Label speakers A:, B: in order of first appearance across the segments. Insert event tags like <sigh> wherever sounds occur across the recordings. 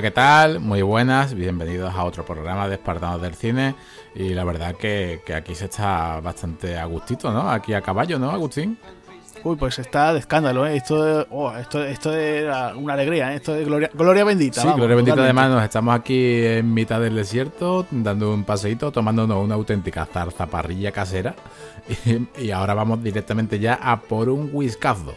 A: Hola, ¿qué tal? Muy buenas, bienvenidos a otro programa de Espartanos del Cine. Y la verdad que, aquí se está bastante a gustito, ¿no? Aquí a caballo, ¿no, Agustín?
B: Uy, pues está de escándalo, ¿eh? Esto, oh, esto, esto es una alegría, ¿eh? Esto es gloria, gloria bendita.
A: Sí, gloria bendita. Además, nos estamos aquí en mitad del desierto, dando un paseíto, tomándonos una auténtica zarzaparrilla casera. <laughs> Y, y ahora vamos directamente ya a por un whiskazo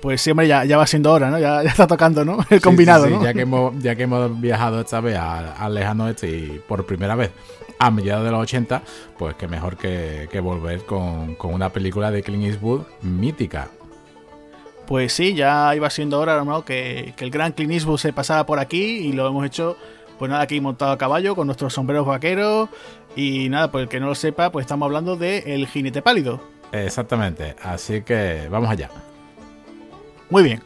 B: pues siempre ya, ya va siendo hora, ¿no? Ya, <laughs> está tocando, ¿no? El combinado,
A: Ya que, <laughs> hemos, ya que hemos viajado esta vez al, lejano este y por primera vez a mediados de los 80, pues qué mejor que, volver con, una película de Clint Eastwood mítica.
B: Pues sí, ya iba siendo hora, ¿no? Que, que el gran Clint Eastwood se pasara por aquí y lo hemos hecho, pues nada, aquí montado a caballo con nuestros sombreros vaqueros y nada, pues el que no lo sepa, pues estamos hablando de El jinete pálido.
A: Exactamente, así que vamos allá.
B: Muy bien.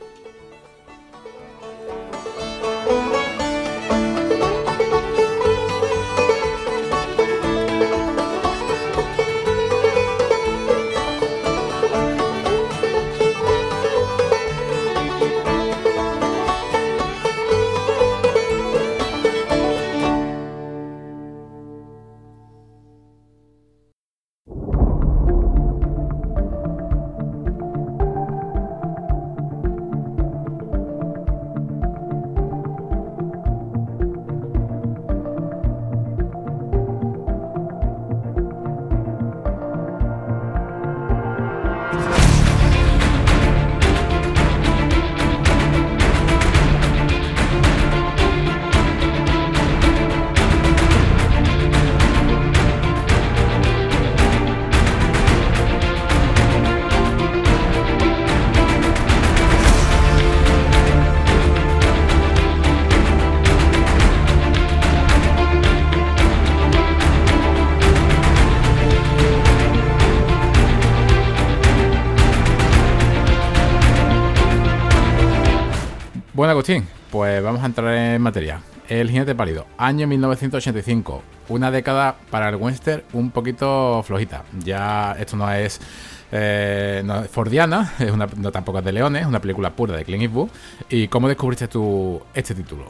A: Pálido, año 1985. Una década para el western un poquito flojita. Ya esto no es, eh, Fordiana, es una, no tampoco es de Leones, es una película pura de Clint Eastwood. ¿Y cómo descubriste tú este título?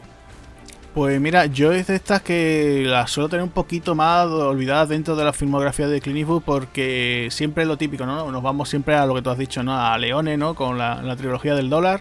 B: Pues mira, yo es de estas que las suelo tener un poquito más olvidadas dentro de la filmografía de Clint Eastwood porque siempre es lo típico, ¿no? Nos vamos siempre a lo que tú has dicho, ¿no? A Leones, ¿no? Con la trilogía del dólar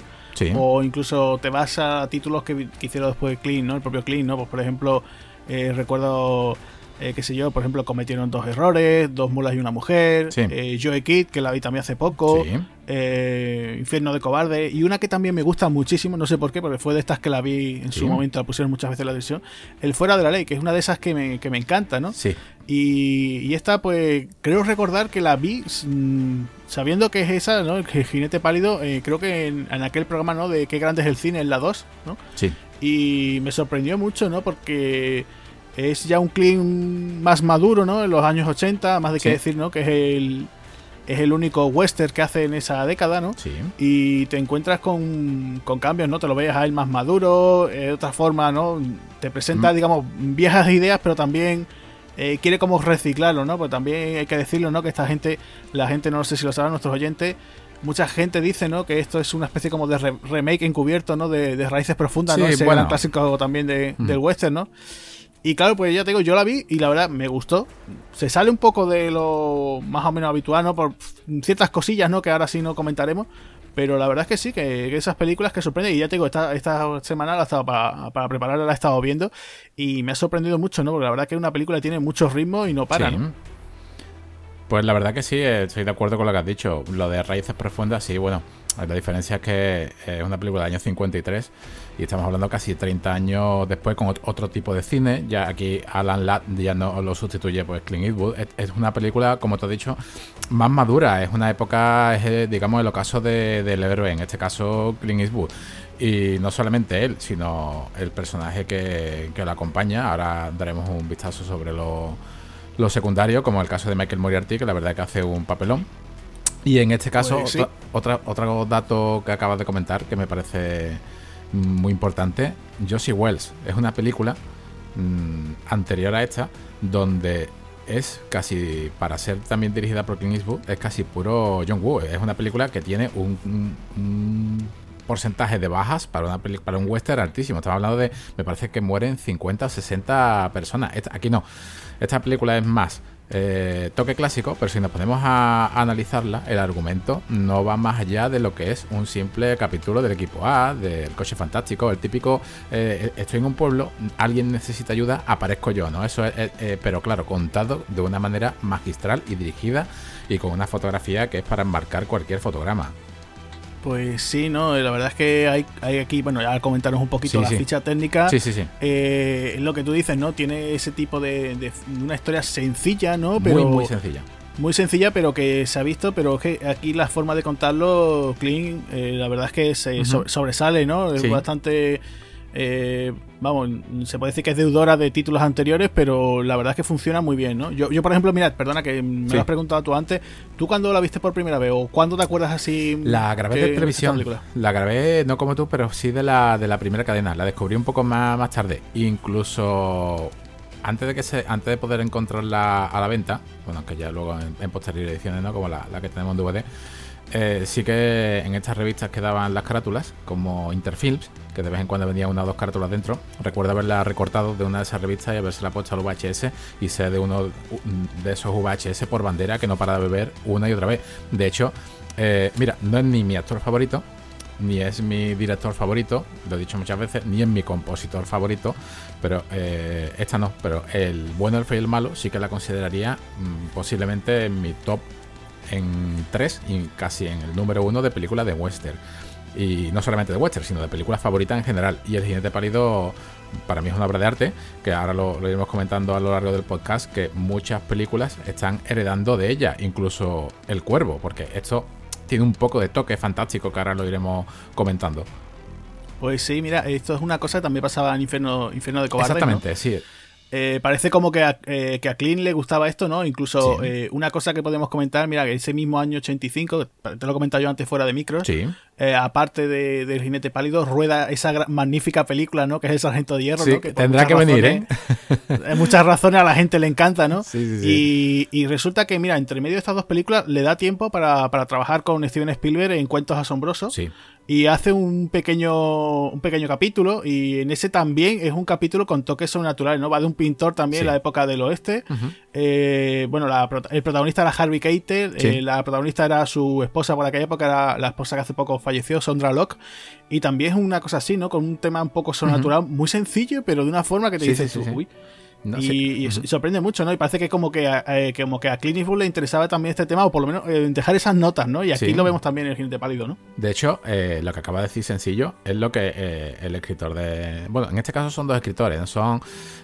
B: o incluso te vas a títulos que, hicieron después de Clean, ¿no? El propio Clean, ¿no? Pues por ejemplo, eh, recuerdo eh, qué sé yo, por ejemplo, cometieron dos errores, dos mulas y una mujer, eh, Joe Kid, que la vi también hace poco, eh, Infierno de Cobarde, y una que también me gusta muchísimo, no sé por qué, porque fue de estas que la vi en su momento, la pusieron muchas veces en la edición, El Fuera de la Ley, que es una de esas que me, que me encanta, ¿no?
A: Sí.
B: Y, esta, pues, creo recordar que la vi mm, sabiendo que es esa, ¿no? El jinete pálido, creo que en, en, aquel programa, ¿no? De qué grande es el cine, en la 2, ¿no?
A: Sí.
B: Y me sorprendió mucho, ¿no? Porque es ya un clean más maduro, ¿no? En los años 80, más de qué decir, ¿no? Que es el, es el único western que hace en esa década, ¿no?
A: Sí.
B: Y te encuentras con, con cambios, ¿no? Te lo ves a él más maduro, de otra forma, ¿no? Te presenta, mm. digamos, viejas ideas, pero también eh, quiere como reciclarlo, ¿no? Pues también hay que decirlo, ¿no? Que esta gente, la gente, no sé si lo saben nuestros oyentes, mucha gente dice, ¿no? Que esto es una especie como de remake encubierto, ¿no? De, raíces profundas, ¿no? Ese bueno. clásico también de, del western, ¿no? Y claro, pues ya te digo, yo la vi y la verdad me gustó. Se sale un poco de lo más o menos habitual, ¿no? Por ciertas cosillas, ¿no? Que ahora sí no comentaremos. Pero la verdad es que sí, que, esas películas que sorprenden. Y ya te digo, esta, esta semana la he estado para, para prepararla, la he estado viendo. Y me ha sorprendido mucho, ¿no? Porque la verdad es que una película tiene mucho ritmo y no para, ¿no?
A: Pues la verdad que sí, estoy de acuerdo con lo que has dicho. Lo de raíces profundas, sí, bueno. La diferencia es que es una película del año 53 y estamos hablando casi 30 años después con otro tipo de cine. Ya aquí Alan Ladd ya no lo sustituye pues Clint Eastwood. Es, una película, como te he dicho, más madura. Es una época, es, digamos, el ocaso de, del héroe, en este caso Clint Eastwood. Y no solamente él, sino el personaje que, que lo acompaña. Ahora daremos un vistazo sobre lo, lo secundario, como el caso de Michael Moriarty, que la verdad es que hace un papelón. Y en este caso, pues otra, otro dato que acabas de comentar que me parece muy importante, Josie Wells. Es una película mm, anterior a esta donde es casi, para ser también dirigida por Clint Eastwood, es casi puro John Woo. Es una película que tiene un, porcentaje de bajas para una para un western altísimo. Estamos hablando de, me parece que mueren 50 o 60 personas. aquí no. Esta película es más eh, toque clásico, pero si nos ponemos a, analizarla, el argumento no va más allá de lo que es un simple capítulo del equipo A, del coche fantástico, el típico eh, estoy en un pueblo, alguien necesita ayuda, aparezco yo, ¿no? Eso es, eh, pero claro, contado de una manera magistral y dirigida y con una fotografía que es para embarcar cualquier fotograma.
B: Pues sí, no, la verdad es que hay, hay aquí, bueno, ya comentaros un poquito la ficha técnica.
A: Sí, sí, sí.
B: Eh, lo que tú dices, ¿no? Tiene ese tipo de, una historia sencilla, ¿no?
A: Pero, muy, muy sencilla.
B: Muy sencilla, pero que se ha visto, pero que aquí la forma de contarlo, Clean, eh, la verdad es que se sobresale, ¿no? Es bastante eh, vamos, se puede decir que es deudora de títulos anteriores, pero la verdad es que funciona muy bien, ¿no? Yo, yo por ejemplo, mirad, perdona que me lo has preguntado tú antes, ¿tú cuándo la viste por primera vez o cuándo te acuerdas así?
A: La grabé de televisión, la grabé no como tú, pero sí de la, de la primera cadena, la descubrí un poco más, más tarde, incluso antes de que se, antes de poder encontrarla a la venta, bueno, que ya luego en, posteriores ediciones, ¿no? Como la, la que tenemos en DVD, eh, sí que en estas revistas quedaban las carátulas, como Interfilms, que de vez en cuando vendía una o dos carátulas dentro. Recuerdo haberla recortado de una de esas revistas y haberse puesto al VHS y ser de uno de esos VHS por bandera que no para de beber una y otra vez. De hecho, eh, mira, no es ni mi actor favorito, ni es mi director favorito, lo he dicho muchas veces, ni es mi compositor favorito, pero eh, esta no. Pero el bueno, el feo y el malo sí que la consideraría mm, posiblemente en mi top en 3 y casi en el número 1 de películas de western. Y no solamente de western, sino de películas favoritas en general. Y El Jinete Pálido para mí es una obra de arte, que ahora lo, iremos comentando a lo largo del podcast, que muchas películas están heredando de ella, incluso El Cuervo, porque esto tiene un poco de toque fantástico que ahora lo iremos comentando.
B: Pues sí, mira, esto es una cosa que también pasaba en Infierno, Infierno de Cobarde.
A: Exactamente, sí.
B: Eh, parece como que a, eh, que a Clint le gustaba esto, ¿no? Incluso eh, una cosa que podemos comentar, mira, que ese mismo año 85, te lo he comentado yo antes fuera de micros,
A: sí.
B: Aparte de, del Jinete Pálido, rueda esa magnífica película, ¿no? Que es El Sargento de Hierro,
A: ¿no?
B: Que
A: tendrá que venir, ¿eh?
B: Hay muchas razones a la gente le encanta, ¿no? y, y, resulta que, mira, entre medio de estas dos películas le da tiempo para, para trabajar con Steven Spielberg en Cuentos Asombrosos.
A: Sí
B: y hace un pequeño un pequeño capítulo y en ese también es un capítulo con toques sobrenaturales, ¿no? Va de un pintor también en la época del oeste. Eh, bueno, el protagonista era Harvey Keitel, eh, la protagonista era su esposa por aquella época, era la esposa que hace poco falleció, Sondra Locke. Y también es una cosa así, ¿no? Con un tema un poco sobrenatural, muy sencillo, pero de una forma que te dices, uy, y, sorprende mucho, ¿no? Y parece que como que, eh, como que a Clint Eastwood le interesaba también este tema, o por lo menos eh, dejar esas notas, ¿no? Y aquí lo vemos también en el jinete pálido, ¿no?
A: De hecho, eh, lo que acaba de decir sencillo es lo que el escritor de. Bueno, en este caso son dos escritores, son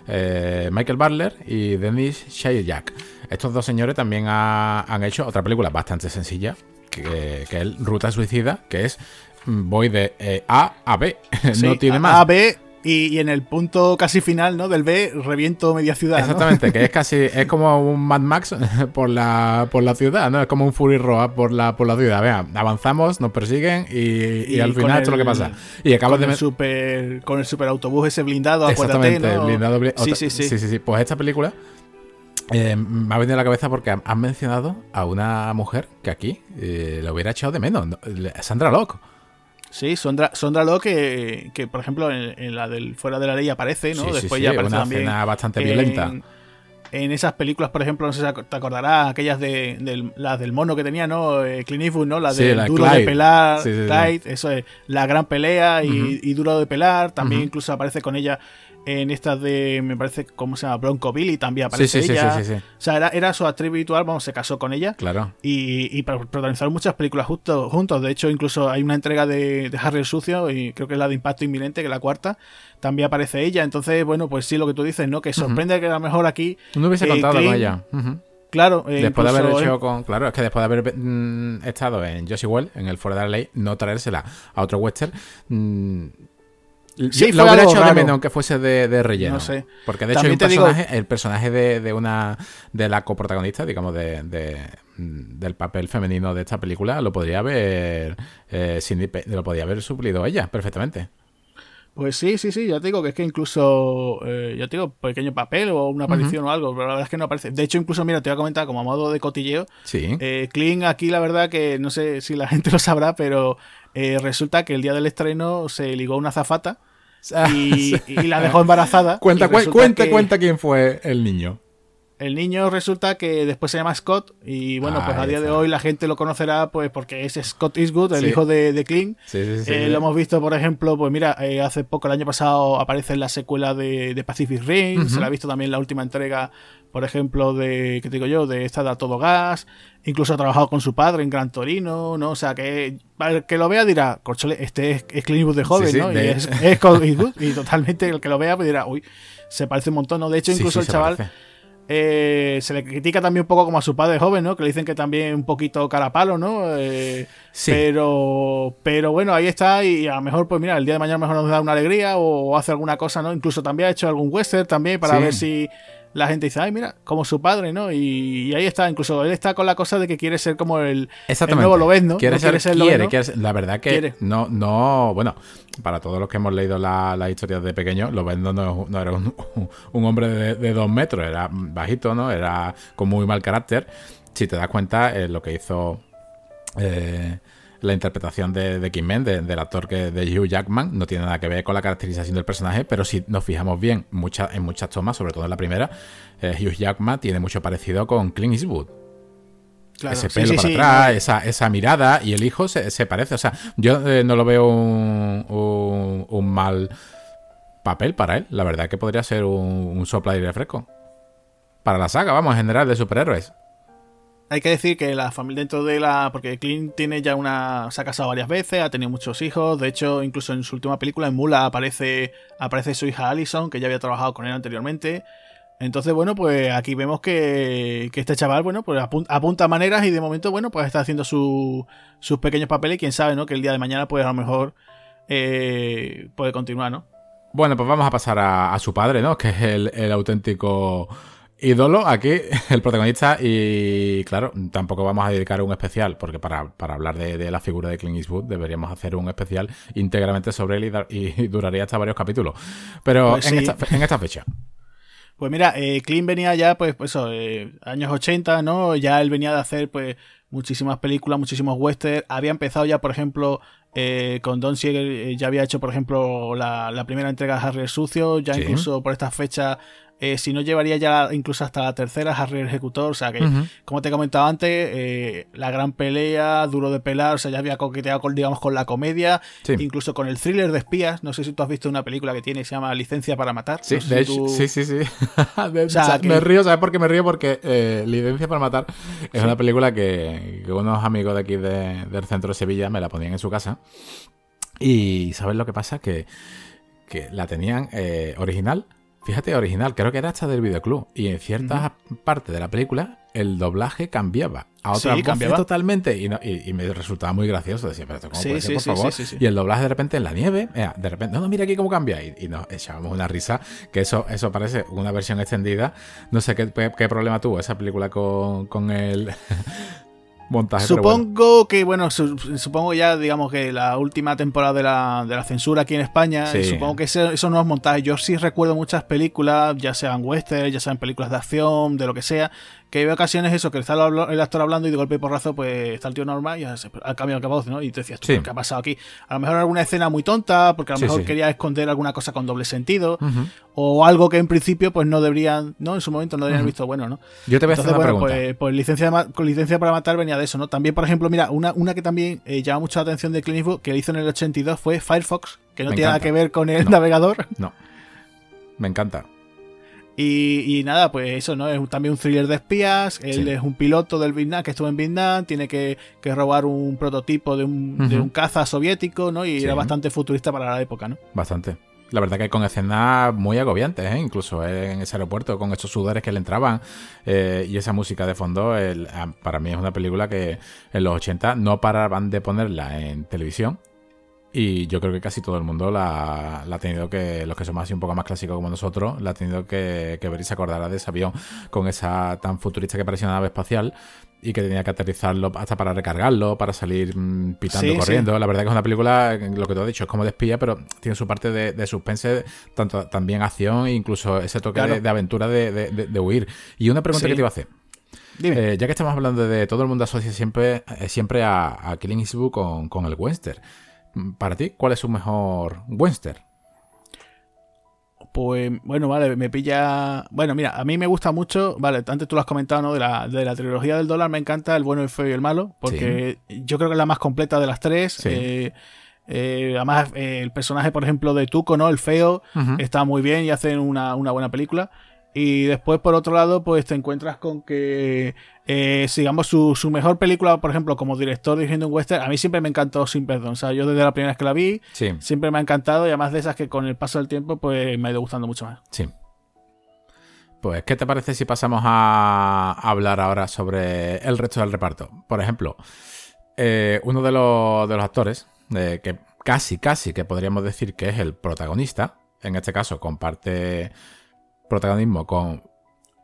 A: Michael Butler y Dennis Jack Estos dos señores también han hecho otra película bastante sencilla, que, es Ruta Suicida, que es mm, voy de A a B, <laughs> no tiene más.
B: A, B y, en el punto casi final, ¿no? Del B, reviento media ciudad.
A: Exactamente, que es <laughs> casi, es como un Mad Max <laughs> por la, por la ciudad, ¿no? Es como un Fury Road por la, por la ciudad. Vean, avanzamos, nos persiguen y, al final esto es lo que pasa. Y acabas de.
B: El super, con el super autobús ese blindado,
A: Exactamente, ¿no? blindado. sí, sí, sí, sí, sí, Pues esta película. Eh, me ha venido a la cabeza porque han mencionado a una mujer que aquí eh, lo hubiera echado de menos, Sandra Locke.
B: Sí, Sondra, Sondra Lo que, que, por ejemplo, en, la del Fuera de la Ley aparece, ¿no?
A: Después ya aparece una también. bastante violenta.
B: En esas películas, por ejemplo, no sé si te acordarás, aquellas de, las del mono que tenía, ¿no? Eh, Clint Eastwood, ¿no? La de duro de pelar, eso es, la gran pelea y, duro de pelar. También incluso aparece con ella en estas de, me parece, ¿cómo se llama? Bronco Billy también aparece ella. o sea, era, era, su actriz habitual, vamos, se casó con ella.
A: Claro.
B: Y, y protagonizaron muchas películas justo, juntos. De hecho, incluso hay una entrega de, de, Harry el Sucio, y creo que es la de Impacto Inminente, que es la cuarta. También aparece ella. Entonces, bueno, pues sí, lo que tú dices, ¿no? Que sorprende que a lo mejor aquí.
A: No hubiese contado con ella.
B: Claro,
A: eh, después de haber hecho con. Claro, es que después de haber mm, estado en Josie Well, en el Fuera de la Ley, no traérsela a otro western. Mm, Sí, lo hubiera hecho de menos aunque fuese de, relleno. No sé. Porque de hecho el personaje de, una de la coprotagonista, digamos, de, del papel femenino de esta película, lo podría haber eh, lo podría haber suplido ella perfectamente.
B: Pues sí, sí, sí, ya te digo que es que incluso, eh, ya te digo, pequeño papel o una aparición o algo, pero la verdad es que no aparece. De hecho, incluso, mira, te voy a comentar como a modo de cotilleo.
A: Sí.
B: Eh, Kling aquí, la verdad que no sé si la <laughs> gente lo sabrá, pero eh, resulta que el día del estreno se ligó una zafata <laughs> y, la dejó embarazada.
A: cuenta, cuenta, cuenta quién fue el niño.
B: El niño resulta que después se llama Scott y bueno, pues a día de hoy la gente lo conocerá pues porque es Scott Eastwood, el hijo de, de Clint. Eh, lo hemos visto, por ejemplo, pues mira, eh, hace poco, el año pasado, aparece en la secuela de, Pacific Rim, se la ha visto también en la última entrega, por ejemplo, de, ¿qué digo yo?, de esta de A Todo Gas. Incluso ha trabajado con su padre en Gran Torino, ¿no? O sea, que el que lo vea dirá, corchole, este es, Clint Eastwood de joven, ¿no? Y <laughs> es, Scott Eastwood y totalmente el que lo vea pues dirá, uy, se parece un montón, ¿no? De hecho, incluso el chaval... Eh, se le critica también un poco como a su padre joven, ¿no? Que le dicen que también un poquito carapalo, ¿no? Eh, pero, pero bueno, ahí está y a lo mejor, pues mira, el día de mañana mejor nos da una alegría o, hace alguna cosa, ¿no? Incluso también ha hecho algún western también para ver si la gente dice, ay, mira, como su padre, ¿no? Y, ahí está, incluso él está con la cosa de que quiere ser como el, el nuevo Lobezno.
A: Quiere, ser, quiere, quiere, la verdad que no, no, bueno, para todos los que hemos leído las la historias de pequeño, Lobezno no, no era un, <laughs> hombre de, dos metros, era bajito, ¿no? Era con muy mal carácter. Si te das cuenta, eh, lo que hizo... Eh, la interpretación de, de Kim Men, del actor que, de Hugh Jackman, no tiene nada que ver con la caracterización del personaje, pero si nos fijamos bien muchas en muchas tomas, sobre todo en la primera, eh, Hugh Jackman tiene mucho parecido con Clint Eastwood. ese pelo para atrás, esa, esa, mirada, y el hijo se, parece. O sea, yo eh, no lo veo un, un, mal papel para él. La verdad que podría ser un, un sopla de fresco. Para la saga, vamos, en general, de superhéroes
B: hay que decir que la familia dentro de la. Porque Clint tiene ya una. Se ha casado varias veces, ha tenido muchos hijos. De hecho, incluso en su última película, en Mula, aparece, aparece su hija Allison, que ya había trabajado con él anteriormente. Entonces, bueno, pues aquí vemos que, que este chaval, bueno, pues apunta, maneras y de momento, bueno, pues está haciendo sus pequeños papeles quién sabe, ¿no? Que el día de mañana, pues a lo mejor eh, puede continuar, ¿no?
A: Bueno, pues vamos a pasar a, su padre, ¿no? Que es el auténtico ídolo aquí, <laughs> el protagonista, y claro, tampoco vamos a dedicar un especial, porque para, hablar de, la figura de Clint Eastwood deberíamos hacer un especial íntegramente sobre él y, <laughs> duraría hasta varios capítulos. Pero pues en, esta, fecha.
B: Pues mira, eh, Clint venía ya, pues, pues eso, eh, años 80, ¿no? Ya él venía de hacer, pues, muchísimas películas, muchísimos westerns. Había empezado ya, por ejemplo, eh, con Don Siegel, ya había hecho, por ejemplo, la, primera entrega de Harry el Sucio. Ya incluso por esta fecha eh, si no llevaría ya incluso hasta la tercera, Harry el Ejecutor. O sea que, como te he comentado antes, eh, la gran pelea, duro de pelar, o sea, ya había coqueteado con, digamos, con la comedia, incluso con el thriller de espías. No sé si tú has visto una película que tiene, se llama Licencia para Matar.
A: Sí, sí, sí, sí. <laughs> Me río, ¿sabes por qué me río? Porque eh, Licencia para Matar es una película que, unos amigos de aquí del centro de Sevilla me la ponían en su casa. Y ¿sabes lo que pasa? Que, que la tenían original Fíjate, original, creo que era hasta del videoclub. Y en ciertas partes de la película, el doblaje cambiaba a otra sí, cambiaba totalmente. Y, y, me resultaba muy gracioso. Decía, pero ¿cómo puede ser, por favor? Y el doblaje de repente en la nieve, de repente, no, no, mira aquí cómo cambia. Y, nos echábamos una risa, que eso, eso parece una versión extendida. No sé qué, qué problema tuvo esa película con, con el. Montaje.
B: Supongo que, bueno, supongo ya, digamos que la última temporada de la, de la censura aquí en España, supongo que esos nuevos montajes. Yo sí recuerdo muchas películas, ya sean western, ya sean películas de acción, de lo que sea, que hay ocasiones eso, que está el actor hablando y de golpe y porrazo, pues está el tío normal y ha cambiado el voz, ¿no? Y te decías, ¿qué ha pasado aquí? A lo mejor alguna escena muy tonta, porque a lo mejor quería esconder alguna cosa con doble sentido, o algo que en principio, pues no deberían, ¿no? En su momento no deberían visto bueno, ¿no?
A: Yo te voy a hacer una bueno, pregunta.
B: Pues, pues licencia, con licencia para matar venía de eso, ¿no? También, por ejemplo, mira, una, una que también eh, llama mucho la atención de Clint Eastwood, que hizo en el 82, fue Firefox, que no tiene nada que ver con el navegador.
A: No. Me encanta.
B: Y, nada, pues eso, ¿no? Es también un thriller de espías. Él es un piloto del Vietnam que estuvo en Vietnam, tiene que, robar un prototipo de un, caza soviético, ¿no? Y era bastante futurista para la época, ¿no?
A: Bastante. La verdad que con escenas muy agobiantes, ¿eh? incluso en ese aeropuerto, con esos sudores que le entraban eh, y esa música de fondo, ah, para mí es una película que en los 80 no paraban de ponerla en televisión y yo creo que casi todo el mundo la, ha tenido que, los que somos así un poco más clásicos como nosotros, la ha tenido que, ver y se acordará de ese avión con esa tan futurista que parecía una nave espacial y que tenía que aterrizarlo hasta para recargarlo, para salir mm, pitando, corriendo. La verdad que es una película, lo que tú has dicho, es como de espía, pero tiene su parte de, suspense, tanto también acción e incluso ese toque de, aventura de, huir. Y una pregunta que te iba a hacer. Eh, ya que estamos hablando de todo el mundo asocia siempre, eh, siempre a, a Killing Eastwood con, con, el western. Para ti, ¿cuál es su mejor western?
B: Pues bueno, vale, me pilla. Bueno, mira, a mí me gusta mucho, vale, antes tú lo has comentado, ¿no? De la, de la trilogía del dólar me encanta el bueno, el feo y el malo, porque sí. yo creo que es la más completa de las tres. Sí. Eh, eh, además, eh, el personaje, por ejemplo, de Tuco, ¿no? El feo, uh -huh. está muy bien y hacen una, una, buena película. Y después, por otro lado, pues te encuentras con que, eh, sigamos, su, su, mejor película, por ejemplo, como director dirigiendo un western, a mí siempre me encantó Sin Perdón. O sea, yo desde la primera vez que la vi,
A: sí.
B: siempre me ha encantado y además de esas que con el paso del tiempo, pues me ha ido gustando mucho más.
A: Sí. Pues, ¿qué te parece si pasamos a hablar ahora sobre el resto del reparto? Por ejemplo, eh, uno de los, de los actores, eh, que casi, casi que podríamos decir que es el protagonista, en este caso comparte protagonismo con.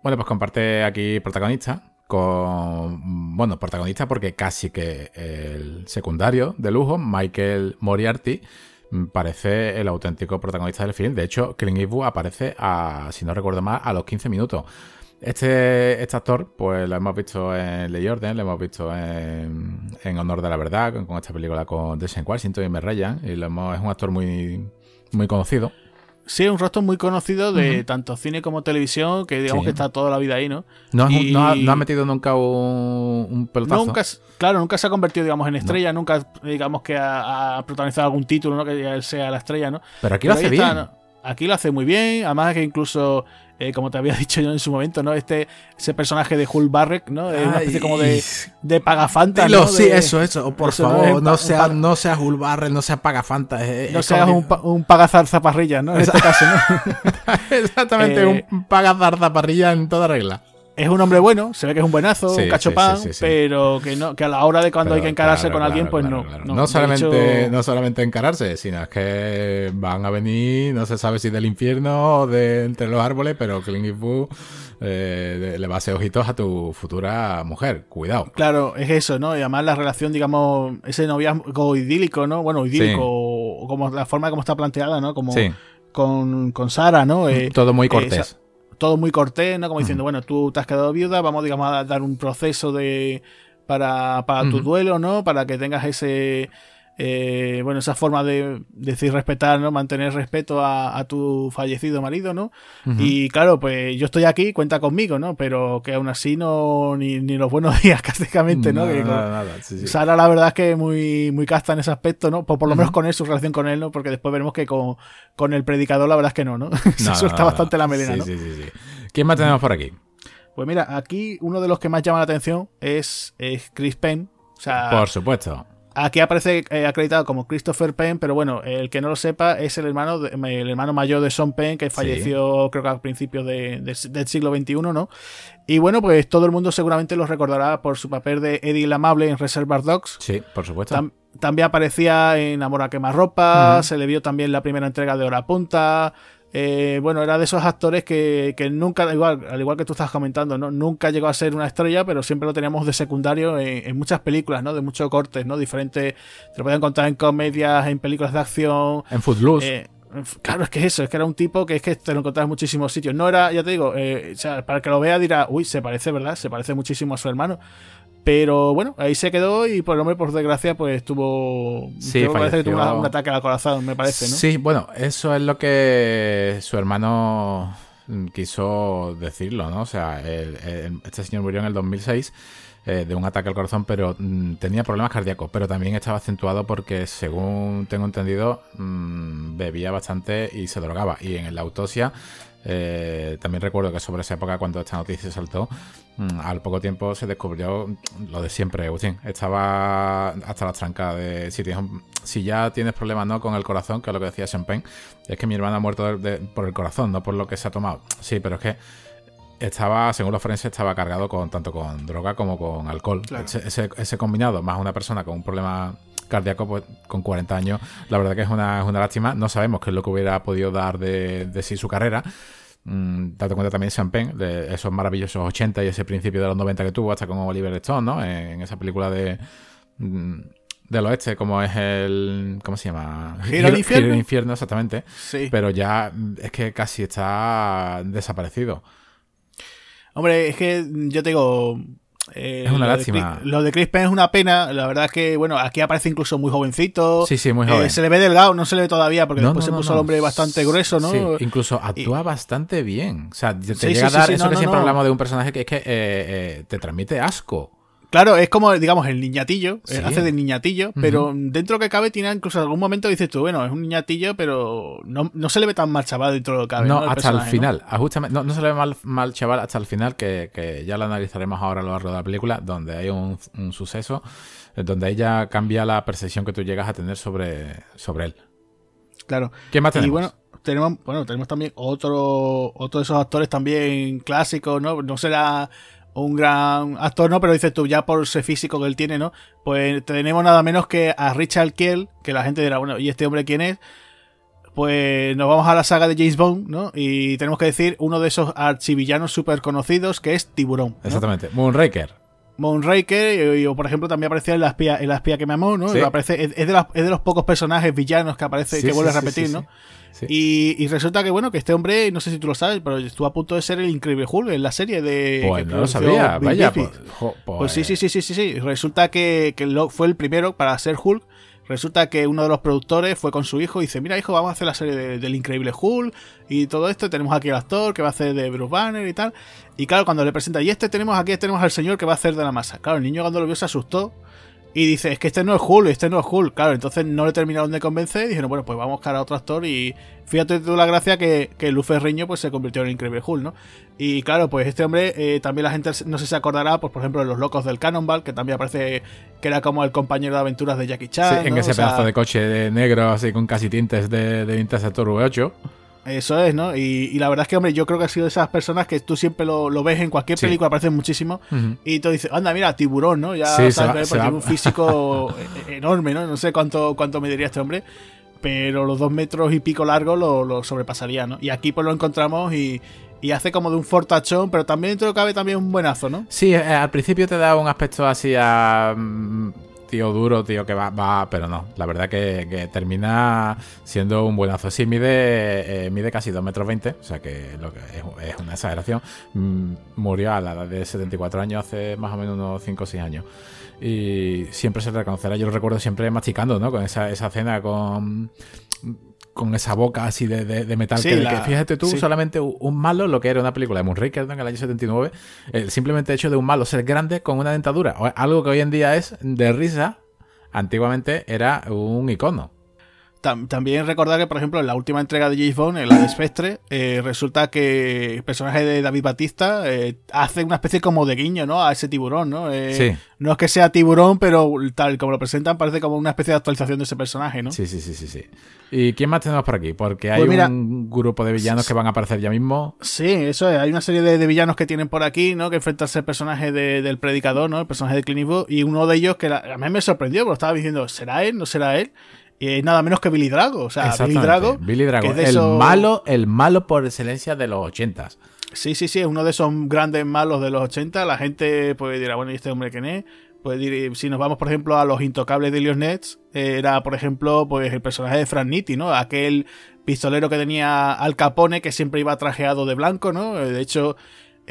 A: Bueno, pues comparte aquí protagonista con. Bueno, protagonista porque casi que el secundario de lujo, Michael Moriarty, parece el auténtico protagonista del film. De hecho, Clint Eastwood aparece, a, si no recuerdo mal, a los 15 minutos. Este, este actor, pues lo hemos visto en Ley Orden, lo hemos visto en, en Honor de la Verdad, con, esta película con Deshaun Washington y Me Ryan, y lo hemos, es un actor muy, muy conocido.
B: Sí, un rostro muy conocido de uh -huh. tanto cine como televisión, que digamos sí. que está toda la vida ahí, ¿no?
A: No, y... no, ha, no ha, metido nunca un, un, pelotazo.
B: Nunca, claro, nunca se ha convertido, digamos, en estrella, no. nunca, digamos, que ha, ha, protagonizado algún título, ¿no? Que él sea la estrella, ¿no?
A: Pero aquí Pero lo hace bien. Está,
B: ¿no? Aquí lo hace muy bien, además que incluso, eh, como te había <laughs> dicho yo en su momento, ¿no? Este, ese personaje de Hulk Barrett, ¿no? Es una especie como de, de pagafanta,
A: Dilo,
B: ¿no?
A: sí, eso, eso, por eso, favor, no, sea, no sea Hulk Barrett, no sea pagafanta. Es,
B: no es seas un, un pagazar zaparrilla, ¿no? En este caso, ¿no? <laughs>
A: Exactamente, eh, un pagazar zaparrilla en toda regla
B: es un hombre bueno, se ve que es un buenazo, sí, un cachopán, sí, sí, pero que no que a la hora de cuando pero, hay que encararse
A: claro,
B: con alguien,
A: claro,
B: pues
A: claro,
B: no, no.
A: No, solamente,
B: hecho...
A: no solamente encararse, sino es que van a venir, no se sabe si del infierno o de entre los árboles, pero Clint Eastwood eh, le va a hacer ojitos a tu futura mujer. Cuidado.
B: Claro, es eso, ¿no? Y además la relación, digamos, ese noviazgo idílico, ¿no? Bueno, idílico, o como la forma como está planteada, ¿no? Como con, con Sara, ¿no?
A: Eh, Todo muy cortés.
B: Eh, todo muy cortés, ¿no? Como diciendo, bueno, tú te has quedado viuda, vamos, digamos, a dar un proceso de para, para tu duelo, ¿no? Para que tengas ese, eh, bueno, esa forma de, decir respetar, ¿no? Mantener respeto a, a tu fallecido marido, ¿no? Uh -huh. Y claro, pues yo estoy aquí, cuenta conmigo, ¿no? Pero que aún así no, ni, ni los buenos <laughs> días prácticamente, ¿no?
A: Nada,
B: que,
A: nada, nada. Sí, sí.
B: Sara la verdad es que muy, muy casta en ese aspecto, ¿no? Por, por lo uh -huh. menos con él, su relación con él, ¿no? Porque después veremos que con, con el predicador la verdad es que no, ¿no? <laughs> Se
A: no,
B: suelta bastante la melena,
A: sí,
B: ¿no?
A: Sí, sí, sí. ¿Quién más tenemos por aquí?
B: Pues mira, aquí uno de los que más llama la atención es, es Chris Penn. O sea,
A: por supuesto.
B: Aquí aparece eh, acreditado como Christopher Penn, pero bueno, el que no lo sepa es el hermano, de, el hermano mayor de Sean Penn, que falleció sí. creo que a principios de, de, del siglo XXI, ¿no? Y bueno, pues todo el mundo seguramente lo recordará por su papel de Eddie el Amable en Reservoir Dogs.
A: Sí, por supuesto.
B: Tam también aparecía en Amor a quemarropa, uh -huh. se le vio también la primera entrega de Hora Punta, eh, bueno, era de esos actores que, que, nunca, igual, al igual que tú estás comentando, ¿no? Nunca llegó a ser una estrella, pero siempre lo teníamos de secundario en, en muchas películas, ¿no? De muchos cortes, ¿no? Diferentes. Te lo podían encontrar en comedias, en películas de acción.
A: En Footloose. Eh,
B: Claro, es que es eso, es que era un tipo que es que te lo encontrabas en muchísimos sitios. No era, ya te digo, eh, o sea, para el que lo vea dirá, uy, se parece, ¿verdad? Se parece muchísimo a su hermano. Pero bueno, ahí se quedó y por el hombre, por desgracia, pues tuvo.
A: Sí,
B: parece que tuvo una, un ataque al corazón, me parece, ¿no?
A: Sí, bueno, eso es lo que su hermano quiso decirlo, ¿no? O sea, el, el, este señor murió en el 2006 eh, de un ataque al corazón, pero mmm, tenía problemas cardíacos, pero también estaba acentuado porque, según tengo entendido, mmm, bebía bastante y se drogaba. Y en la autopsia eh, también recuerdo que sobre esa época, cuando esta noticia saltó, mmm, al poco tiempo se descubrió lo de siempre, Agustín. Estaba hasta las trancas de si, tienes, si ya tienes problemas ¿no? con el corazón, que es lo que decía Champagne, es que mi hermana ha muerto de, de, por el corazón, no por lo que se ha tomado. Sí, pero es que estaba, según los forenses, estaba cargado con tanto con droga como con alcohol. Claro. Ese, ese, ese, combinado, más una persona con un problema cardíaco, pues con 40 años, la verdad que es una, es una lástima. No sabemos qué es lo que hubiera podido dar de, de sí su carrera. Mm, date cuenta también Champagne, de esos maravillosos 80 y ese principio de los 90 que tuvo, hasta con Oliver Stone, ¿no? En, en esa película de. Mm, del oeste, como es el. ¿Cómo se llama?
B: Giro al infierno.
A: Giro infierno, exactamente.
B: Sí.
A: Pero ya es que casi está desaparecido.
B: Hombre, es que yo te digo.
A: Eh, es una lástima.
B: lo de Chris Penn es una pena. La verdad es que, bueno, aquí aparece incluso muy jovencito.
A: Sí, sí, muy joven.
B: se le ve delgado, no se le ve todavía, porque después se puso el hombre bastante grueso, ¿no?
A: Sí, incluso actúa bastante bien. O sea, te llega a dar eso que siempre hablamos de un personaje que es que te transmite asco.
B: Claro, es como, digamos, el niñatillo, eh, hace de niñatillo, pero dentro que cabe tiene incluso algún momento dices tú, bueno, es un niñatillo, pero no, no se le ve tan mal chaval dentro de lo que cabe.
A: No, hasta el final, ¿no? no, se le ve mal, mal chaval hasta el final, que, que, ya lo analizaremos ahora a lo largo de la película, donde hay un, un suceso, eh, donde ella cambia la percepción que tú llegas a tener sobre, sobre él.
B: Claro.
A: ¿Qué más tenemos?
B: Y bueno, tenemos, bueno, tenemos también otro, otro de esos actores también clásicos, ¿no? No será un gran actor, ¿no? Pero dices tú, ya por ese físico que él tiene, ¿no? Pues tenemos nada menos que a Richard Kiel, que la gente dirá, bueno, ¿y este hombre quién es? Pues nos vamos a la saga de James Bond, ¿no? Y tenemos que decir uno de esos archivillanos súper conocidos que es Tiburón.
A: Exactamente, Moonraker.
B: Moonraker, o por ejemplo también aparecía en la espía, en la espía que me amó, ¿no? Aparece, es, de los pocos personajes villanos que aparece, que vuelve a repetir, ¿no? Y, resulta que, bueno, que este hombre, no sé si tú lo sabes, pero estuvo a punto de ser el increíble Hulk en la serie de.
A: Pues no lo sabía, vaya. Pues,
B: pues, sí, sí, sí, sí, sí, sí. Resulta que, que fue el primero para ser Hulk. Resulta que uno de los productores fue con su hijo y dice, mira hijo, vamos a hacer la serie del Increíble Hulk y todo esto, tenemos aquí al actor que va a hacer de Bruce Banner y tal. Y claro, cuando le presenta, y este tenemos aquí, tenemos al señor que va a hacer de la masa. Claro, el niño cuando lo vio se asustó y dice, es que este no es Hulk, este no es Hulk. Claro, entonces no le terminaron de convencer y dijeron, bueno, pues vamos a buscar a otro actor. Y fíjate tú la gracia que, que Luz Ferriño pues, se convirtió en el Increíble Hulk, ¿no? Y claro, pues este hombre, eh, también la gente no sé si se acordará, pues por ejemplo, de Los Locos del Cannonball, que también aparece que era como el compañero de aventuras de Jackie Chan.
A: Sí, en ese pedazo de coche negro, así con casi tintes de, de Interceptor V8.
B: Eso es, ¿no? Y, la verdad es que, hombre, yo creo que ha sido de esas personas que tú siempre lo, ves en cualquier película, aparece muchísimo, y tú dices, anda, mira, tiburón, ¿no? Ya sabes, tiene un físico <laughs> e, enorme, ¿no? No sé cuánto, cuánto mediría este hombre, pero los dos metros y pico largos lo, sobrepasaría, ¿no? Y aquí pues lo encontramos y, hace como de un fortachón, pero también dentro cabe también un buenazo, ¿no?
A: Sí, eh, al principio te da un aspecto así a... Tío duro, tío que va, va pero no. La verdad que, termina siendo un buenazo. Sí, mide, eh, mide casi 2 metros 20, o sea que, que es, una exageración. Mm, murió a la edad de 74 años, hace más o menos unos 5 o 6 años. Y siempre se reconocerá, yo lo recuerdo siempre masticando, ¿no? Con esa, esa cena con con esa boca así de, metal. que, fíjate tú, solamente un malo, lo que era una película de Moonraker en el año 79, el simplemente hecho de un malo ser grande con una dentadura, algo que hoy en día es de risa, antiguamente era un icono
B: también recordar que, por ejemplo, en la última entrega de James Bond, en la de Spectre, eh, resulta que el personaje de David Batista eh, hace una especie como de guiño, ¿no? A ese tiburón, ¿no? Eh, no es que sea tiburón, pero tal como lo presentan, parece como una especie de actualización de ese personaje, ¿no?
A: Sí, sí, sí, sí. sí. ¿Y quién más tenemos por aquí? Porque hay pues un grupo de villanos que van a aparecer ya mismo.
B: Sí, eso es. Hay una serie de, villanos que tienen por aquí, ¿no? Que enfrentarse al personaje del predicador, ¿no? El personaje de Clint Eastwood. Y uno de ellos que a mí me sorprendió, porque estaba diciendo, ¿será él? ¿No será él? Y nada menos que Billy Drago. O sea, Billy Drago.
A: Billy Drago, el, malo, el malo por excelencia de los ochentas.
B: Sí, sí, sí, es uno de esos grandes malos de los 80. La gente puede dirá, bueno, ¿y este hombre quién es? Pues si nos vamos, por ejemplo, a los intocables de Leon Nets, era, por ejemplo, pues el personaje de Frank Nitti, ¿no? Aquel pistolero que tenía Al Capone, que siempre iba trajeado de blanco, ¿no? De hecho,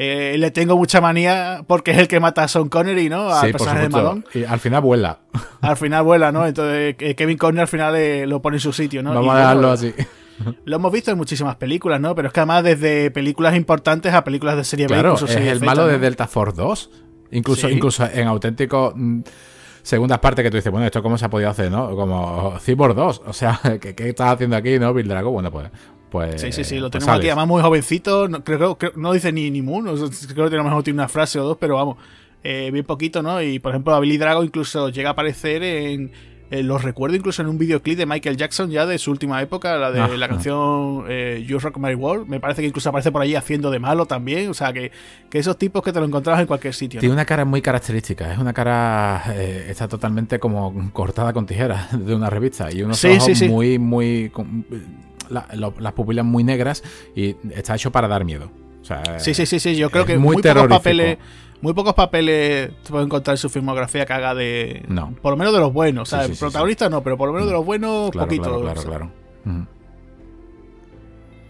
B: eh, le tengo mucha manía porque es el que mata a Sean Connery, ¿no? Al personaje de Malone.
A: Y al final vuela.
B: Al final vuela, ¿no? Entonces eh, Kevin Conner al final eh, lo pone en su sitio, ¿no?
A: Vamos a dejarlo así.
B: Lo hemos visto en muchísimas películas, ¿no? Pero es que además desde películas importantes a películas de serie
A: B.
B: Claro,
A: es el malo de Delta Force 2. Incluso, incluso en auténtico mm, segundas partes que tú dices, bueno, ¿esto cómo se ha podido hacer, no? Como Cyborg 2. O sea, <laughs> ¿qué, qué estás haciendo aquí, no? Bill Drago. Bueno, pues pues,
B: sí, sí, sí, lo pues tenemos aquí, además muy jovencito, no, creo, que no dice ni, ni Moon, creo que tiene, mejor tiene una frase o dos, pero vamos, eh, bien poquito, ¿no? Y por ejemplo, Billy Drago incluso llega a aparecer en, los recuerdo incluso en un videoclip de Michael Jackson ya de su última época, la de la canción eh, You Rock My World. Me parece que incluso aparece por allí haciendo de malo también. O sea, que, esos tipos que te lo encontrabas en cualquier sitio.
A: Tiene una cara muy característica. Es una cara. Eh, está totalmente como cortada con tijeras <laughs> de una revista. Y unos ojos muy, muy las pupilas muy negras y está hecho para dar miedo.
B: sí, sí, sí, sí. Yo creo que muy, pocos papeles. Muy pocos papeles te pueden encontrar en su filmografía que haga de. No. Por lo menos de los buenos. O sea, protagonista no, pero por lo menos de los buenos, poquito.
A: Claro, claro, claro.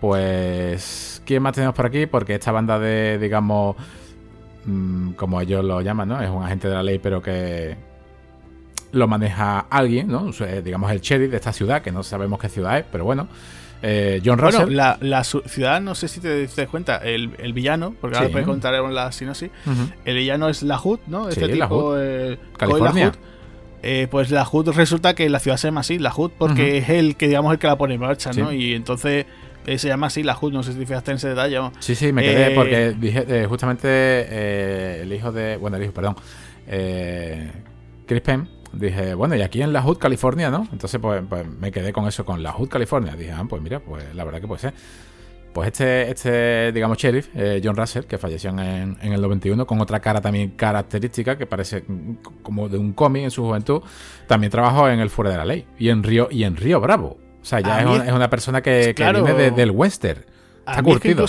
A: Pues, ¿quién más tenemos por aquí? Porque esta banda de, digamos, mm, como ellos lo llaman, ¿no? Es un agente de la ley, pero que lo maneja alguien, ¿no? digamos el sheriff de esta ciudad, que no sabemos qué ciudad es, pero bueno. Eh, John Russell.
B: Bueno, la, ciudad, no sé si te, das cuenta, el, villano, porque ahora puedes contar la sinopsis. El villano es la Hood, ¿no?
A: Este sí, tipo,
B: la eh, California. Eh, pues la HUD resulta que la ciudad se llama así, la HUD, porque es el que digamos el que la pone en marcha, ¿no? Y entonces se llama así la HUD, no sé si fijaste en ese detalle.
A: Sí, sí, me quedé porque dije justamente el hijo de. Bueno, el hijo, perdón. Chris Penn dije, bueno, y aquí en la Hood, California, ¿no? Entonces, pues, pues, me quedé con eso, con la Hood, California. Dije, ah, pues mira, pues la verdad que puede ser. Pues este, este digamos, sheriff, eh, John Russell, que falleció en, en, el 91, con otra cara también característica, que parece como de un cómic en su juventud, también trabajó en El Fuera de la Ley y en Río, y en Río Bravo. O sea, ya es, una persona que, viene del western.
B: Está curtido.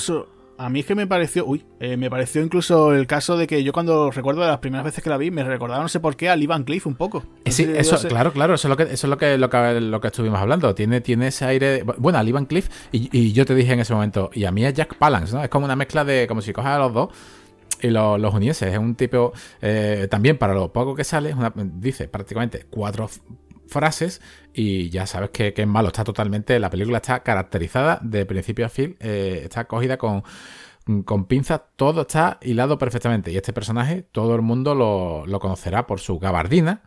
B: A mí es que me pareció, uy, eh, me pareció incluso el caso de que yo cuando recuerdo las primeras veces que la vi, me recordaba no sé por qué a Lee Van Cliff un poco.
A: sí, eso, claro, claro, eso es lo que, eso es lo que, lo que, estuvimos hablando. Tiene, tiene ese aire, bueno, a Lee Van Cliff, y, yo te dije en ese momento, y a mí es Jack Palance, ¿no? Es como una mezcla de, como si cojas a los dos y los, los uniese. Es un tipo, eh, también para lo poco que sale, dice prácticamente cuatro frases y ya sabes que, es malo. Está totalmente, la película está caracterizada de principio a fin, eh, está cogida con, con pinzas, todo está hilado perfectamente. Y este personaje, todo el mundo lo, conocerá por su gabardina.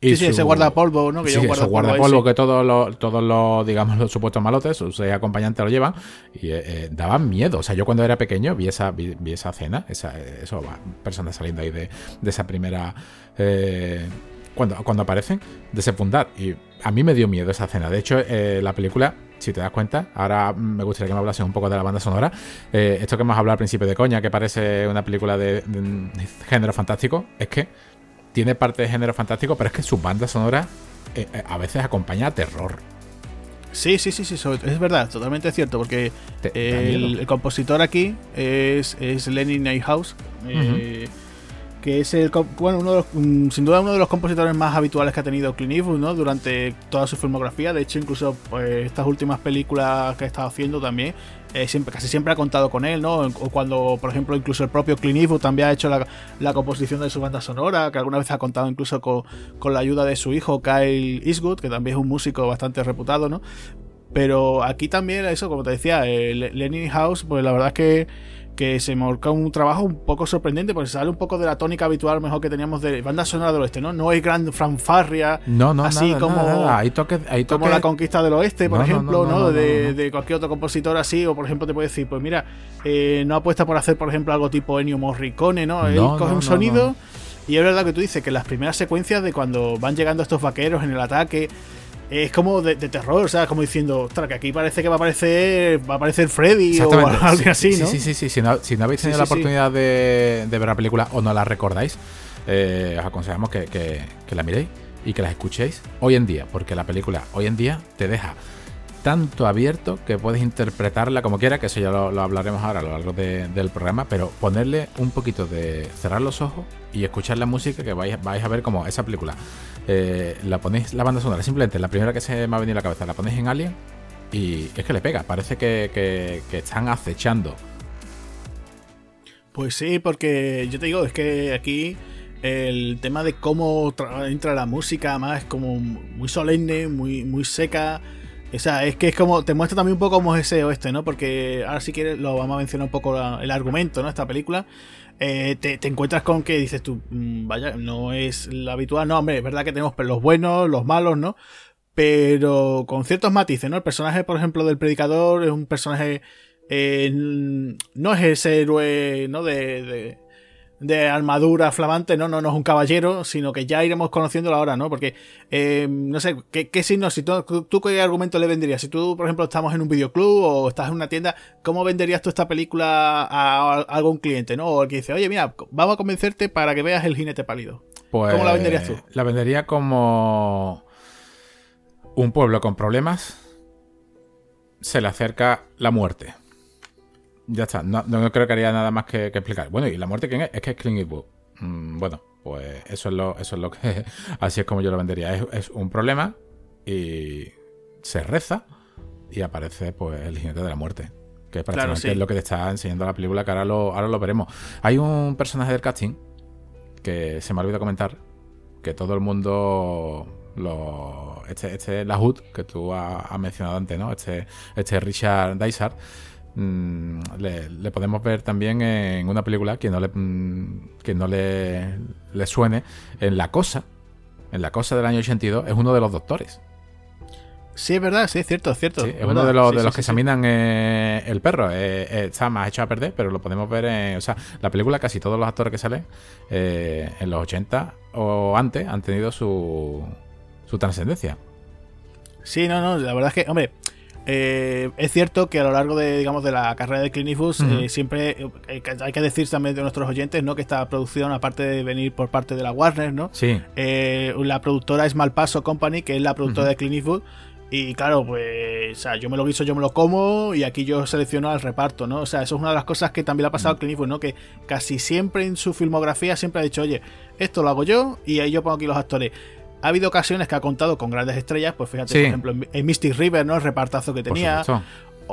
B: Y sí, sí, ese guardapolvo, ¿no?
A: Que sí, ese guardapolvo que todos los, todos los, digamos, los supuestos malotes, sus acompañantes lo llevan. Y eh, eh, daban miedo. O sea, yo cuando era pequeño vi esa, vi, esa cena, esa, eso, personas saliendo ahí de, de esa primera cuando, cuando aparecen, de secundar. Y a mí me dio miedo esa escena. De hecho, eh, la película, si te das cuenta, ahora me gustaría que me hablase un poco de la banda sonora. Eh, esto que hemos hablado al principio de coña, que parece una película de, género fantástico, es que tiene parte de género fantástico, pero es que su banda sonora eh, a veces acompaña a terror.
B: Sí, sí, sí, sí, es verdad, totalmente cierto, porque el, compositor aquí es, es Lenny Neyhouse que es el bueno mm, sin duda uno de los compositores más habituales que ha tenido Clint Eastwood ¿no? durante toda su filmografía de hecho incluso pues, estas últimas películas que ha estado haciendo también eh, casi siempre ha contado con él ¿no? o cuando por ejemplo incluso el propio Clint Eastwood también ha hecho la, composición de su banda sonora que alguna vez ha contado incluso con, con la ayuda de su hijo Kyle Eastwood que también es un músico bastante reputado ¿no? pero aquí también eso como te decía eh, Lenin House pues la verdad es que que se marca un trabajo un poco sorprendente porque sale un poco de la tónica habitual mejor que teníamos de banda sonora del oeste, ¿no? No hay gran fanfarria
A: no, no,
B: así como,
A: Hay toque, hay
B: como la conquista del oeste, por ejemplo, ¿no? De, cualquier otro compositor así, o por ejemplo te puede decir, pues mira, eh, no apuesta por hacer, por ejemplo, algo tipo Ennio Morricone, ¿no? Él coge un sonido y es verdad que tú dices que las primeras secuencias de cuando van llegando estos vaqueros en el ataque es como de, terror, o sea, como diciendo, ostras, que aquí parece que va a aparecer, va a aparecer Freddy o <laughs> algo así, ¿no?
A: Sí, sí, sí, Si no, habéis tenido la oportunidad de, ver la película o no la recordáis, eh, os aconsejamos que, la miréis y que la escuchéis hoy en día, porque la película hoy en día te deja tanto abierto que puedes interpretarla como quieras, que eso ya lo, hablaremos ahora a lo largo del programa, pero ponerle un poquito de cerrar los ojos y escuchar la música que vais, vais a ver como esa película eh, la ponéis la banda sonora, simplemente la primera que se me ha venido a la cabeza, la ponéis en Alien y es que le pega, parece que, están acechando.
B: Pues sí, porque yo te digo, es que aquí el tema de cómo entra la música, más es como muy solemne, muy, muy seca. O sea, es que es como, te muestra también un poco cómo es ese oeste, ¿no? Porque ahora si quieres lo vamos a mencionar un poco el argumento, ¿no? Esta película. Eh, te, encuentras con que dices tú, mm, vaya, no es la habitual, no, hombre, es verdad que tenemos los buenos, los malos, ¿no? Pero con ciertos matices, ¿no? El personaje, por ejemplo, del predicador es un personaje, eh, no es ese héroe, ¿no? de armadura flamante, no, no, no es un caballero, sino que ya iremos conociéndolo ahora, ¿no? Porque, eh, no sé, ¿qué, qué signo, si tú, tú, qué argumento le venderías? Si tú, por ejemplo, estamos en un videoclub o estás en una tienda, ¿cómo venderías tú esta película a, algún cliente, ¿no? O el que dice, oye, mira, vamos a convencerte para que veas el jinete pálido.
A: Pues, ¿Cómo la venderías tú? La vendería como un pueblo con problemas, se le acerca la muerte. Ya está, no, creo que haría nada más que, explicar. Bueno, ¿y la muerte quién es? Es que es Clint Eastwood. Mm, bueno, pues eso es lo, eso es lo que. <laughs> así es como yo lo vendería. Es, un problema y se reza y aparece pues el jinete de la muerte. Que es prácticamente lo que te está enseñando la película, que ahora lo, ahora lo veremos. Hay un personaje del casting que se me ha olvidado comentar, que todo el mundo lo, este, este Lahoud, que tú has, mencionado antes, ¿no? Este, este Richard Dysart, mm, le, podemos ver también en una película que no le, mm, que no le, le suene, en La Cosa, en La Cosa del año 82, es uno de los doctores.
B: Sí, es verdad, sí, es cierto, es cierto.
A: es, uno de los, de los que examinan eh, el perro. Eh, eh, está más hecho a perder, pero lo podemos ver en. O sea, la película, casi todos los actores que salen en los 80 o antes han tenido su, su trascendencia.
B: Sí, no, no, la verdad es que, hombre, es cierto que a lo largo de, digamos, de la carrera de Clint siempre hay que decir también de nuestros oyentes, ¿no? Que esta producción, aparte de venir por parte de la Warner, ¿no?
A: Sí.
B: la productora es Malpaso Company, que es la productora de Clint y claro, pues, o sea, yo me lo guiso, yo me lo como y aquí yo selecciono al reparto, ¿no? O sea, eso es una de las cosas que también le ha pasado a. Clint Eastwood, ¿no? Que casi siempre en su filmografía siempre ha dicho, oye, esto lo hago yo y ahí yo pongo aquí los actores. Ha habido ocasiones que ha contado con grandes estrellas, pues fíjate, por ejemplo, en Mystic River, ¿no? El repartazo que tenía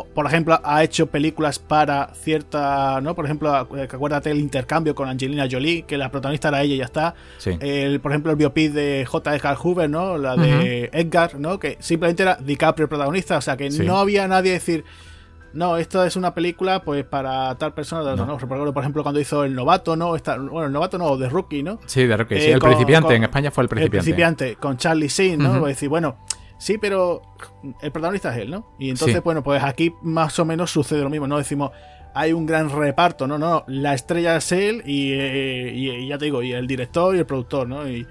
B: por ejemplo, ha hecho películas para cierta, ¿no? Por ejemplo, eh, acuérdate el intercambio con Angelina Jolie, que la protagonista era ella y ya está. El, por ejemplo, el biopic de J. Edgar Hoover, ¿no? La de Edgar, ¿no? Que simplemente era DiCaprio protagonista, o sea que no había nadie decir, no, esto es una película pues para tal persona, no. Por ejemplo, cuando hizo El Novato, ¿no? bueno, El Novato no, The Rookie, ¿no?
A: Sí, The Rookie, sí, El Principiante, en España fue El Principiante.
B: El Principiante, con Charlie Sheen, ¿no? Pues decir, bueno Sí, pero el protagonista es él, ¿no? Y entonces, bueno, pues aquí más o menos sucede lo mismo, ¿no? Decimos, hay un gran reparto, no, no, la estrella es él eh, y, ya te digo, y el director y el productor, ¿no? Y,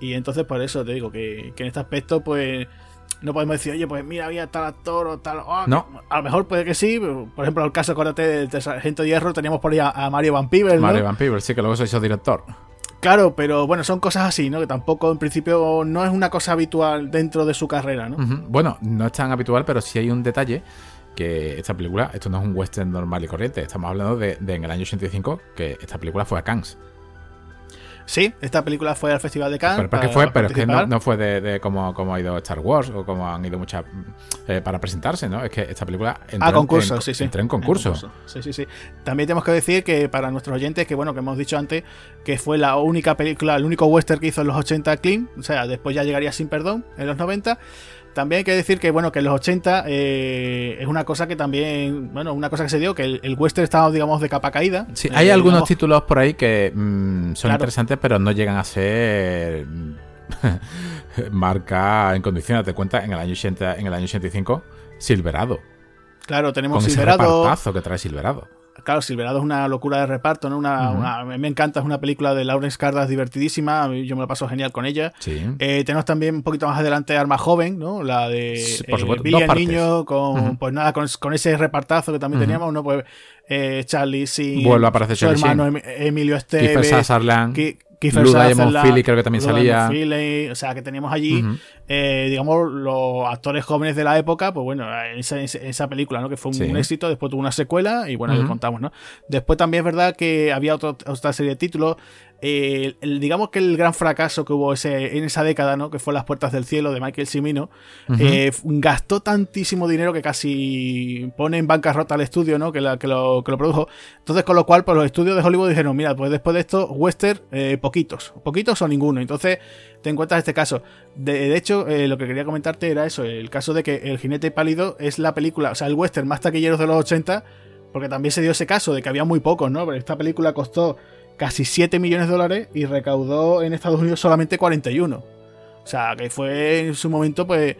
B: entonces por eso te digo que, en este aspecto, pues no podemos decir, oye, pues mira, había tal actor o tal. Oh,
A: no.
B: A lo mejor puede que sí. Por ejemplo, el caso, acuérdate del Sargento de Hierro, teníamos por ahí a, Mario Van Peebles.
A: Mario Van Peebles, sí, que luego se hizo director.
B: Claro, pero bueno, son cosas así, ¿no? Que tampoco en principio no es una cosa habitual dentro de su carrera, ¿no?
A: Bueno, no es tan habitual, pero sí hay un detalle que esta película, esto no es un western normal y corriente, estamos hablando de, de en el año 85 que esta película fue a Cannes.
B: Sí, esta película fue al Festival de Cannes.
A: Pero, fue, pero es que no, fue de, como, como, ha ido Star Wars o como han ido muchas eh, para presentarse, ¿no? Es que esta película
B: entró, ah, concurso, sí, sí.
A: entró en concurso.
B: Sí, sí, sí. También tenemos que decir que para nuestros oyentes, que bueno, que hemos dicho antes, que fue la única película, el único western que hizo en los 80 Clean, o sea, después ya llegaría sin perdón en los 90. También hay que decir que, bueno, que en los 80 eh, es una cosa que también, bueno, una cosa que se dio, que el, western estaba, digamos, de capa caída.
A: Sí, hay eh, algunos títulos por ahí que mm, son interesantes, pero no llegan a ser <laughs> marca en condiciones. Te cuenta, en el año 80, en el año 85, Silverado.
B: Claro, tenemos
A: Con
B: Silverado.
A: Ese que trae Silverado.
B: Claro, Silverado es una locura de reparto, ¿no? Una, me encanta, es una película de Lawrence Cardas divertidísima, yo me la paso genial con ella. Eh, tenemos también un poquito más adelante Arma Joven, ¿no? La de
A: por
B: eh, el Niño, con, pues nada, con, ese repartazo que también teníamos, ¿no? Pues eh, Charlie, sí.
A: Vuelve a aparecer
B: su hermano Emilio Esteve.
A: Kiefer Philly creo que también salía.
B: o sea, que teníamos allí, eh, digamos, los actores jóvenes de la época, pues bueno, en esa, película, ¿no? Que fue un, éxito, después tuvo una secuela y bueno, lo contamos, ¿no? Después también es verdad que había otra serie de títulos, eh, digamos que el gran fracaso que hubo ese, en esa década, ¿no? que fue Las Puertas del Cielo de Michael Cimino, eh, gastó tantísimo dinero que casi pone en bancarrota al estudio ¿no? que, que, lo, que lo produjo. Entonces, con lo cual, pues los estudios de Hollywood dijeron, mira, pues después de esto, western, eh, poquitos, poquitos o ninguno. Entonces, te encuentras este caso. De, hecho, lo que quería comentarte era eso, el caso de que El jinete pálido es la película, o sea, el western más taquillero de los 80, porque también se dio ese caso de que había muy pocos, ¿no? Pero esta película costó casi 7 millones de dólares y recaudó en Estados Unidos solamente 41. O sea, que fue en su momento, pues,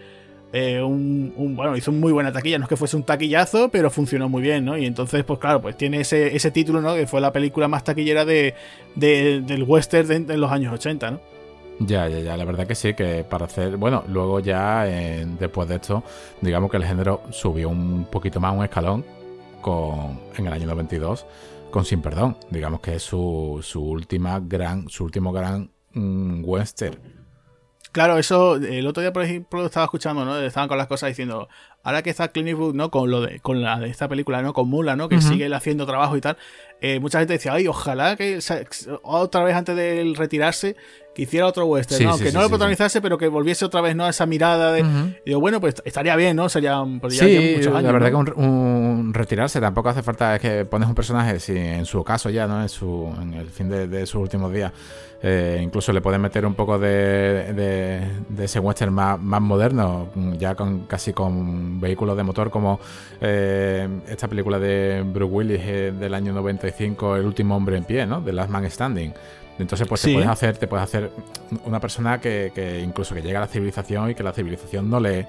B: eh, un, bueno, hizo muy buena taquilla. No es que fuese un taquillazo, pero funcionó muy bien, ¿no? Y entonces, pues claro, pues tiene ese, ese título, ¿no? Que fue la película más taquillera de, del western de, los años 80, ¿no?
A: Ya, ya, ya, la verdad que sí, que para hacer, bueno, luego ya después de esto, digamos que el género subió un poquito más, un escalón, con, en el año 92, con Sin Perdón. Digamos que es su, su última gran, su último gran mm, western.
B: Claro, eso, el otro día, por ejemplo, estaba escuchando, ¿no? Estaban con las cosas diciendo, ahora que está Clint Eastwood, ¿no? Con lo de, con la de esta película, ¿no? Con Mula, ¿no? Que sigue él haciendo trabajo y tal. Eh, mucha gente decía, ay, ojalá que otra vez antes de retirarse que hiciera otro western, ¿no? que no lo protagonizase, pero que volviese otra vez, ¿no? A esa mirada de. digo, bueno, pues estaría bien, ¿no? Sería.
A: sí, muchos años, la verdad que un, retirarse tampoco hace falta, es que pones un personaje, si en su caso ya, ¿no? En, su, en el fin de, sus últimos días, eh, incluso le pueden meter un poco de, de, ese western más, más, moderno, ya con casi con vehículos de motor, como eh, esta película de Bruce Willis eh, del año 95, El último hombre en pie, ¿no? The Last Man Standing. Entonces, pues te puedes hacer, te puedes hacer una persona que, incluso que llega a la civilización y que la civilización no le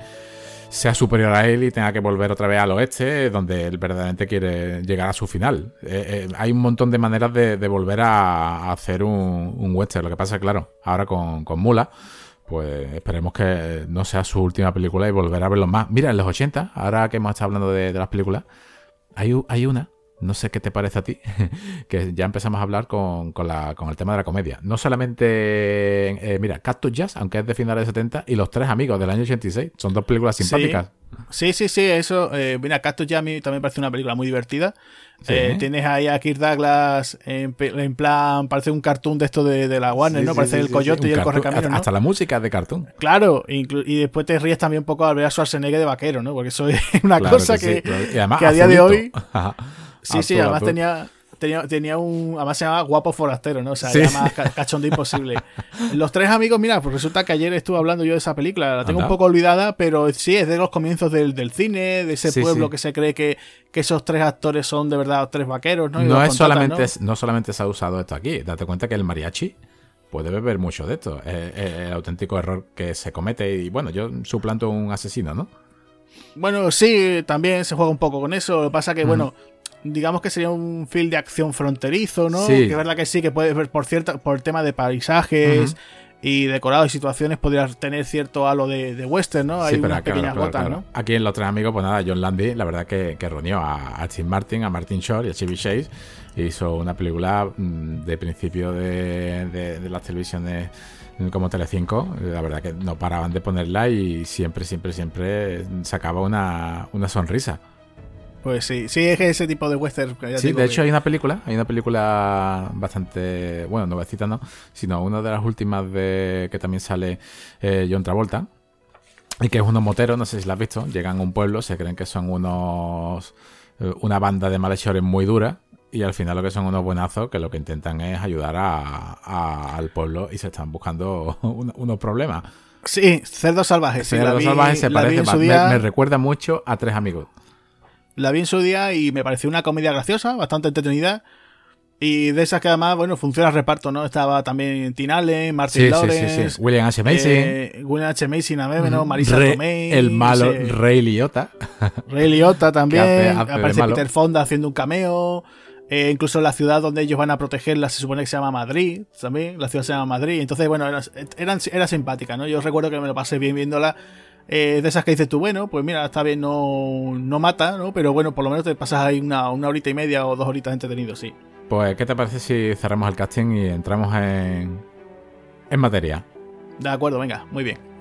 A: sea superior a él y tenga que volver otra vez al oeste, donde él verdaderamente quiere llegar a su final. Eh, eh, hay un montón de maneras de, volver a, hacer un, un, western. Lo que pasa claro, ahora con, Mula, pues esperemos que no sea su última película y volver a verlo más. Mira, en los 80, ahora que hemos estado hablando de, de las películas, hay, hay una no sé qué te parece a ti, <laughs> que ya empezamos a hablar con, la, con el tema de la comedia. No solamente, eh, mira, Cactus Jazz, aunque es de finales de 70, y Los Tres Amigos del año 86. Son dos películas simpáticas.
B: Sí, sí, sí, eso. Eh, mira, Cactus Jazz a mí también parece una película muy divertida. Eh, tienes ahí a Kirk Douglas en, plan, parece un cartoon de esto de, la Warner, ¿no? parece el coyote y el correcamino.
A: Hasta la música de cartoon.
B: Claro, y después te ríes también un poco al ver a Schwarzenegger de vaquero, ¿no? Porque eso <laughs> es una cosa que, que, a día de hoy. <laughs> Sí, sí, además tenía, tenía, tenía, un. Además se llamaba Guapo Forastero, ¿no? O sea, era más cachondo imposible. <laughs> Los tres amigos, mira, pues resulta que ayer estuve hablando yo de esa película. La tengo un poco olvidada, pero sí, es de los comienzos del, del cine, de ese pueblo que se cree que, que, esos tres actores son de verdad tres vaqueros, ¿no?
A: no, es solamente, ¿no? solamente se ha usado esto aquí. Date cuenta que el mariachi puede beber mucho de esto. Es, el auténtico error que se comete. Y bueno, yo suplanto un asesino, ¿no?
B: Bueno, sí, también se juega un poco con eso. Lo que pasa que, bueno, digamos que sería un film de acción fronterizo, ¿no? Que es verdad que sí, que puede ver por cierto, por el tema de paisajes y decorados y situaciones, podría tener cierto halo de, western, ¿no? Hay unas pequeñas gotas, ¿no?
A: Aquí en Los Tres Amigos, pues nada, John Landy, la verdad que, que reunió a, a Tim Martin, a Martin Short y a Chevy Chase. Hizo una película mm, de principio de, de, las televisiones como Telecinco, la verdad que no paraban de ponerla y siempre, siempre, siempre sacaba una, una sonrisa.
B: Pues sí, sí, es ese tipo de western.
A: Sí, de hecho hay una película, hay una película bastante, bueno, novecita no, sino una de las últimas de que también sale eh, John Travolta, y que es unos moteros, no sé si la has visto, llegan a un pueblo, se creen que son unos, eh, una banda de malhechores muy dura, y al final lo que son unos buenazos que lo que intentan es ayudar a, al pueblo y se están buscando <laughs> unos problemas.
B: Sí, cerdos salvajes.
A: Cerdos salvajes se parece, me recuerda mucho a Tres Amigos.
B: La vi en su día y me pareció una comedia graciosa, bastante entretenida. Y de esas que además, bueno, funciona el reparto, ¿no? Estaba también Tinale, Martin Lawrence,
A: William H. Macy.
B: Eh, William H. Macy, ¿no? Marisa Tomei.
A: El malo Rey Liotta. <laughs>
B: Rey Liotta también. Aparece Peter Fonda haciendo un cameo. Eh, incluso la ciudad donde ellos van a protegerla se supone que se llama Madrid también. La ciudad se llama Madrid. Entonces, bueno, era, era simpática, ¿no? Yo recuerdo que me lo pasé bien viéndola eh, de esas que dices tú, bueno, pues mira, está bien, no, no mata, ¿no? Pero bueno, por lo menos te pasas ahí una, una horita y media o dos horitas entretenido, sí.
A: Pues, ¿qué te parece si cerramos el casting y entramos en, en materia?
B: De acuerdo, venga, muy bien.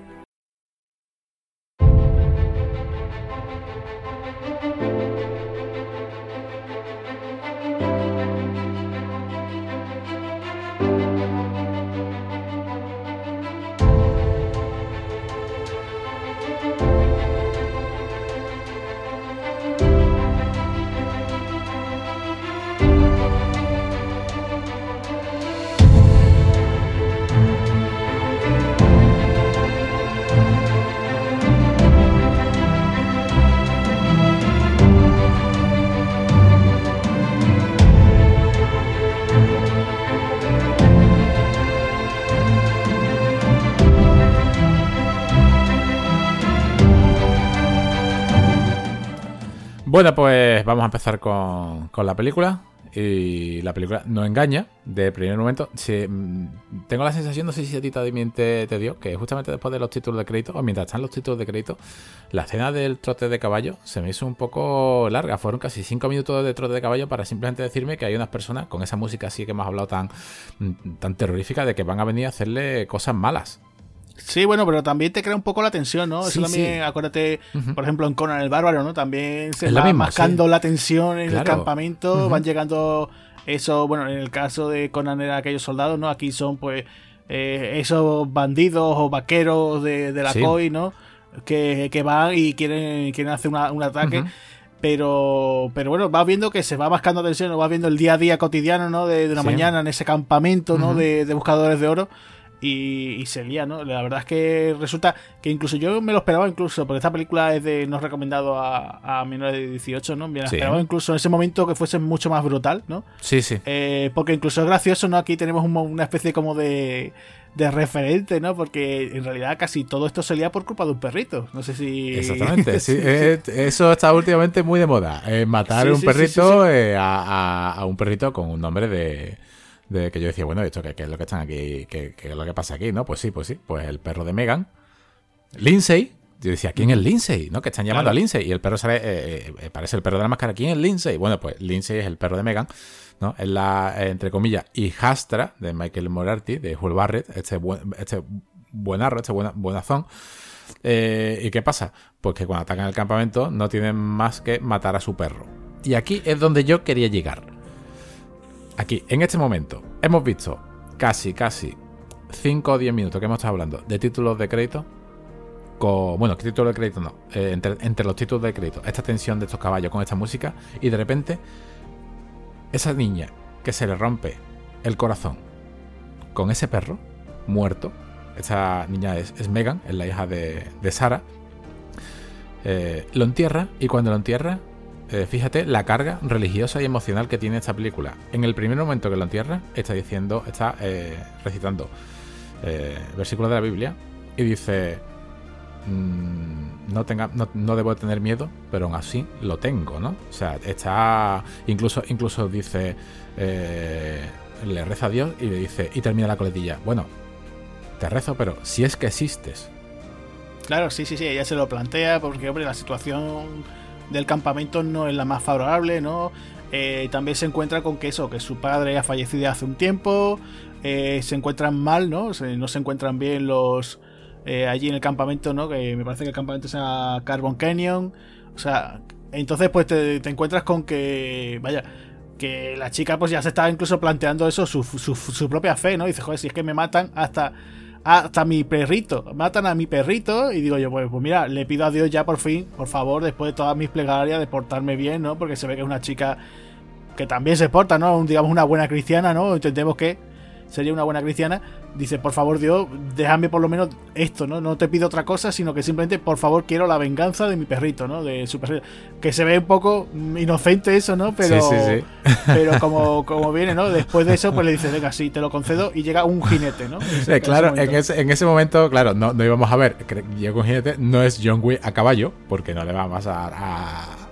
A: Bueno, pues vamos a empezar con, la película. Y la película no engaña de primer momento. Mm, tengo la sensación, no sé si a ti también te, dio, que justamente después de los títulos de crédito, o mientras están los títulos de crédito, la escena del trote de caballo se me hizo un poco larga. Fueron casi cinco minutos de trote de caballo para simplemente decirme que hay unas personas con esa música así que hemos hablado tan, mm, tan terrorífica de que van a venir a hacerle cosas malas.
B: Sí, bueno, pero también te crea un poco la tensión, ¿no? Eso también, acuérdate, por ejemplo, en Conan el Bárbaro, ¿no? También se va mascando la tensión en el campamento, van llegando eso, bueno, en el caso de Conan era aquellos soldados, ¿no? Aquí son, pues, eh, esos bandidos o vaqueros de, la COI, ¿no? Que, van y quieren, quieren hacer un ataque. Pero, pero bueno, vas viendo que se va mascando tensión, vas viendo el día a día cotidiano, ¿no? De, una mañana en ese campamento, ¿no? de, de buscadores de oro y, se lía, ¿no? La verdad es que resulta que incluso yo me lo esperaba incluso, porque esta película es de no recomendado a, a menores de 18, ¿no? Me la esperaba incluso en ese momento que fuese mucho más brutal, ¿no?
A: Sí, sí.
B: Eh, porque incluso es gracioso, ¿no? Aquí tenemos una especie como de, de referente, ¿no? Porque en realidad casi todo esto se lía por culpa de un perrito. No sé si.
A: Exactamente, <laughs> sí. Eh, eso está últimamente muy de moda. Eh, matar un perrito a, a, un perrito con un nombre de, de que yo decía, bueno, esto qué, es lo que están aquí, qué, es lo que pasa aquí, ¿no? Pues sí, pues sí, pues el perro de Megan, Lindsay, yo decía, ¿quién es Lindsay? ¿No? Que están llamando a Lindsay. Y el perro sale, eh, eh, parece el perro de la máscara. ¿Quién es Lindsay? Bueno, pues Lindsay es el perro de Megan, ¿no? Es la, entre comillas, hijastra de Michael Moriarty, de Hull Barrett, este, buen, este buenarro, este buena, buenazón. Eh, ¿Y qué pasa? Pues que cuando atacan el campamento no tienen más que matar a su perro. Y aquí es donde yo quería llegar aquí, en este momento, hemos visto casi, casi 5 o 10 minutos que hemos estado hablando de títulos de crédito. Con, bueno, títulos de crédito no. Eh, entre, los títulos de crédito, esta tensión de estos caballos con esta música. Y de repente, esa niña que se le rompe el corazón con ese perro muerto. Esa niña es, Megan, es la hija de, de Sara. Eh, lo entierra y cuando lo entierra eh, fíjate la carga religiosa y emocional que tiene esta película. En el primer momento que lo entierra, está diciendo, está eh, recitando eh, versículos de la Biblia y dice: mm, no, tenga, no, debo tener miedo, pero aún así lo tengo, ¿no? O sea, está. Incluso, incluso dice. le reza a Dios y le dice. Y termina la coletilla. Bueno, te rezo, pero si es que existes.
B: Claro, sí, sí, sí, ella se lo plantea porque, hombre, la situación del campamento no es la más favorable, ¿no? Eh, también se encuentra con que eso, que su padre ha fallecido hace un tiempo, eh, se encuentran mal, ¿no? no se encuentran bien los... Eh, allí en el campamento, ¿no? Que me parece que el campamento sea Carbon Canyon. O sea, entonces pues te, encuentras con que, vaya, que la chica pues ya se estaba incluso planteando eso, su, su propia fe, ¿no? dice, joder, si es que me matan hasta hasta mi perrito. Matan a mi perrito y digo yo, pues, pues, mira, le pido a Dios ya por fin, por favor, después de todas mis plegarias, de portarme bien, ¿no? Porque se ve que es una chica que también se porta, ¿no? Digamos una buena cristiana, ¿no? Entendemos que sería una buena cristiana, dice, por favor Dios, déjame por lo menos esto, ¿no? No te pido otra cosa, sino que simplemente, por favor, quiero la venganza de mi perrito, ¿no? De su perrito. Que se ve un poco inocente eso, ¿no? Pero, sí, sí, sí. pero <laughs> como, como viene, ¿no? Después de eso, pues le dice, venga, sí, te lo concedo, y llega un jinete, ¿no?
A: Eh, claro, en ese, en ese, momento, claro, no, no íbamos a ver, llega un jinete, no es John Wick a caballo, porque no le va a pasar a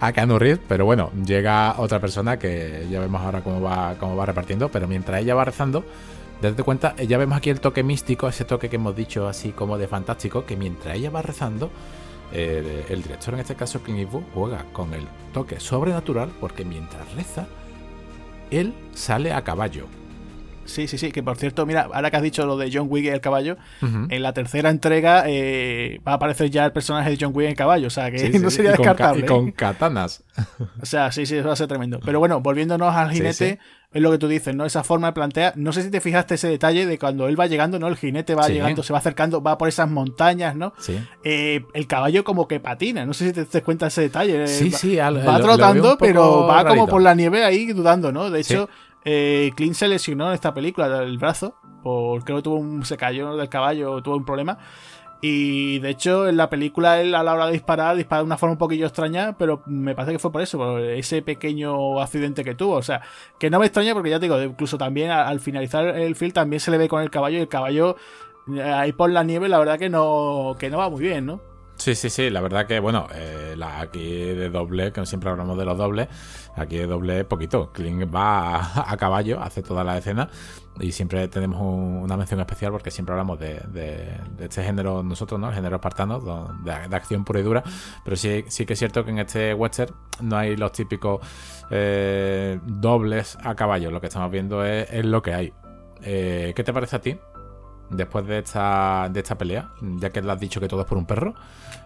A: a Keanu pero bueno, llega otra persona que ya vemos ahora cómo va, cómo va repartiendo, pero mientras ella va rezando, desde cuenta, ya vemos aquí el toque místico, ese toque que hemos dicho así como de fantástico, que mientras ella va rezando, eh, el director, en este caso Clint Eastwood, juega con el toque sobrenatural, porque mientras reza, él sale a caballo.
B: Sí, sí, sí, que por cierto, mira, ahora que has dicho lo de John Wick y el caballo, en la tercera entrega eh, va a aparecer ya el personaje de John Wick en el caballo, o sea que <laughs> no sería descartable.
A: y con katanas. <laughs>
B: o sea, sí, sí, eso va a ser tremendo. Pero bueno, volviéndonos al jinete, es lo que tú dices, ¿no? Esa forma de plantear, no sé si te fijaste ese detalle de cuando él va llegando, ¿no? El jinete va llegando, se va acercando, va por esas montañas, ¿no?
A: Sí.
B: Eh, el caballo como que patina, no sé si te das cuenta ese detalle.
A: Sí, sí,
B: va trotando, pero va como por la nieve ahí dudando, ¿no? De hecho eh, Clint se lesionó en esta película el brazo, porque creo que tuvo un, se cayó del caballo, tuvo un problema. Y de hecho, en la película él a la hora de disparar, dispara de una forma un poquillo extraña, pero me parece que fue por eso, por ese pequeño accidente que tuvo. O sea, que no me extraña porque ya te digo, incluso también al finalizar el film también se le ve con el caballo y el caballo eh, ahí por la nieve, la verdad que no, que no va muy bien, ¿no?
A: Sí, sí, sí, la verdad que, bueno, eh, aquí de doble, que siempre hablamos de los dobles, aquí de doble poquito. Kling va a, caballo, hace toda la escena y siempre tenemos una mención especial porque siempre hablamos de, este género nosotros, ¿no? El género espartano, de, acción pura y dura, pero sí, sí que es cierto que en este western no hay los típicos eh, dobles a caballo, lo que estamos viendo es, lo que hay. Eh, ¿Qué te parece a ti? después de esta, de esta pelea, ya que le has dicho que todo es por un perro,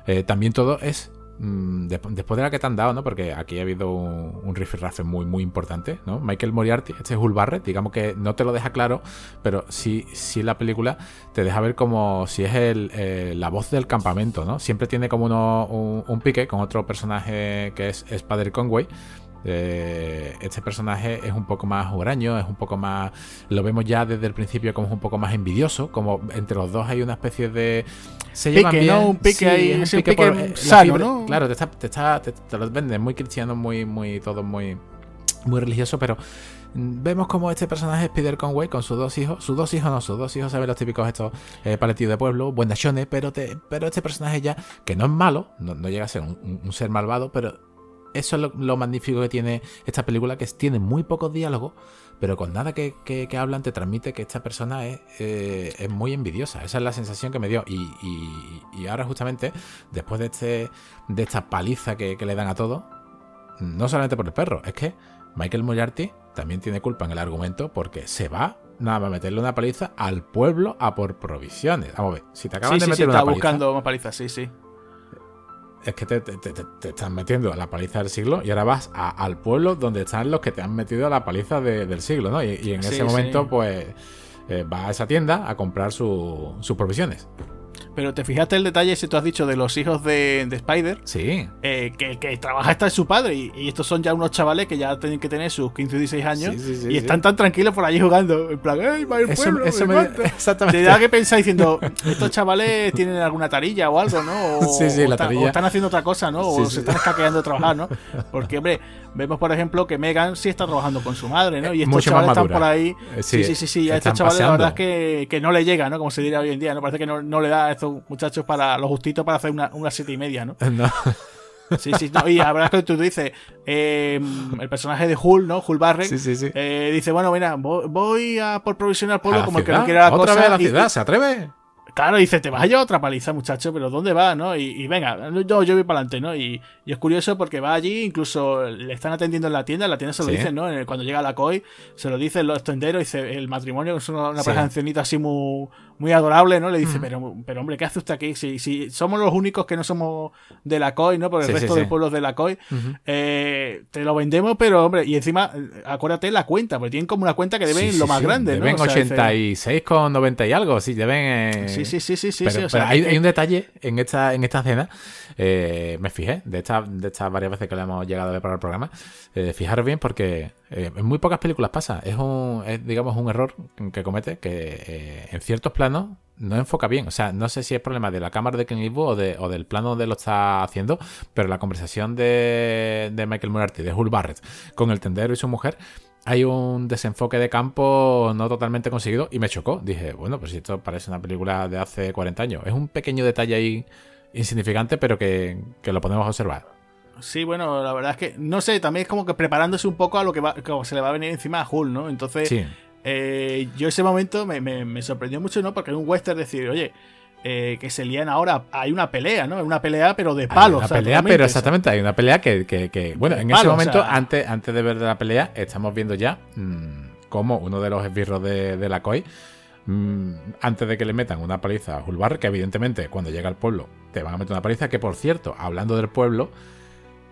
A: eh, también todo es mm, después de la que te han dado, ¿no? Porque aquí ha habido un, un rifirrafe muy, muy importante, ¿no? Michael Moriarty, este es Hull Barrett, digamos que no te lo deja claro, pero sí, sí la película te deja ver como si es el, eh, la voz del campamento, ¿no? Siempre tiene como uno, un, un, pique con otro personaje que es Spader Conway eh, este personaje es un poco más huraño, es un poco más. Lo vemos ya desde el principio como es un poco más envidioso. Como entre los dos hay una especie de.
B: Se llevan pique, ¿no? Un pique ahí, un pique, por, sano, ¿no?
A: Claro, te, está, te, está, te, te lo venden muy cristiano, muy, muy, todo muy, muy religioso, pero vemos como este personaje es Peter Conway con sus dos hijos, sus dos hijos no, sus dos hijos saben los típicos estos eh, paletidos de pueblo, buenachones, pero te, pero este personaje ya, que no es malo, no, no llega a ser un, un, ser malvado, pero eso es lo, lo, magnífico que tiene esta película, que tiene muy pocos diálogos, pero con nada que, que, que hablan te transmite que esta persona es, eh, es, muy envidiosa. Esa es la sensación que me dio. Y, y, y ahora justamente, después de, este, de esta paliza que, que le dan a todos, no solamente por el perro, es que Michael Moriarty también tiene culpa en el argumento porque se va nada más meterle una paliza al pueblo a por provisiones. Vamos a ver, si te acaban
B: sí,
A: de
B: sí,
A: meter
B: sí,
A: una
B: está
A: paliza,
B: buscando más palizas, sí, sí.
A: Es que te, te, te, te, están metiendo a la paliza del siglo y ahora vas a, al pueblo donde están los que te han metido a la paliza de, del siglo, ¿no? Y, y en
B: Sí,
A: ese momento,
B: sí.
A: pues, eh, va a esa tienda a comprar su- sus provisiones.
B: Pero te fijaste el detalle si tú has dicho de los hijos de, de Spider,
A: Sí.
B: eh, que el que trabaja está es su padre, y, y estos son ya unos chavales que ya tienen que tener sus 15 o 16 años,
A: Sí, sí, sí,
B: y están tan tranquilos por allí jugando, en plan, ¡ay, va el
A: Eso,
B: pueblo!
A: eso
B: me
A: me,
B: encanta".
A: exactamente.
B: Te da que pensar diciendo, estos chavales tienen alguna tarilla o algo, ¿no? O, <laughs>
A: Sí, sí,
B: o
A: la tarilla.
B: o están haciendo otra cosa, ¿no? O se están escaqueando de trabajar, ¿no? <laughs> Porque, hombre, vemos, por ejemplo, que Megan sí está trabajando con su madre, ¿no? Y estos
A: Mucho
B: chavales están por ahí.
A: Eh,
B: Sí,
A: sí,
B: sí, sí, A estos chavales la verdad es que, que no le llega, ¿no? Como se diría hoy en día, ¿no? Parece que no, no le da a muchachos para los justitos para hacer una, una siete y media, ¿no? <laughs>
A: No.
B: Sí, sí, no. Y la verdad es que tú dices, eh, el personaje de Hull, ¿no? Hull Barrett.
A: Sí, sí, sí.
B: eh, dice, bueno, mira, voy, a por
A: ¿A
B: pueblo como el que no quiere la
A: ¿Otra
B: cosa.
A: vez a la
B: y-
A: ciudad? ¿Se atreve?
B: Claro, dice, te vas a llevar otra paliza, muchacho, pero ¿dónde vas, no? Y, y venga, yo, yo voy para adelante, ¿no? Y, y es curioso porque va allí, incluso le están atendiendo en la tienda, en la tienda se lo dicen, ¿no? Cuando llega la COI, se lo dicen los tenderos, dice, el matrimonio, es una, una pareja ancianita así muy, muy adorable, ¿no? Le dice, pero, pero hombre, ¿qué hace usted aquí? Si, si somos los únicos que no somos de la COI, ¿no? Porque
A: Sí,
B: el
A: sí,
B: resto
A: sí.
B: del pueblo es de la COI. Eh, te lo vendemos, pero hombre, y encima, eh, acuérdate la cuenta, porque tienen como una cuenta que deben
A: Sí,
B: lo
A: sí,
B: más
A: sí.
B: grande, ¿no?
A: Deben
B: O sea, dice-
A: 86 con 90 y algo, sí, deben... eh,
B: Sí, sí, sí, sí, sí.
A: pero,
B: sí, o sea,
A: pero hay,
B: que-
A: hay un detalle en esta, en esta escena, eh, me fijé, de estas de estas varias veces que le hemos llegado a ver para el programa, eh, fijaros bien porque eh, en muy pocas películas pasa, es un, es, digamos, un error que comete que en ciertos planos no enfoca bien, o sea, no sé si es problema de la cámara de Clint Eastwood o, de, o del plano donde lo está haciendo, pero la conversación de, de Michael Moriarty, de Hull Barrett, con el tendero y su mujer, hay un desenfoque de campo no totalmente conseguido y me chocó. Dije, bueno, pues esto parece una película de hace 40 años. Es un pequeño detalle ahí insignificante, pero que, que lo podemos observar.
B: Sí, bueno, la verdad es que, no sé, también es como que preparándose un poco a lo que va, como se le va a venir encima a Hull, ¿no? Entonces,
A: Sí,
B: eh, yo ese momento me, me- me sorprendió mucho, ¿no? Porque en un western decir, oye, eh, que se lían ahora, hay una pelea, ¿no? Una pelea, pero de palos.
A: una
B: o sea,
A: pelea, pero exactamente, hay una pelea que, que- que- bueno,
B: De
A: en
B: palo,
A: ese
B: o
A: momento,
B: sea-
A: antes, antes de ver la pelea, estamos viendo ya mm, cómo uno de los esbirros de, de la COI, mm, antes de que le metan una paliza a Hulbar, que evidentemente cuando llega al pueblo te van a meter una paliza, que por cierto, hablando del pueblo,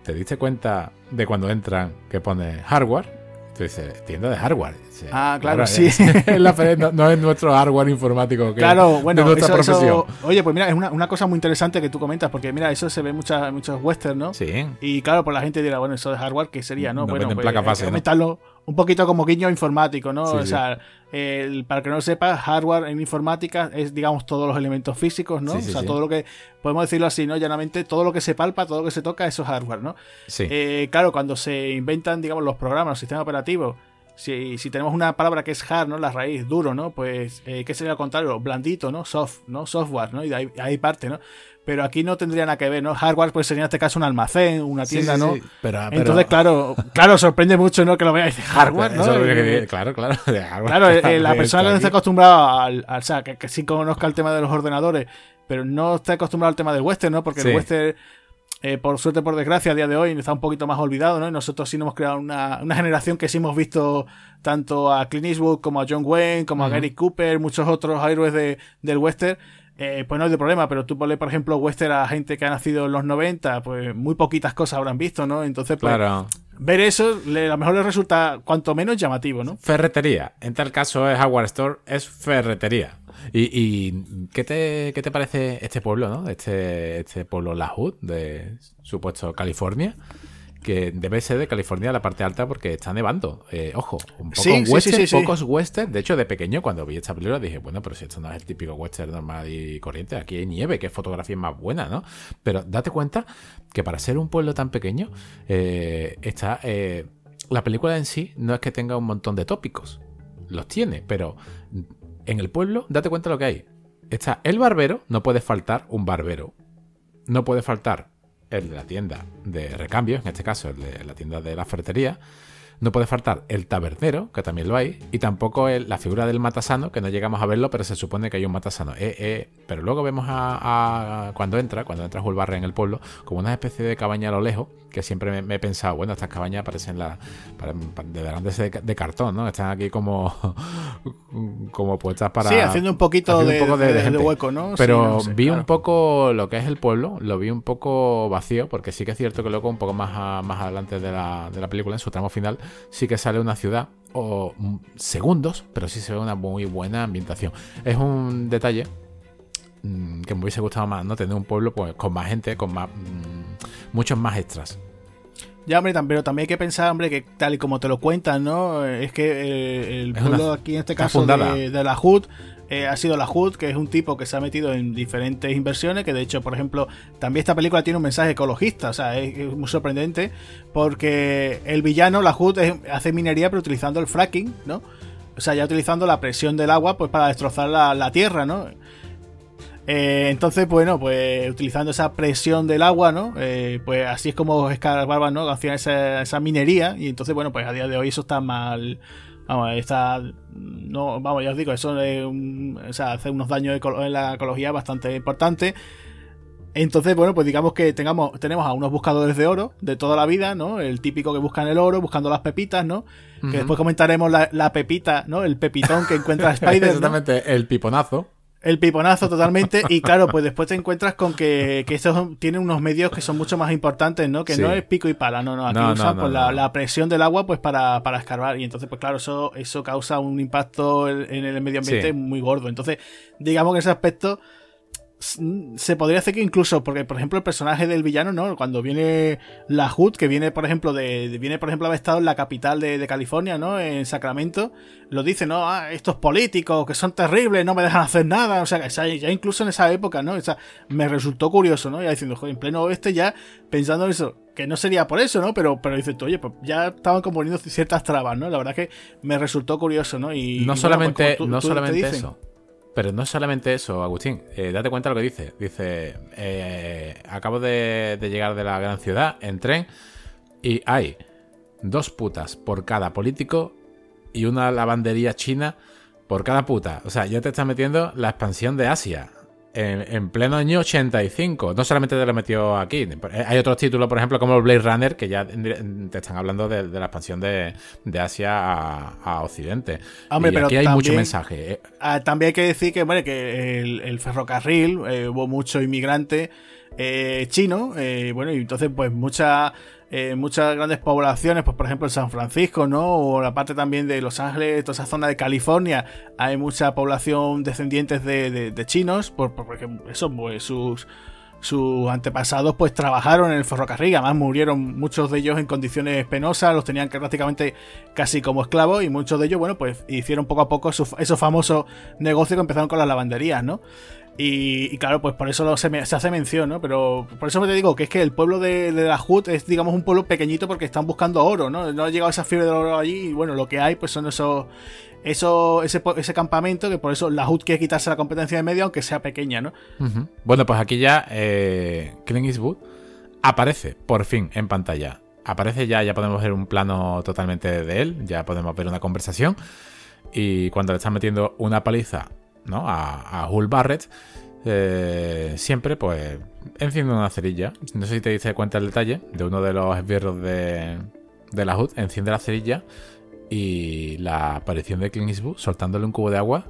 A: ¿te diste cuenta de cuando entran que pone hardware? Tú dices, tienda de hardware.
B: Ah, claro, sí.
A: es- <laughs> la no, no es nuestro hardware informático. Que,
B: Claro, bueno,
A: de nuestra
B: eso- eso-
A: profesión.
B: oye, pues mira, es una, una cosa muy interesante que tú comentas, porque mira, eso se ve en muchas, muchos westerns, ¿no?
A: Sí.
B: Y claro, pues la gente dirá, bueno, eso de hardware, ¿qué sería, no?
A: Nos
B: bueno, pues,
A: placas
B: hay que
A: base, ¿no?
B: un poquito como guiño informático, ¿no?
A: Sí,
B: o sea, el- para que no lo sepa, hardware en informática es, digamos, todos los elementos físicos, ¿no?
A: Sí, sí,
B: o sea, todo lo que, podemos decirlo así, ¿no? Llanamente, todo lo que se palpa, todo lo que se toca, eso es hardware, ¿no?
A: Sí.
B: Eh, claro, cuando se inventan, digamos, los programas, los sistemas operativos, si, si tenemos una palabra que es hard, ¿no? La raíz, duro, ¿no? Pues, eh, ¿qué sería lo contrario? Blandito, ¿no? Soft, ¿no? Software, ¿no? Y de ahí, ahí parte, ¿no? Pero aquí no tendría nada que ver, ¿no? Hardware, pues sería en este caso un almacén, una
A: Sí,
B: tienda,
A: sí,
B: ¿no?
A: sí. Pero, pero-
B: Entonces, claro, claro, sorprende mucho, ¿no? Que lo veáis <laughs> hardware, ¿no?
A: Eso es que
B: Eh,
A: claro, claro. de hardware.
B: Claro, eh, la
A: Está
B: persona que no está acostumbrada al, al- o sea, que, que sí conozca el tema de los ordenadores, pero no está acostumbrado al tema del western, ¿no? Porque
A: Sí.
B: el western eh, por suerte, por desgracia, a día de hoy está un poquito más olvidado, ¿no? Y nosotros sí nos hemos creado una, generación que sí hemos visto tanto a Clint Eastwood como a John Wayne, como a Gary Cooper, muchos otros héroes de, del western. Eh, pues no hay de problema, pero tú ponle, por ejemplo, western a gente que ha nacido en los 90, pues muy poquitas cosas habrán visto, ¿no? Entonces, pues, ver eso a lo mejor les resulta cuanto menos llamativo, ¿no?
A: Ferretería. En tal caso es Howard Store, es ferretería. ¿Y, qué, te, qué, te, parece este pueblo, ¿no? Este, este pueblo La Hood, de supuesto California que debe ser de California la parte alta porque está nevando. Eh, ojo, un poco western, pocos western. De hecho, de pequeño, cuando vi esta película, dije, bueno, pero si esto no es el típico western normal y corriente, aquí hay nieve, que fotografía más buena, ¿no? Pero date cuenta que para ser un pueblo tan pequeño, eh, está. Eh, la película en sí no es que tenga un montón de tópicos. Los tiene, pero en el pueblo, date cuenta lo que hay. Está el barbero, no puede faltar un barbero. No puede faltar el de la tienda de recambio, en este caso el de la tienda de la ferretería, no puede faltar el tabernero, que también lo hay, y tampoco la figura del matasano, que no llegamos a verlo, pero se supone que hay un matasano. Eh, eh, pero luego vemos a, cuando entra, cuando entra Julbarre en el pueblo, como una especie de cabaña a lo lejos, que siempre me, he pensado, bueno, estas cabañas parecen la, de, de, cartón, ¿no? Están aquí como, <laughs> como puestas para...
B: Sí, haciendo un poquito, de, hueco, ¿no?
A: Pero vi un poco lo que es el pueblo, lo vi un poco vacío, porque sí que es cierto que luego un poco más, más adelante de la, de la película, en su tramo final, sí que sale una ciudad o segundos, pero sí se ve una muy buena ambientación. Es un detalle mm, que me hubiese gustado más, ¿no? Tener un pueblo pues, con más gente, con más mm, muchos más extras.
B: Ya, hombre, pero también hay que pensar, hombre, que tal y como te lo cuentan, ¿no? Es que eh, el pueblo aquí en este caso de, de, la HUD eh, ha sido la HUD, que es un tipo que se ha metido en diferentes inversiones, que de hecho, por ejemplo, también esta película tiene un mensaje ecologista, o sea, es, muy sorprendente, porque el villano, la HUD, hace minería pero utilizando el fracking, ¿no? O sea, ya utilizando la presión del agua pues para destrozar la, tierra, ¿no? Eh, entonces, bueno, pues utilizando esa presión del agua, ¿no? Eh, pues así es como escarbaban, ¿no? Hacían esa, esa minería y entonces, bueno, pues a día de hoy eso está mal Vamos, está. No, vamos, ya os digo, eso hace unos daños en la ecología bastante importantes. Entonces, bueno, pues digamos que tengamos, tenemos a unos buscadores de oro de toda la vida, ¿no? El típico que buscan el oro, buscando las pepitas, ¿no? Que después comentaremos la, pepita, ¿no? El pepitón que encuentra <laughs> Spider.
A: Exactamente, el piponazo.
B: El piponazo totalmente. Y claro, pues después te encuentras con que, que estos tienen unos medios que son mucho más importantes, ¿no? Que no es pico y pala, no, no. Aquí usan pues, la, presión del agua pues para, para escarbar. Y entonces, pues claro, eso, eso causa un impacto en, el medio ambiente muy gordo. Entonces, digamos que ese aspecto se podría hacer que incluso, porque por ejemplo el personaje del villano, ¿no? Cuando viene la HUD, que viene por ejemplo de, viene por ejemplo haber estado en la capital de, California, ¿no? En Sacramento, lo dice, ¿no? Ah, estos políticos que son terribles, no me dejan hacer nada, o sea, ya incluso en esa época, ¿no? O sea, me resultó curioso, ¿no? Ya diciendo, joder, en pleno oeste ya pensando en eso, que no sería por eso, ¿no? Pero, pero dices oye, pues ya estaban componiendo ciertas trabas, ¿no? La verdad que me resultó curioso, ¿no?
A: Y no pues, solamente, no solamente eso. Pero no es solamente eso, Agustín. Eh, date cuenta de lo que dice. Dice, eh, acabo de, llegar de la gran ciudad en tren y hay dos putas por cada político y una lavandería china por cada puta. O sea, ya te estás metiendo la expansión de Asia en, pleno año 85. No solamente te lo metió aquí. Hay otros títulos, por ejemplo, como el Blade Runner, que ya te están hablando de, la expansión de, Asia a, Occidente. y pero aquí hay mucho mensaje.
B: ¿eh? Ah, también hay que decir que, bueno, que el, ferrocarril, eh, hubo mucho inmigrante eh, chino, bueno, y entonces pues mucha eh, muchas grandes poblaciones, pues por ejemplo en San Francisco, ¿no? O la parte también de Los Ángeles, toda esa zona de California, hay mucha población descendientes de, chinos, porque pues sus, sus antepasados pues trabajaron en el ferrocarril, además murieron muchos de ellos en condiciones penosas, los tenían prácticamente casi como esclavos y muchos de ellos, bueno, pues hicieron poco a poco esos famosos negocios que empezaron con las lavanderías, ¿no? Y, claro, pues por eso se, hace mención, ¿no? Pero por eso te digo que es que el pueblo de, la HUD es, digamos, un pueblo pequeñito porque están buscando oro, ¿no? No ha llegado esa fiebre de oro allí y bueno, lo que hay pues son esos, eso, ese, ese campamento que por eso la HUD quiere quitarse la competencia de medio aunque sea pequeña, ¿no?
A: Bueno, pues aquí ya eh, Clint Eastwood aparece por fin en pantalla. Aparece ya, ya podemos ver un plano totalmente de él, ya podemos ver una conversación. Y cuando le están metiendo una paliza ¿no? a, a Hull Barrett, eh, siempre, pues, enciende una cerilla. No sé si te diste cuenta el detalle de uno de los esbirros de, de la HUD. Enciende la cerilla y la aparición de Clint soltándole un cubo de agua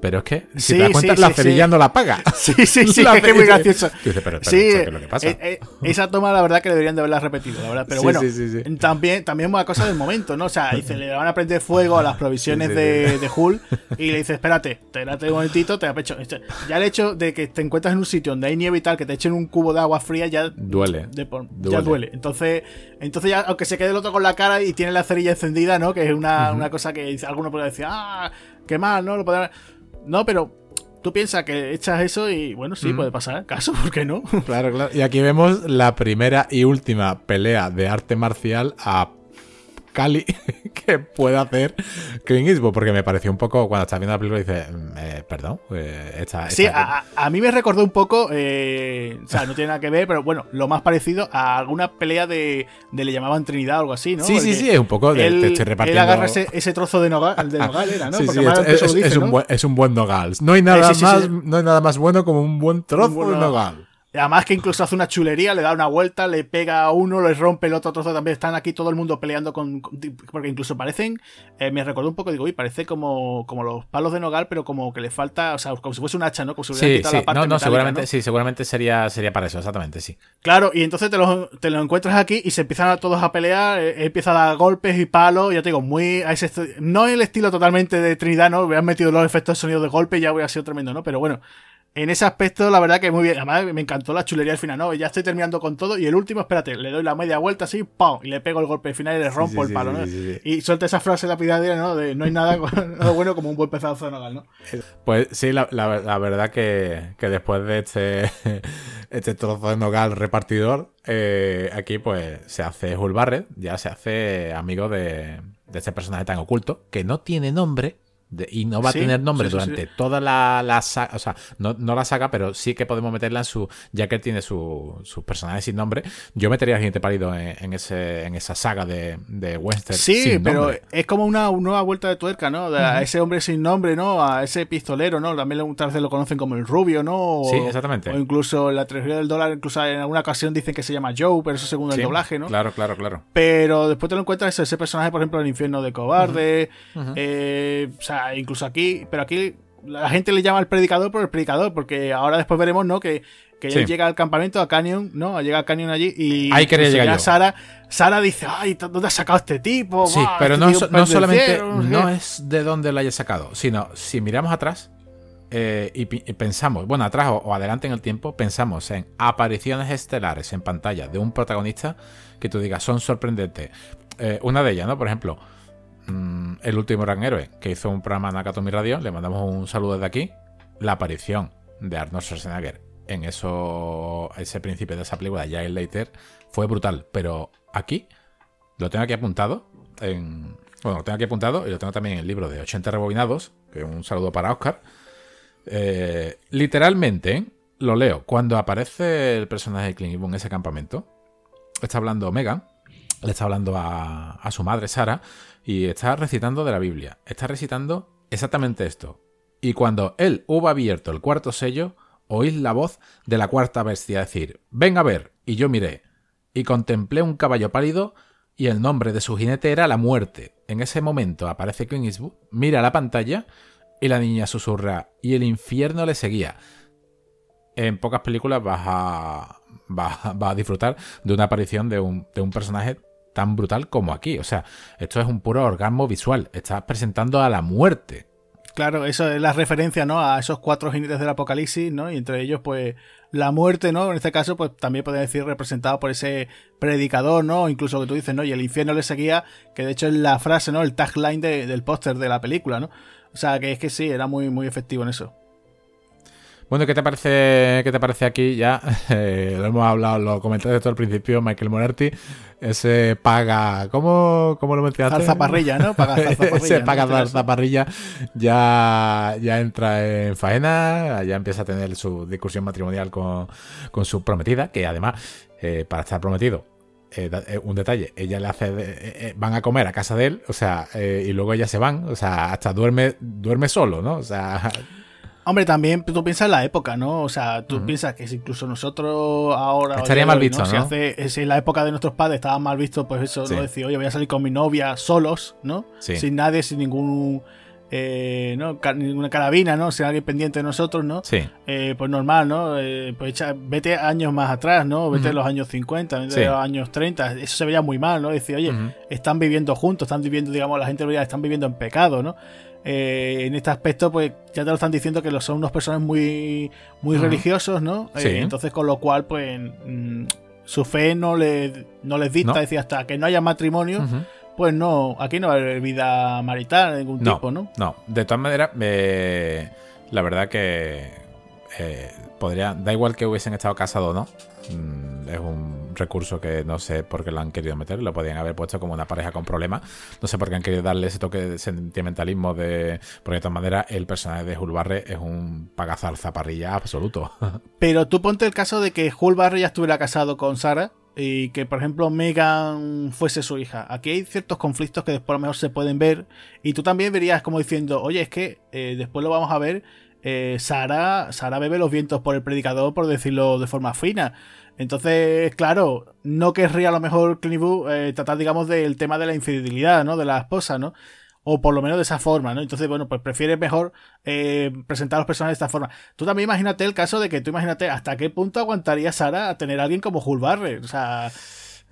A: pero es que, si te das cuenta, la cerilla no la paga. <laughs>
B: Sí, sí, <laughs> sí, es que muy gracioso.
A: Dice, pero, sí, ¿qué es lo que pasa? Eh,
B: eh, esa toma, la verdad, que deberían de haberla repetido, la verdad. Pero bueno, también, también una cosa del momento, ¿no? O sea, dice, le van a prender fuego a las provisiones de, de, Hull y le dice, espérate, espérate un momentito, te pecho. Este, ya el hecho de que te encuentras en un sitio donde hay nieve y tal, que te echen un cubo de agua fría, ya
A: duele.
B: Ya duele. Entonces, entonces ya, aunque se quede el otro con la cara y tiene la cerilla encendida, ¿no? Que es una, una cosa que alguno puede decir, ah, qué mal, ¿no? Lo podrán... No, pero tú piensas que echas eso y bueno, sí, puede pasar, <laughs> caso, ¿por qué no?
A: Claro, claro. Y aquí vemos la primera y última pelea de arte marcial a Cali <laughs> que puede hacer Clint Eastwood, porque me pareció un poco, cuando estás viendo la película, dices, mm, eh, perdón, eh,
B: Sí, a, mí me recordó un poco, eh, o sea, no tiene nada que ver, pero bueno, lo más parecido a alguna pelea de, le llamaban Trinidad o algo así, ¿no?
A: Sí, sí, sí, es un poco de
B: él, Él agarra ese, trozo de nogal, de nogal era, ¿no? Sí, sí,
A: es, un buen, es, un buen, nogal. No hay nada, más, no hay nada más bueno como un buen trozo de nogal.
B: Además que incluso hace una chulería, le da una vuelta, le pega a uno, le rompe el otro trozo. También están aquí todo el mundo peleando con... porque incluso parecen... Eh, me recordó un poco, digo, uy, parece como, como los palos de nogal, pero como que le falta... O sea, como si fuese un hacha, ¿no? Como si
A: sí, sí. La parte no, no, seguramente, sí, seguramente sería, sería para eso, exactamente, sí.
B: Claro, y entonces te lo, te lo encuentras aquí y se empiezan a todos a pelear, eh, empieza a dar golpes y palos, ya te digo, muy... A ese, no el estilo totalmente de Trinidad, ¿no? Me han metido los efectos de sonido de golpe y ya voy a ser tremendo, ¿no? Pero bueno en ese aspecto, la verdad que muy bien. Además, me encantó la chulería al final, ¿no? Ya estoy terminando con todo. Y el último, espérate, le doy la media vuelta así, ¡pum! Y le pego el golpe final y le rompo el palo, ¿no? y suelta esa frase lapidaria, ¿no? De no hay nada, <laughs> bueno como un buen pedazo de nogal, ¿no?
A: Pues sí, la, verdad que, después de este, <laughs> este trozo de nogal repartidor, eh, aquí pues se hace Hull Barrett, ya se hace amigo de, de este personaje tan oculto, que no tiene nombre y no va a tener nombre durante toda la, la, saga, o sea, no, no, la saga, pero sí que podemos meterla en su, ya que él tiene sus personajes sin nombre, yo metería a Siguiente Pálido en, ese, en esa saga de, de western.
B: Sí, pero es como una, nueva vuelta de tuerca, ¿no? A ese hombre sin nombre, ¿no? A ese pistolero, ¿no? También muchas veces lo conocen como el rubio, ¿no?
A: sí, exactamente.
B: O incluso la trilogía del dólar, incluso en alguna ocasión dicen que se llama Joe, pero eso según el doblaje, ¿no?
A: Claro, claro, claro.
B: Pero después te lo encuentras ese personaje, por ejemplo, el infierno de cobarde, eh, o sea, incluso aquí, pero aquí la gente le llama al predicador por el predicador, porque ahora después veremos, ¿no? Que, que él llega al campamento, a Canyon, ¿no? Llega a Canyon allí y
A: Ahí quería llegar
B: Sara, Sara dice, ay, ¿dónde has sacado este tipo?
A: Sí, pero este no, solamente no, es de dónde lo haya sacado, sino si miramos atrás eh, y, pensamos, bueno, atrás o, adelante en el tiempo, pensamos en apariciones estelares en pantalla de un protagonista que tú digas, son sorprendentes. Eh, una de ellas, ¿no? Por ejemplo, Mm, el último gran héroe, que hizo un programa en Nakatomi Radio, le mandamos un saludo desde aquí. La aparición de Arnold Schwarzenegger en eso, ese principio de esa película, ya el Later, fue brutal. Pero aquí lo tengo aquí apuntado. En, bueno, lo tengo aquí apuntado y lo tengo también en el libro de 80 rebobinados, que un saludo para Oscar. Eh, literalmente, lo leo. Cuando aparece el personaje de Clint en ese campamento, está hablando Megan, le está hablando a su madre Sara, y está recitando de la Biblia. Está recitando exactamente esto. Y cuando él hubo abierto el cuarto sello, oís la voz de la cuarta bestia decir, ven a ver, y yo miré, y contemplé un caballo pálido, y el nombre de su jinete era la muerte. En ese momento aparece Clint Eastwood, mira la pantalla, y la niña susurra, y el infierno le seguía. En pocas películas vas a, a disfrutar de una aparición de un personaje tan brutal como aquí. O sea, esto es un puro orgasmo visual. Estás presentando a la muerte.
B: Claro, eso es la referencia, ¿no? A esos cuatro jinetes del apocalipsis, ¿no? Y entre ellos, pues, la muerte, ¿no? En este caso, pues también puede decir representado por ese predicador, ¿no? Incluso que tú dices, ¿no? Y el infierno le seguía, que de hecho es la frase, ¿no? El tagline del póster de la película, ¿no? O sea, que es que sí, era muy, muy efectivo en eso.
A: Bueno, ¿qué te parece, qué te parece aquí ya? <laughs> Eh, lo hemos hablado, lo comenté desde todo el principio, Michael Monerti. Ese paga, ¿cómo, cómo lo mencionaste?
B: Zarzaparrilla, ¿no? Paga zarzaparrilla. <laughs>
A: ese paga zarzaparrilla ya, ya entra en faena, ya empieza a tener su discusión matrimonial con, su prometida, que además, eh, para estar prometido, eh, un detalle, ella le hace, van a comer a casa de él, o sea, y luego ellas se van, o sea, hasta duerme, duerme solo, ¿no? O sea...
B: Hombre, también tú piensas en la época, ¿no? O sea, tú piensas que si incluso nosotros ahora.
A: Estaría mal visto, ¿no?
B: Si, hace, si en la época de nuestros padres estaba mal visto, pues eso, ¿no? Decir, oye, voy a salir con mi novia solos, ¿no? Sin nadie, sin ningún. Eh, ¿no? ninguna carabina, ¿no? Sin alguien pendiente de nosotros, ¿no?
A: Sí.
B: Eh, pues normal, ¿no? Eh, pues echa, vete años más atrás, ¿no? Vete a los años 50, vete a los años 30. Eso se veía muy mal, ¿no? Decir, oye, están viviendo juntos, están viviendo, digamos, la gente lo están viviendo en pecado, ¿no? Eh, en este aspecto, pues ya te lo están diciendo que son unos personas muy, muy religiosos, ¿no? Entonces, con lo cual, pues mm, su fe no, le, no les dicta, decir, hasta que no haya matrimonio, pues no, aquí no hay vida marital de ningún tipo, ¿no?
A: No, de todas maneras, la verdad que eh, podría, da igual que hubiesen estado casados o no, mm, es un recurso que no sé por qué lo han querido meter, lo podían haber puesto como una pareja con problemas, no sé por qué han querido darle ese toque de sentimentalismo de, porque de todas maneras el personaje de Hulk es un pagazar zaparrilla absoluto. <laughs>
B: Pero tú ponte el caso de que Hulk ya estuviera casado con Sara, y que por ejemplo Megan fuese su hija. Aquí hay ciertos conflictos que después a lo mejor se pueden ver y tú también verías como diciendo, oye, es que eh, después lo vamos a ver eh, Sara, bebe los vientos por el predicador, por decirlo de forma fina. Entonces, claro, no querría a lo mejor Clint eh, tratar, digamos, del tema de la infidelidad, ¿no? De la esposa, ¿no? O por lo menos de esa forma, ¿no? Entonces, bueno, pues prefiere mejor eh, presentar a los personajes de esta forma. Tú también imagínate el caso de que tú imagínate hasta qué punto aguantaría Sara a tener a alguien como Hulk O sea,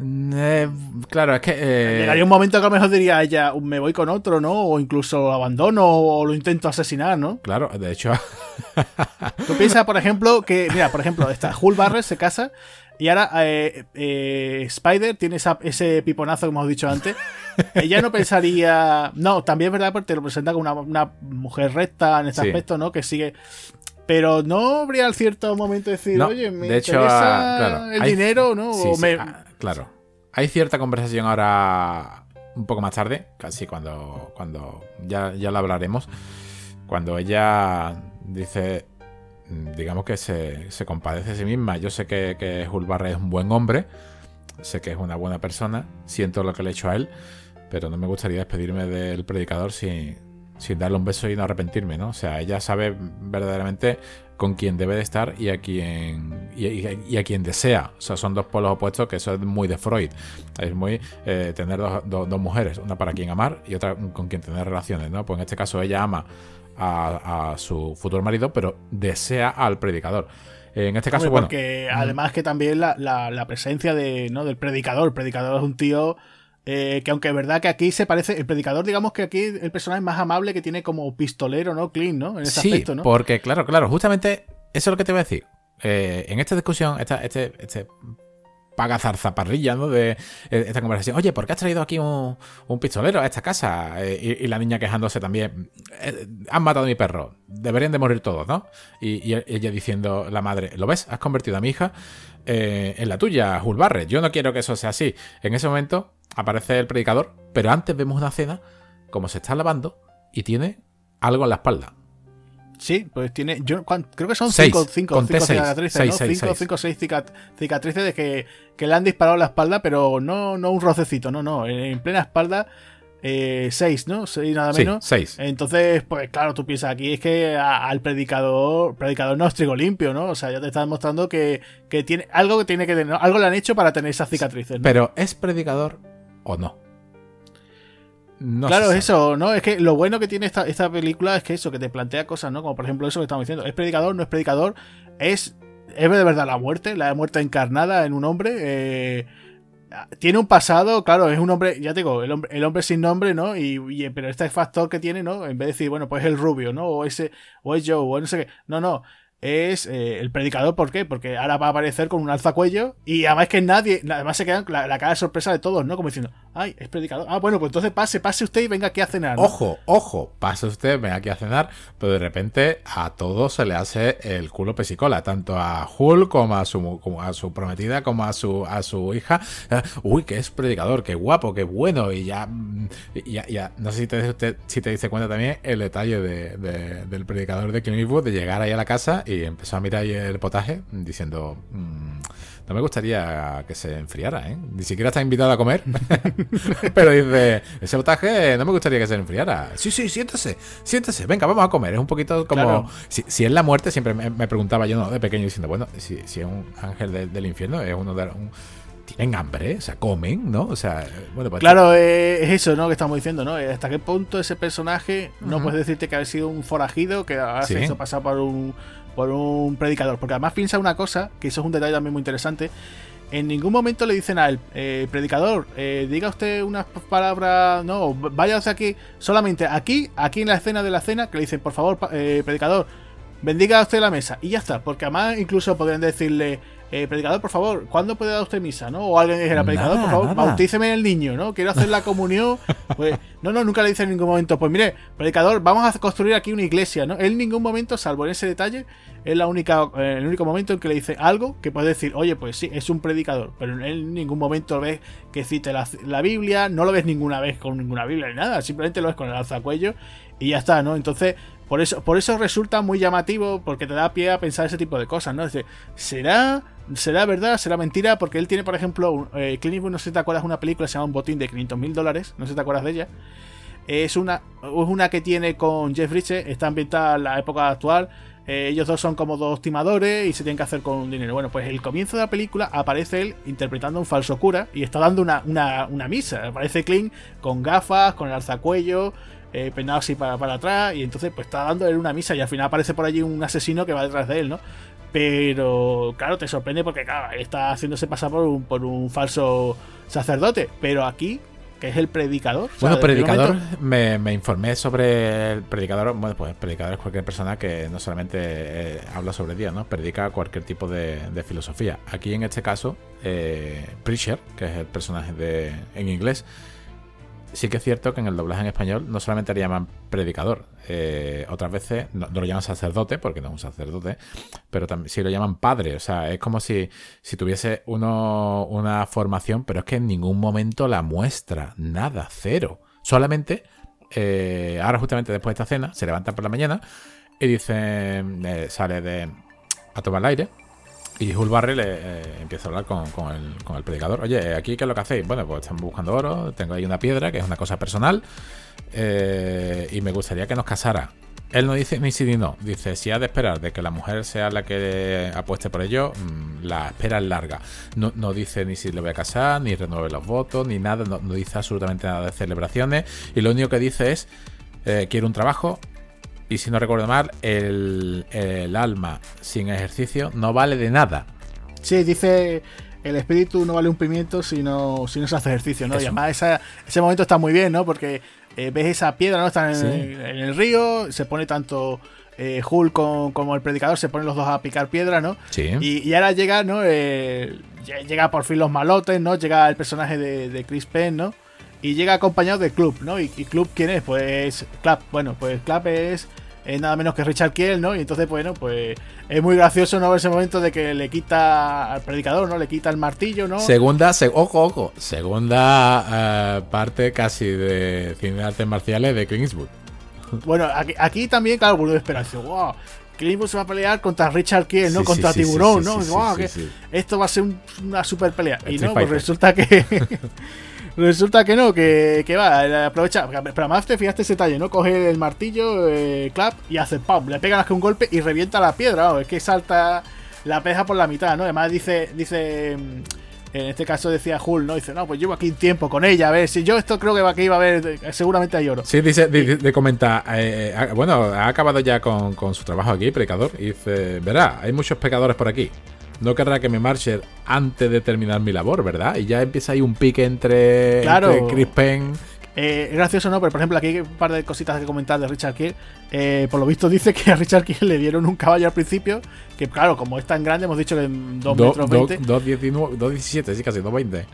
A: eh, claro, es que. Eh,
B: Llegaría un momento que a lo mejor diría ella, me voy con otro, ¿no? O incluso lo abandono o lo intento asesinar, ¿no?
A: Claro, de hecho.
B: Tú piensas, por ejemplo, que. Mira, por ejemplo, esta Hulk Barret se casa y ahora eh, Spider tiene ese piponazo, como hemos dicho antes. <laughs> Ella no pensaría. No, también es verdad, porque te lo presenta como una, mujer recta en este aspecto, ¿no? Que sigue. Pero no habría el cierto momento de decir, oye, me de hecho, el dinero, ¿no? o me,
A: ah, Claro. Hay cierta conversación ahora un poco más tarde, casi cuando, cuando ya, ya la hablaremos, cuando ella dice, digamos que se, compadece a sí misma. Yo sé que, que Hulk es un buen hombre, sé que es una buena persona, siento lo que le he hecho a él, pero no me gustaría despedirme del predicador sin, sin darle un beso y no arrepentirme, ¿no? O sea, ella sabe verdaderamente con quién debe de estar y a quien y, a quien desea. O sea, son dos polos opuestos que eso es muy de Freud. Es muy eh, tener dos, mujeres, una para quien amar y otra con quien tener relaciones, ¿no? Pues en este caso ella ama a, su futuro marido, pero desea al predicador. En este caso, bueno.
B: Porque además que también la, la, presencia de, ¿no? del predicador. El predicador es un tío eh, que aunque es verdad que aquí se parece, el predicador, digamos que aquí el personaje más amable que tiene como pistolero, ¿no? Clean, ¿no? En ese
A: sí,
B: aspecto, ¿no?
A: Porque, claro, claro, justamente eso es lo que te voy a decir. Eh, en esta discusión, esta, este, este pagazar zaparrilla, ¿no? De eh, esta conversación. Oye, ¿por qué has traído aquí un, pistolero a esta casa? y, la niña quejándose también. han matado a mi perro. Deberían de morir todos, ¿no? Y, ella diciendo, la madre, ¿lo ves? Has convertido a mi hija en la tuya, Hulk Yo no quiero que eso sea así. En ese momento, aparece el predicador, pero antes vemos una cena como se está lavando y tiene algo en la espalda.
B: Sí, pues tiene. Yo creo que son 5 cicatrices, ¿no? 5 o 6 cicatrices de que, que, le han disparado la espalda, pero no, no un rocecito, no, no. En plena espalda, 6, eh, ¿no? 6 nada menos.
A: 6.
B: Entonces, pues claro, tú piensas aquí es que al predicador, predicador no es trigo limpio, ¿no? O sea, ya te está demostrando que, que tiene algo que tiene que tener, algo le han hecho para tener esas cicatrices. ¿no?
A: Pero es predicador o no.
B: Claro, eso, ¿no? Es que lo bueno que tiene esta, esta, película es que eso, que te plantea cosas, ¿no? Como por ejemplo eso que estamos diciendo. ¿Es predicador? ¿No es predicador? ¿Es, es de verdad la muerte? La muerte encarnada en un hombre. Eh, tiene un pasado, claro, es un hombre, ya te digo, el hombre, el hombre sin nombre, ¿no? Y, pero este factor que tiene, ¿no? En vez de decir, bueno, pues el rubio, ¿no? O ese, o es Joe, o no sé qué. No, no es eh, el predicador. ¿Por qué? Porque ahora va a aparecer con un alzacuello y además que nadie, además se queda la, cara de sorpresa de todos, ¿no? Como diciendo, ay, es predicador. Ah, bueno, pues entonces pase, pase usted y venga aquí a cenar.
A: Ojo, ojo, pase usted, venga aquí a cenar, pero de repente a todos se le hace el culo pesicola, tanto a Hulk como a su, como a su prometida, como a su, a su hija. Eh, uy, que es predicador, qué guapo, qué bueno, y ya, ya, ya no sé si te, si te dice cuenta también el detalle de, del predicador de Clint de llegar ahí a la casa y empezó a mirar ahí el potaje diciendo, mm, no me gustaría que se enfriara, ¿eh? Ni siquiera está invitado a comer. <laughs> Pero dice, ese botaje no me gustaría que se enfriara. Sí, sí, siéntese, siéntese, venga, vamos a comer. Es un poquito como... Si, si, es la muerte, siempre me, preguntaba yo ¿no? de pequeño diciendo, bueno, si, si es un ángel del infierno, es uno de... Un, tienen hambre, o sea, comen, ¿no? O sea,
B: bueno, pues Claro, eh, es eso, ¿no? Que estamos diciendo, ¿no? ¿Hasta qué punto ese personaje no puedes decirte que ha sido un forajido que se hizo pasar por un, por un predicador? Porque además piensa una cosa, que eso es un detalle también muy interesante. En ningún momento le dicen al eh, predicador, eh, diga usted unas palabras, no, vaya hacia aquí, solamente aquí, aquí en la escena de la cena, que le dicen, por favor, predicador, bendiga usted la mesa, y ya está, porque además incluso podrían decirle, eh, predicador, por favor, ¿cuándo puede dar usted misa? ¿no? O alguien dijera, predicador, por favor, bautíceme el niño, ¿no? Quiero hacer la comunión. Pues, no, no, nunca le dice en ningún momento, pues mire, predicador, vamos a construir aquí una iglesia, ¿no? Él en ningún momento, salvo en ese detalle, es la única, eh, el único momento en que le dice algo que puede decir, oye, pues sí, es un predicador, pero él en ningún momento ves que cite la, la, Biblia, no lo ves ninguna vez con ninguna Biblia ni nada, simplemente lo ves con el alzacuello y ya está, ¿no? Entonces, por eso, por eso resulta muy llamativo, porque te da pie a pensar ese tipo de cosas, ¿no? Es decir, ¿será, ¿será verdad? ¿Será mentira? Porque él tiene, por ejemplo, eh, Clint no sé si te acuerdas, una película que se llama Un botín de 500 mil dólares, no sé si te acuerdas de ella. Es una, es una que tiene con Jeff Bridges, está ambientada en la época actual. Eh, ellos dos son como dos timadores y se tienen que hacer con dinero. Bueno, pues el comienzo de la película aparece él interpretando un falso cura y está dando una, una, una misa. Aparece Clint con gafas, con el alzacuello, eh, peinado así para, para atrás, y entonces pues está dando él una misa y al final aparece por allí un asesino que va detrás de él, ¿no? Pero claro, te sorprende porque claro, está haciéndose pasar por un, por un falso sacerdote, pero aquí que es el predicador.
A: Bueno, predicador, me, me, informé sobre el predicador. Bueno, pues el predicador es cualquier persona que no solamente eh, habla sobre Dios, ¿no? Predica cualquier tipo de, filosofía. Aquí en este caso, eh, Preacher, que es el personaje de, en inglés, sí que es cierto que en el doblaje en español no solamente le llaman predicador, eh, otras veces no, lo llaman sacerdote, porque no es un sacerdote, pero también sí lo llaman padre. O sea, es como si, si tuviese uno, una formación, pero es que en ningún momento la muestra, nada, cero. Solamente, eh, ahora justamente después de esta cena, se levanta por la mañana y dice, eh, sale de a tomar el aire y Barry le eh, empieza a hablar con, el, predicador. Oye, ¿aquí qué es lo que hacéis? Bueno, pues estamos buscando oro, tengo ahí una piedra, que es una cosa personal, eh, y me gustaría que nos casara. Él no dice ni sí ni no. Dice, si ha de esperar de que la mujer sea la que apueste por ello, mm, la espera es larga. No, no, dice ni si le voy a casar, ni renueve los votos, ni nada. No, dice absolutamente nada de celebraciones. Y lo único que dice es, eh, quiero un trabajo, y si no recuerdo mal, el, alma sin ejercicio no vale de nada.
B: Sí, dice el espíritu no vale un pimiento si no, si no se hace ejercicio, ¿no? Y además ese momento está muy bien, ¿no? Porque eh, ves esa piedra, ¿no? Están en, el río, se pone tanto eh, Hulk como el predicador, se ponen los dos a picar piedra, ¿no?
A: Sí.
B: Y, ahora llega, ¿no? Eh, llega por fin los malotes, ¿no? Llega el personaje de, de Chris Penn, ¿no? Y llega acompañado de Club, ¿no? ¿Y, Club quién es? Pues Clap. Bueno, pues Clap es, nada menos que Richard Kiel, ¿no? Y entonces, bueno, pues es muy gracioso, ¿no? Ese momento de que le quita al predicador, ¿no? Le quita el martillo, ¿no?
A: Segunda, ojo, ojo. Segunda eh, parte casi de cine de artes marciales de Clint
B: Bueno, aquí, también, claro, vuelvo esperanza. ¡Wow! Clint se va a pelear contra Richard Kiel, ¿no? contra Tiburón, ¿no? Wow, esto va a ser una super pelea. y no, pues resulta que. <laughs> Resulta que no, que, va, aprovecha. Pero además te fijaste ese detalle, ¿no? Coge el martillo, eh, clap y hace pam. Le pega un golpe y revienta la piedra. Es que salta la peja por la mitad, ¿no? Además dice, dice. Mm, en este caso decía Hull, ¿no? Dice, no, pues llevo aquí un tiempo con ella, a ver, si yo esto creo que aquí iba a haber, seguramente hay oro.
A: Sí, dice, de, comenta, eh, eh, bueno, ha acabado ya con, con, su trabajo aquí, predicador, y dice, verá, hay muchos pecadores por aquí. No querrá que me marche antes de terminar mi labor, ¿verdad? Y ya empieza ahí un pique entre,
B: claro.
A: Chris Penn.
B: Eh, gracioso, ¿no? Pero por ejemplo, aquí hay un par de cositas que comentar de Richard Kiel. Eh, por lo visto dice que a Richard Kiel le dieron un caballo al principio. Que claro, como es tan grande, hemos dicho que en 2 metros 20.
A: 2,17, sí, casi 2,20.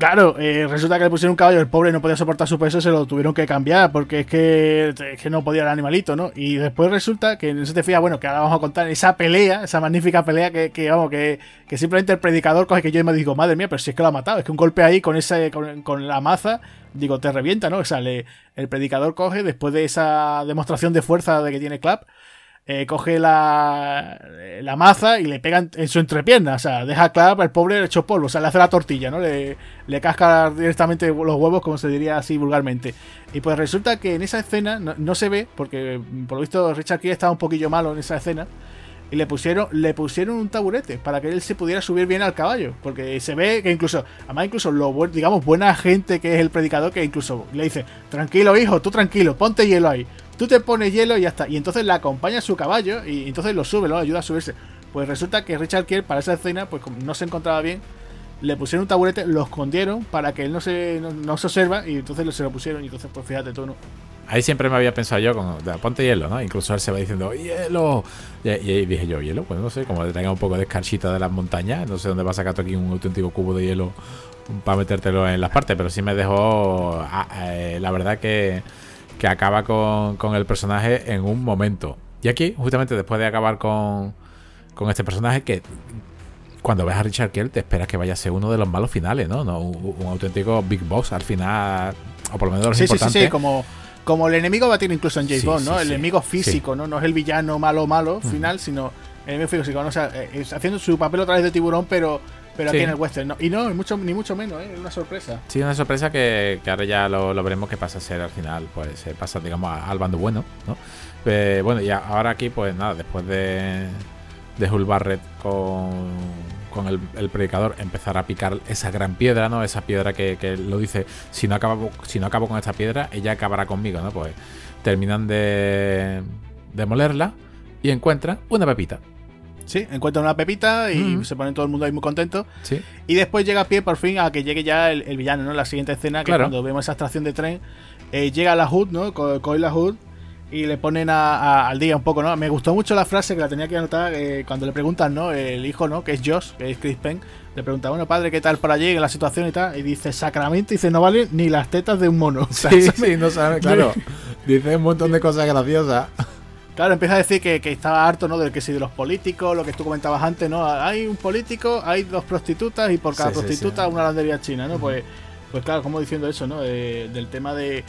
B: Claro, eh, resulta que le pusieron un caballo, el pobre no podía soportar su peso, se lo tuvieron que cambiar porque es que, que no podía el animalito, ¿no? Y después resulta que no se te fía, bueno, que ahora vamos a contar esa pelea, esa magnífica pelea que, que vamos, que, que, simplemente el predicador coge que yo me digo, madre mía, pero si es que lo ha matado, es que un golpe ahí con ese, con, la maza, digo, te revienta, ¿no? O sea, el predicador coge, después de esa demostración de fuerza de que tiene Clap, eh, coge la, la maza y le pega en su entrepierna. O sea, deja claro el pobre hecho polvo. O sea, le hace la tortilla, ¿no? Le, le casca directamente los huevos, como se diría así vulgarmente. Y pues resulta que en esa escena no, se ve, porque por lo visto Richard Kiel estaba un poquillo malo en esa escena. Y le pusieron, le pusieron un taburete para que él se pudiera subir bien al caballo. Porque se ve que incluso, además incluso lo digamos, buena gente que es el predicador, que incluso le dice, tranquilo hijo, tú tranquilo, ponte hielo ahí. Tú te pones hielo y ya está. Y entonces le acompaña a su caballo y entonces lo sube, lo ayuda a subirse. Pues resulta que Richard Kiel para esa escena, pues como no se encontraba bien, le pusieron un taburete, lo escondieron para que él no se, no, se observa y entonces se lo pusieron y entonces pues fíjate tú, ¿no?
A: Ahí siempre me había pensado yo, con, ponte hielo, ¿no? Incluso él se va diciendo, hielo. Y, ahí dije yo, hielo, pues no sé, como le tenga un poco de escarchita de las montañas, no sé dónde va a sacar aquí un auténtico cubo de hielo para metértelo en las partes, pero sí me dejó, ah, eh, la verdad que que acaba con, el personaje en un momento. Y aquí, justamente después de acabar con, con este personaje, que cuando ves a Richard Kiel te esperas que vaya a ser uno de los malos finales, ¿no? no un, auténtico Big Boss al final, o por lo menos los
B: sí, Sí, sí, como, como el enemigo va a tener incluso en James Bond, ¿no? el enemigo físico, ¿no? No es el villano malo malo final, sino el enemigo físico, ¿no? O sea, eh, haciendo su papel otra vez de tiburón, pero pero aquí en el western Y no, mucho, ni mucho menos, ¿eh? es una sorpresa.
A: Sí, una sorpresa que, ahora ya lo, veremos que pasa a ser al final, pues se pasa, digamos, al bando bueno, ¿no? Eh, bueno, y ahora aquí, pues nada, después de, de Hull Barrett con, con el, predicador empezar a picar esa gran piedra, ¿no? Esa piedra que, que, lo dice, si no, acabo, si no acabo con esta piedra, ella acabará conmigo, ¿no? Pues terminan de demolerla y encuentran una pepita.
B: Sí, encuentra una pepita y se pone todo el mundo ahí muy contento. Y después llega a pie por fin a que llegue ya el, villano, ¿no? La siguiente escena, que cuando vemos esa extracción de tren, eh, llega la Hood, ¿no? Coy la Hood y le ponen al día un poco, ¿no? Me gustó mucho la frase que la tenía que anotar eh, cuando le preguntan, ¿no? El hijo, ¿no? Que es Josh, que es Chris Penn, le pregunta, bueno, padre, ¿qué tal por allí en la situación y tal? Y dice, sacramento, y dice, no vale ni las tetas de un mono. <laughs>
A: sí, sí, no sabe, claro. <laughs> dice un montón de cosas graciosas.
B: Claro, empieza a decir que, estaba harto, ¿no? De que si de los políticos, lo que tú comentabas antes, ¿no? Hay un político, hay dos prostitutas y por cada prostituta una lavandería china, ¿no? Pues, pues claro, como diciendo eso, ¿no? del tema de,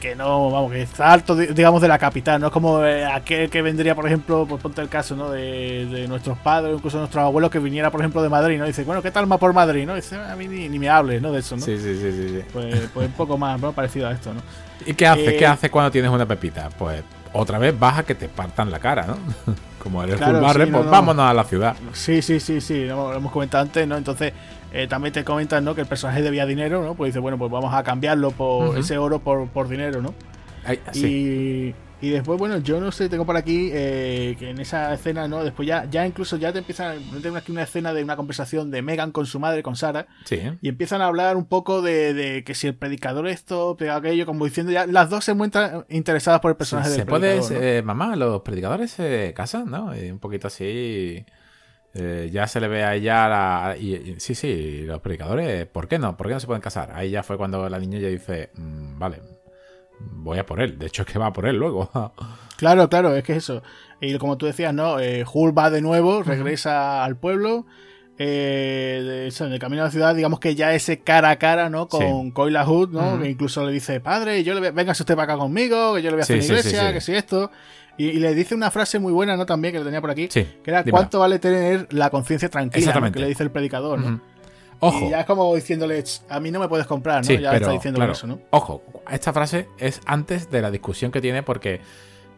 B: que no, vamos, que está harto, digamos, de la capital, ¿no? Es como eh, aquel que vendría, por ejemplo, pues ponte el caso, ¿no? De, nuestros padres, incluso nuestros abuelos que viniera, por ejemplo, de Madrid, ¿no? Dice, bueno, ¿qué tal más por Madrid, no? Dice, a mí ni, me hables, ¿no? De eso, ¿no?
A: Sí, sí, sí, sí.
B: Pues, pues un poco más, ¿no? Parecido a esto, ¿no?
A: ¿Y qué hace? ¿Qué eh, hace cuando tienes una pepita? Pues otra vez vas a que te partan la cara, ¿no? <laughs> Como eres claro, pues vámonos a la ciudad.
B: Sí, sí, sí, sí, lo hemos comentado antes, ¿no? Entonces, eh, también te comentan, ¿no? Que el personaje debía dinero, ¿no? Pues dice, bueno, pues vamos a cambiarlo por ese oro por, por dinero, ¿no? y, y después, bueno, yo no sé, tengo por aquí eh, que en esa escena, ¿no? Después ya, ya incluso ya te empiezan, tengo aquí una escena de una conversación de Megan con su madre, con Sara,
A: sí.
B: y empiezan a hablar un poco de, que si el predicador esto, aquello, como diciendo ya, las dos se muestran interesadas por el personaje del
A: se
B: predicador.
A: Puede, eh, mamá, los predicadores se casan, ¿no? Y un poquito así... Eh, ya se le ve a ella la, y, sí, sí, los predicadores, ¿por qué no? ¿Por qué no se pueden casar? Ahí ya fue cuando la niña ya dice, mm, vale, voy a por él. De hecho, es que va a por él luego. <laughs>
B: claro, claro, es que es eso. Y como tú decías, ¿no? Eh, va de nuevo, regresa al pueblo. Eh, en el camino a la ciudad, digamos que ya ese cara a cara, ¿no? Con Coila Hood, ¿no? Que incluso le dice, padre, yo le venga usted para acá conmigo, que yo le voy a hacer iglesia, que si esto. Y, le dice una frase muy buena, ¿no? También que lo tenía por aquí. que era, ¿cuánto vale tener la conciencia tranquila? Que le dice el predicador, ¿no? Ojo. Y ya es como diciéndole, a mí no me puedes comprar, ¿no? ya está diciendo eso, ¿no?
A: Ojo, esta frase es antes de la discusión que tiene porque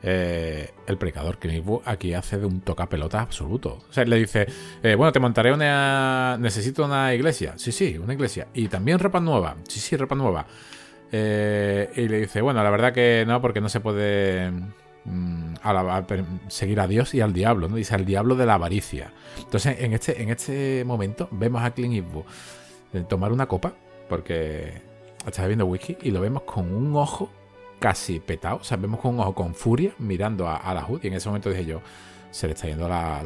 A: eh, el predicador Clint aquí hace de un toca pelota absoluto. O sea, le dice, eh, bueno, te montaré una... Necesito una iglesia. Sí, sí, una iglesia. Y también ropa nueva. Sí, sí, ropa nueva. Eh, y le dice, bueno, la verdad que no, porque no se puede Mm, a, seguir a Dios y al diablo, ¿no? Dice al diablo de la avaricia. Entonces, en este, en este momento, vemos a Clint Eastwood eh, tomar una copa, porque está bebiendo whisky, y lo vemos con un ojo casi petado, o sea, vemos con un ojo con furia mirando a, la Hood, y en ese momento dije yo, se le está yendo la,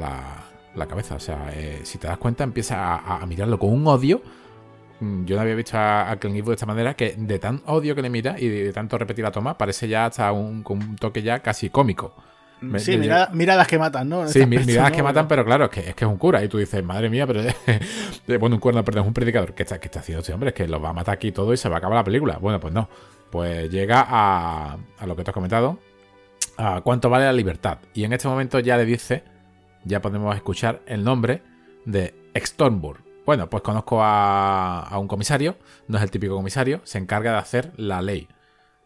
A: la, cabeza, o sea, eh, si te das cuenta, empieza a mirarlo con un odio yo no había visto a, a Clint Eastwood de esta manera, que de tan odio que le mira y de, tanto repetir la toma, parece ya hasta un, con un toque ya casi cómico.
B: sí, miradas que matan, ¿no?
A: sí, miradas que matan, pero claro, es que, es que es un cura. Y tú dices, madre mía, pero. <laughs> bueno, un cuerno, perdón, es un predicador. ¿Qué está, está haciendo este hombre? Es que lo va a matar aquí todo y se va a acabar la película. Bueno, pues no. Pues llega a, a lo que te has comentado. a cuánto vale la libertad. Y en este momento ya le dice, ya podemos escuchar el nombre de Stormburg. Bueno, pues conozco a, un comisario, no es el típico comisario, se encarga de hacer la ley.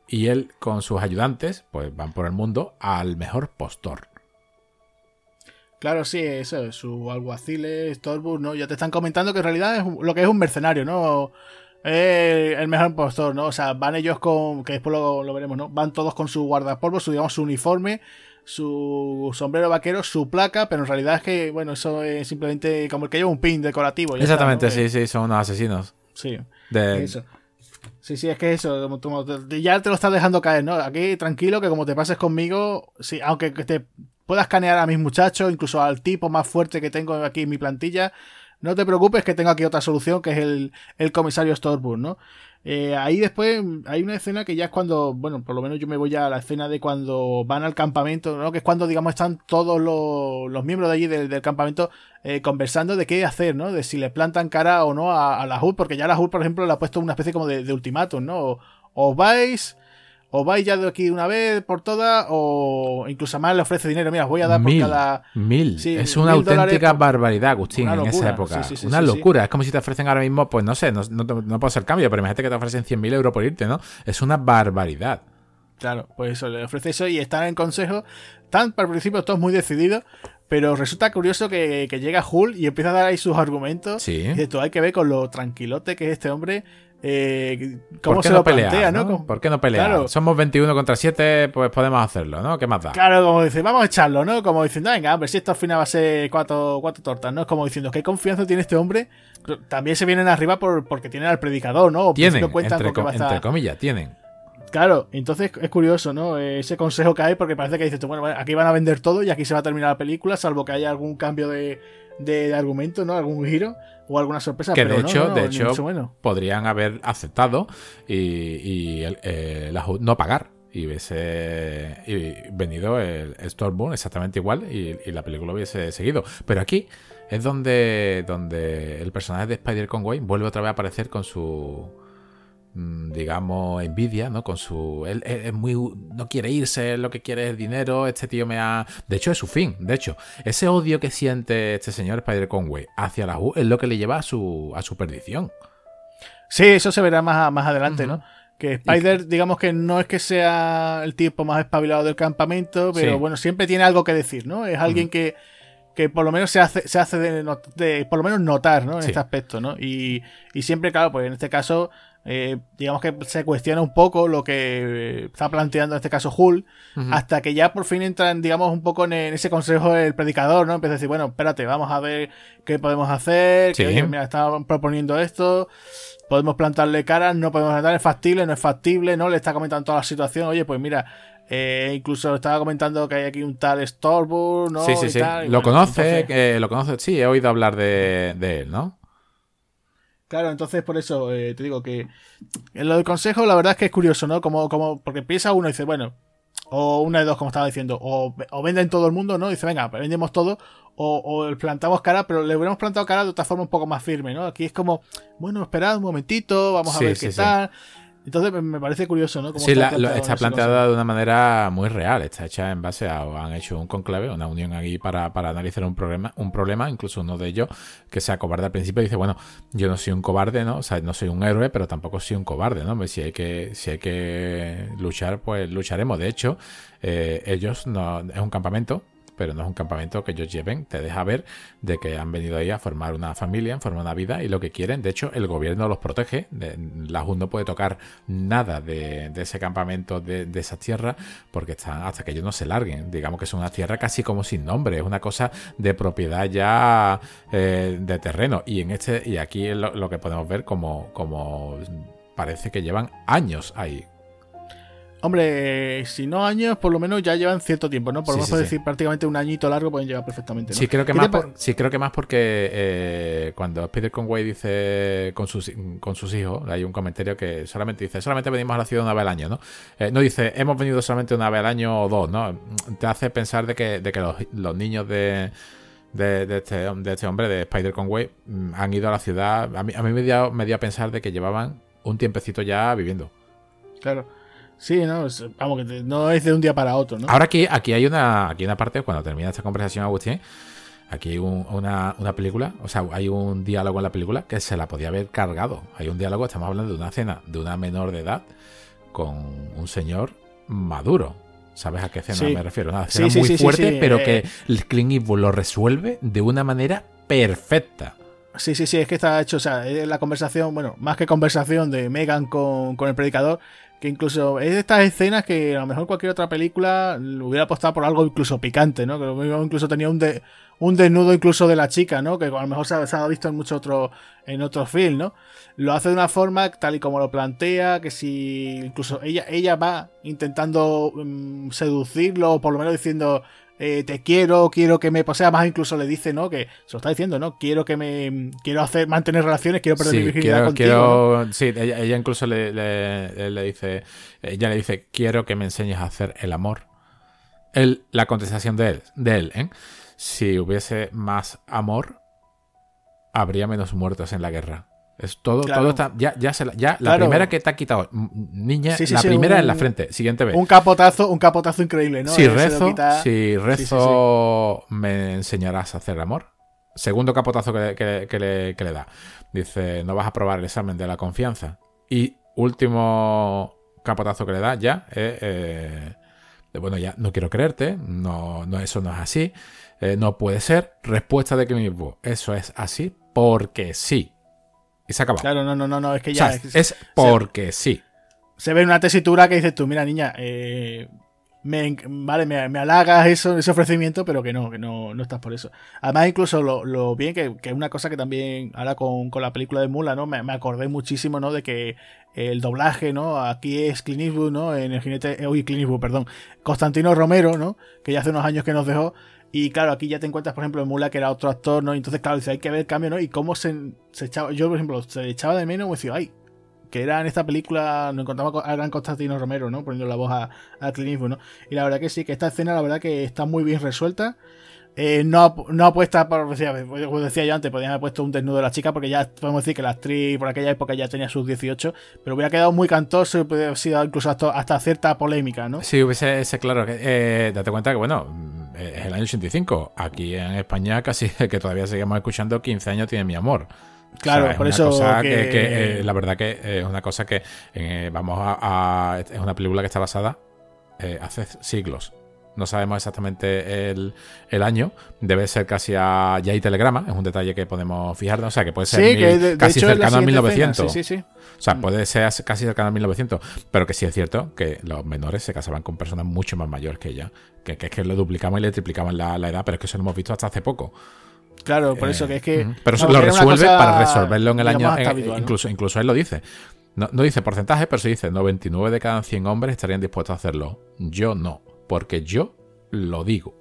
A: Y él con sus ayudantes, pues van por el mundo al mejor postor.
B: Claro, sí, eso, es su alguacil Stormburg, ¿no? Ya te están comentando que en realidad es lo que es un mercenario, ¿no? el mejor postor, ¿no? O sea, van ellos con, que después lo, lo, veremos, ¿no? Van todos con su guardapolvo, su, digamos, su uniforme, su sombrero vaquero, su placa, pero en realidad es que, bueno, eso es simplemente como el que lleva un pin decorativo.
A: Exactamente,
B: está,
A: sí, sí, son unos asesinos.
B: Sí.
A: De...
B: Eso. Sí, sí, es que eso, como, como, ya te lo estás dejando caer, ¿no? Aquí tranquilo, que como te pases conmigo, sí, aunque te puedas escanear a mis muchachos, incluso al tipo más fuerte que tengo aquí en mi plantilla, no te preocupes que tengo aquí otra solución, que es el, el comisario Stormburg, ¿no? Eh, ahí después hay una escena que ya es cuando, bueno, por lo menos yo me voy a la escena de cuando van al campamento, ¿no? Que es cuando, digamos, están todos los, los miembros de allí del, del campamento eh, conversando de qué hacer, ¿no? De si le plantan cara o no a, la HUD, porque ya la HUD, por ejemplo, le ha puesto una especie como de, de ultimátum, ¿no? O, os vais o vais ya de aquí una vez por todas, o incluso más le ofrece dinero. Mira, os voy a dar
A: mil,
B: por cada.
A: Mil.
B: Sí,
A: es una
B: mil
A: auténtica
B: por-
A: barbaridad, Agustín,
B: Una
A: en esa época.
B: Sí, sí, sí,
A: una locura. Es como si te ofrecen ahora mismo, pues no sé, no, no, te- no puedo ser cambio, pero imagínate que te ofrecen 100.000 euros por irte, ¿no? Es una barbaridad.
B: Claro, pues eso, le ofrece eso y están en consejo. Están al principio todos muy decididos, pero resulta curioso que, que llega Hull y empieza a dar ahí sus argumentos.
A: Sí.
B: Y esto hay que ver con lo tranquilote que es este hombre. Eh,
A: ¿Por
B: cómo se
A: no
B: lo
A: pelear?
B: plantea, ¿no?
A: ¿Por qué no pelear?
B: Claro.
A: Somos 21 contra 7, pues podemos hacerlo, ¿no? ¿Qué más da?
B: Claro, como dice, vamos a echarlo, ¿no? Como diciendo, venga, ver si esto al final va a ser cuatro, cuatro tortas, ¿no? Es como diciendo, ¿qué confianza tiene este hombre? También se vienen arriba por, porque tienen al predicador, ¿no? O al
A: Tienen,
B: cuentan
A: entre,
B: con estar-
A: comillas, tienen.
B: Claro, entonces es curioso, ¿no? Eh, Ese consejo que hay, porque parece que dices tú, bueno, aquí van a vender todo y aquí se va a terminar la película, salvo que haya algún cambio de, de, de argumento, ¿no? Algún giro o alguna sorpresa.
A: Que
B: pero
A: de
B: no,
A: hecho,
B: no,
A: de hecho,
B: menos.
A: podrían haber aceptado y, y el- eh, la no pagar. Y hubiese y venido el Stormburn exactamente igual y, y la película hubiese seguido. Pero aquí es donde, donde el personaje de Spider-Conway vuelve otra vez a aparecer con su digamos envidia, ¿no? Con su él, él es muy no quiere irse, lo que quiere es dinero, este tío me ha de hecho es su fin, de hecho, ese odio que siente este señor Spider-Conway hacia la HUD es lo que le lleva a su a su perdición.
B: Sí, eso se verá más, más adelante. ¿no? Que Spider, digamos que no es que sea el tipo más espabilado del campamento, pero
A: Sí.
B: bueno, siempre tiene algo que decir, ¿no? Es alguien que, que por lo menos se hace, se hace de, por lo menos notar, ¿no? En
A: Sí.
B: este aspecto, ¿no? Y, y siempre, claro, pues en este caso, eh, digamos que se cuestiona un poco lo que eh, está planteando en este caso Hull,
A: Ujú.
B: hasta que ya por fin entran, digamos, un poco en, ese consejo el predicador, ¿no? Empieza a decir, bueno, espérate, vamos a ver qué podemos hacer, que
A: Sí.
B: oye, mira, estaban proponiendo esto, podemos plantarle caras, no podemos plantar, es factible, no es factible, ¿no? Le está comentando toda la situación, oye, pues mira, eh, incluso estaba comentando que hay aquí un tal Stormburg, ¿no?
A: sí, sí,
B: Y
A: sí.
B: tal, y
A: lo
B: bueno,
A: conoce,
B: entonces-
A: que lo conoce, sí, he oído hablar de, de él, ¿no?
B: Claro, entonces por eso eh, te digo que en lo del consejo, la verdad es que es curioso, ¿no? Como, como, porque piensa uno y dice, bueno, o una de dos, como estaba diciendo, o, o venden todo el mundo, ¿no? Dice, venga, vendemos todo, o, o plantamos cara, pero le hubiéramos plantado cara de otra forma un poco más firme, ¿no? Aquí es como, bueno, esperad un momentito, vamos a
A: Sí,
B: ver
A: sí,
B: qué
A: sí.
B: tal. Entonces me- parece curioso, ¿no? Cómo
A: Sí, la- lo-
B: planteado
A: está planteada de una manera muy real, está hecha en base a, han hecho un conclave, una unión aquí para, para analizar un problema, un problema, incluso uno de ellos que sea cobarde al principio dice, bueno, yo no soy un cobarde, ¿no? O sea, no soy un héroe, pero tampoco soy un cobarde, ¿no? Si hay que, si hay que luchar, pues lucharemos. De hecho, eh, ellos no, es un campamento, pero no es un campamento que ellos lleven, te deja ver de que han venido ahí a formar una familia, a formar una vida y lo que quieren. De hecho, el gobierno los protege. la JUD no puede tocar nada de, ese campamento, de, de esas tierras, porque están hasta que ellos no se larguen. Digamos que es una tierra casi como sin nombre, es una cosa de propiedad ya eh, de terreno. Y en este, y aquí es lo, que podemos ver como parece que llevan años ahí.
B: Hombre, si no años, por lo menos ya llevan cierto tiempo, ¿no? Por lo
A: Sí,
B: menos
A: sí,
B: decir prácticamente un añito largo pueden llevar perfectamente, ¿no?
A: Sí, creo que
B: ¿Qué
A: más por- sí, creo que más porque eh, cuando Peter Conway dice con sus, con sus hijos, hay un comentario que solamente dice, solamente venimos a la ciudad una vez al año, ¿no? Eh, no dice, hemos venido solamente una vez al año o dos, ¿no? Te hace pensar de que, de que los, los niños de, de, de este, de este hombre, de Spider Conway, mm, han ido a la ciudad. A mí, a mí me, dio, me dio a pensar de que llevaban un tiempecito ya viviendo.
B: Claro. Sí, no, vamos, que no es de un día para otro, ¿no?
A: Ahora aquí, aquí hay una, aquí una parte, cuando termina esta conversación, Agustín, aquí hay una, una, película, o sea, hay un diálogo en la película que se la podía haber cargado. Hay un diálogo, estamos hablando de una cena de una menor de edad con un señor maduro. ¿Sabes a qué escena me refiero? Una escena muy fuerte, pero que el Clint Eastwood lo resuelve de una manera perfecta.
B: Sí, sí, sí, es que está hecho, o sea, la conversación, bueno, más que conversación de Megan con, con el predicador, que incluso es de estas escenas que a lo mejor cualquier otra película hubiera apostado por algo incluso picante, ¿no? Que incluso tenía un, de, un desnudo incluso de la chica, ¿no? Que a lo mejor se ha, visto en muchos otros en otros films, ¿no? Lo hace de una forma tal y como lo plantea, que si incluso ella, ella va intentando mm, seducirlo, o por lo menos diciendo, eh, te quiero, quiero que me posea, más incluso le dice, ¿no? Que se lo está diciendo, ¿no? Quiero que me, quiero hacer, mantener relaciones, quiero perder mi virginidad contigo.
A: Sí, ella, incluso le, le, dice, ella le dice, quiero que me enseñes a hacer el amor. El, la contestación de él, de él, ¿eh? Si hubiese más amor, habría menos muertos en la guerra. Es todo, todo está. Ya, ya, se la, ya la primera que te ha quitado, niña, la primera en la frente. Siguiente vez.
B: Un capotazo, un capotazo increíble, ¿no?
A: Si rezo, si rezo, me enseñarás a hacer amor. Segundo capotazo que, le, da. Dice, no vas a probar el examen de la confianza. Y último capotazo que le da ya eh, bueno, ya no quiero creerte, no, no eso no es así, eh, no puede ser. Respuesta de que eso es así porque sí. Y se acaba.
B: Claro, no, no, no, no, es que ya.
A: es, porque sí.
B: Se ve una tesitura que dices tú, mira, niña, eh, me, vale, me, me, halagas eso, ese ofrecimiento, pero que no, que no, no estás por eso. Además, incluso lo, bien que, es una cosa que también ahora con, la película de Mula, ¿no? Me, acordé muchísimo, ¿no? De que el doblaje, ¿no? Aquí es Clint Eastwood, ¿no? En el jinete, uy, Clint Eastwood, perdón, Constantino Romero, ¿no? Que ya hace unos años que nos dejó. Y claro, aquí ya te encuentras, por ejemplo, en Mula, que era otro actor, ¿no? Entonces, claro, dice, hay que ver el cambio, ¿no? Y cómo se, se echaba. Yo, por ejemplo, se echaba de menos, me decía, ay, que era en esta película, nos encontramos a Gran Constantino Romero, ¿no? Poniendo la voz a, a Clint ¿no? Y la verdad que sí, que esta escena, la verdad que está muy bien resuelta. Eh, no, no apuesta por, decía, como decía yo antes, podrían haber puesto un desnudo de la chica, porque ya podemos decir que la actriz por aquella época ya tenía sus 18, pero hubiera quedado muy cantoso y hubiera haber sido incluso hasta, cierta polémica, ¿no?
A: Sí, hubiese, ese, claro, eh, date cuenta que, bueno, es el año 85. Aquí en España casi <laughs> que todavía seguimos escuchando 15 años tiene mi amor.
B: Claro, por eso.
A: que... Eh, la verdad que es una cosa que vamos a, Es una película que está basada hace siglos no sabemos exactamente el, año, debe ser casi a ya hay telegrama, es un detalle que podemos fijarnos, o sea, que puede ser casi cercano a 1900. Sí, sí, sí. O sea, puede ser casi cercano a 1900, pero que sí es cierto que los menores se casaban con personas mucho más mayores que ella, que, es que lo duplicaban y le triplicaban la, edad, pero es que eso lo hemos visto hasta hace poco.
B: Claro, por eso que es que.
A: Pero eso lo resuelve para resolverlo en el año. incluso, incluso él lo dice. No, no, dice porcentaje, pero sí dice 99 de cada 100 hombres estarían dispuestos a hacerlo. Yo no porque yo lo digo.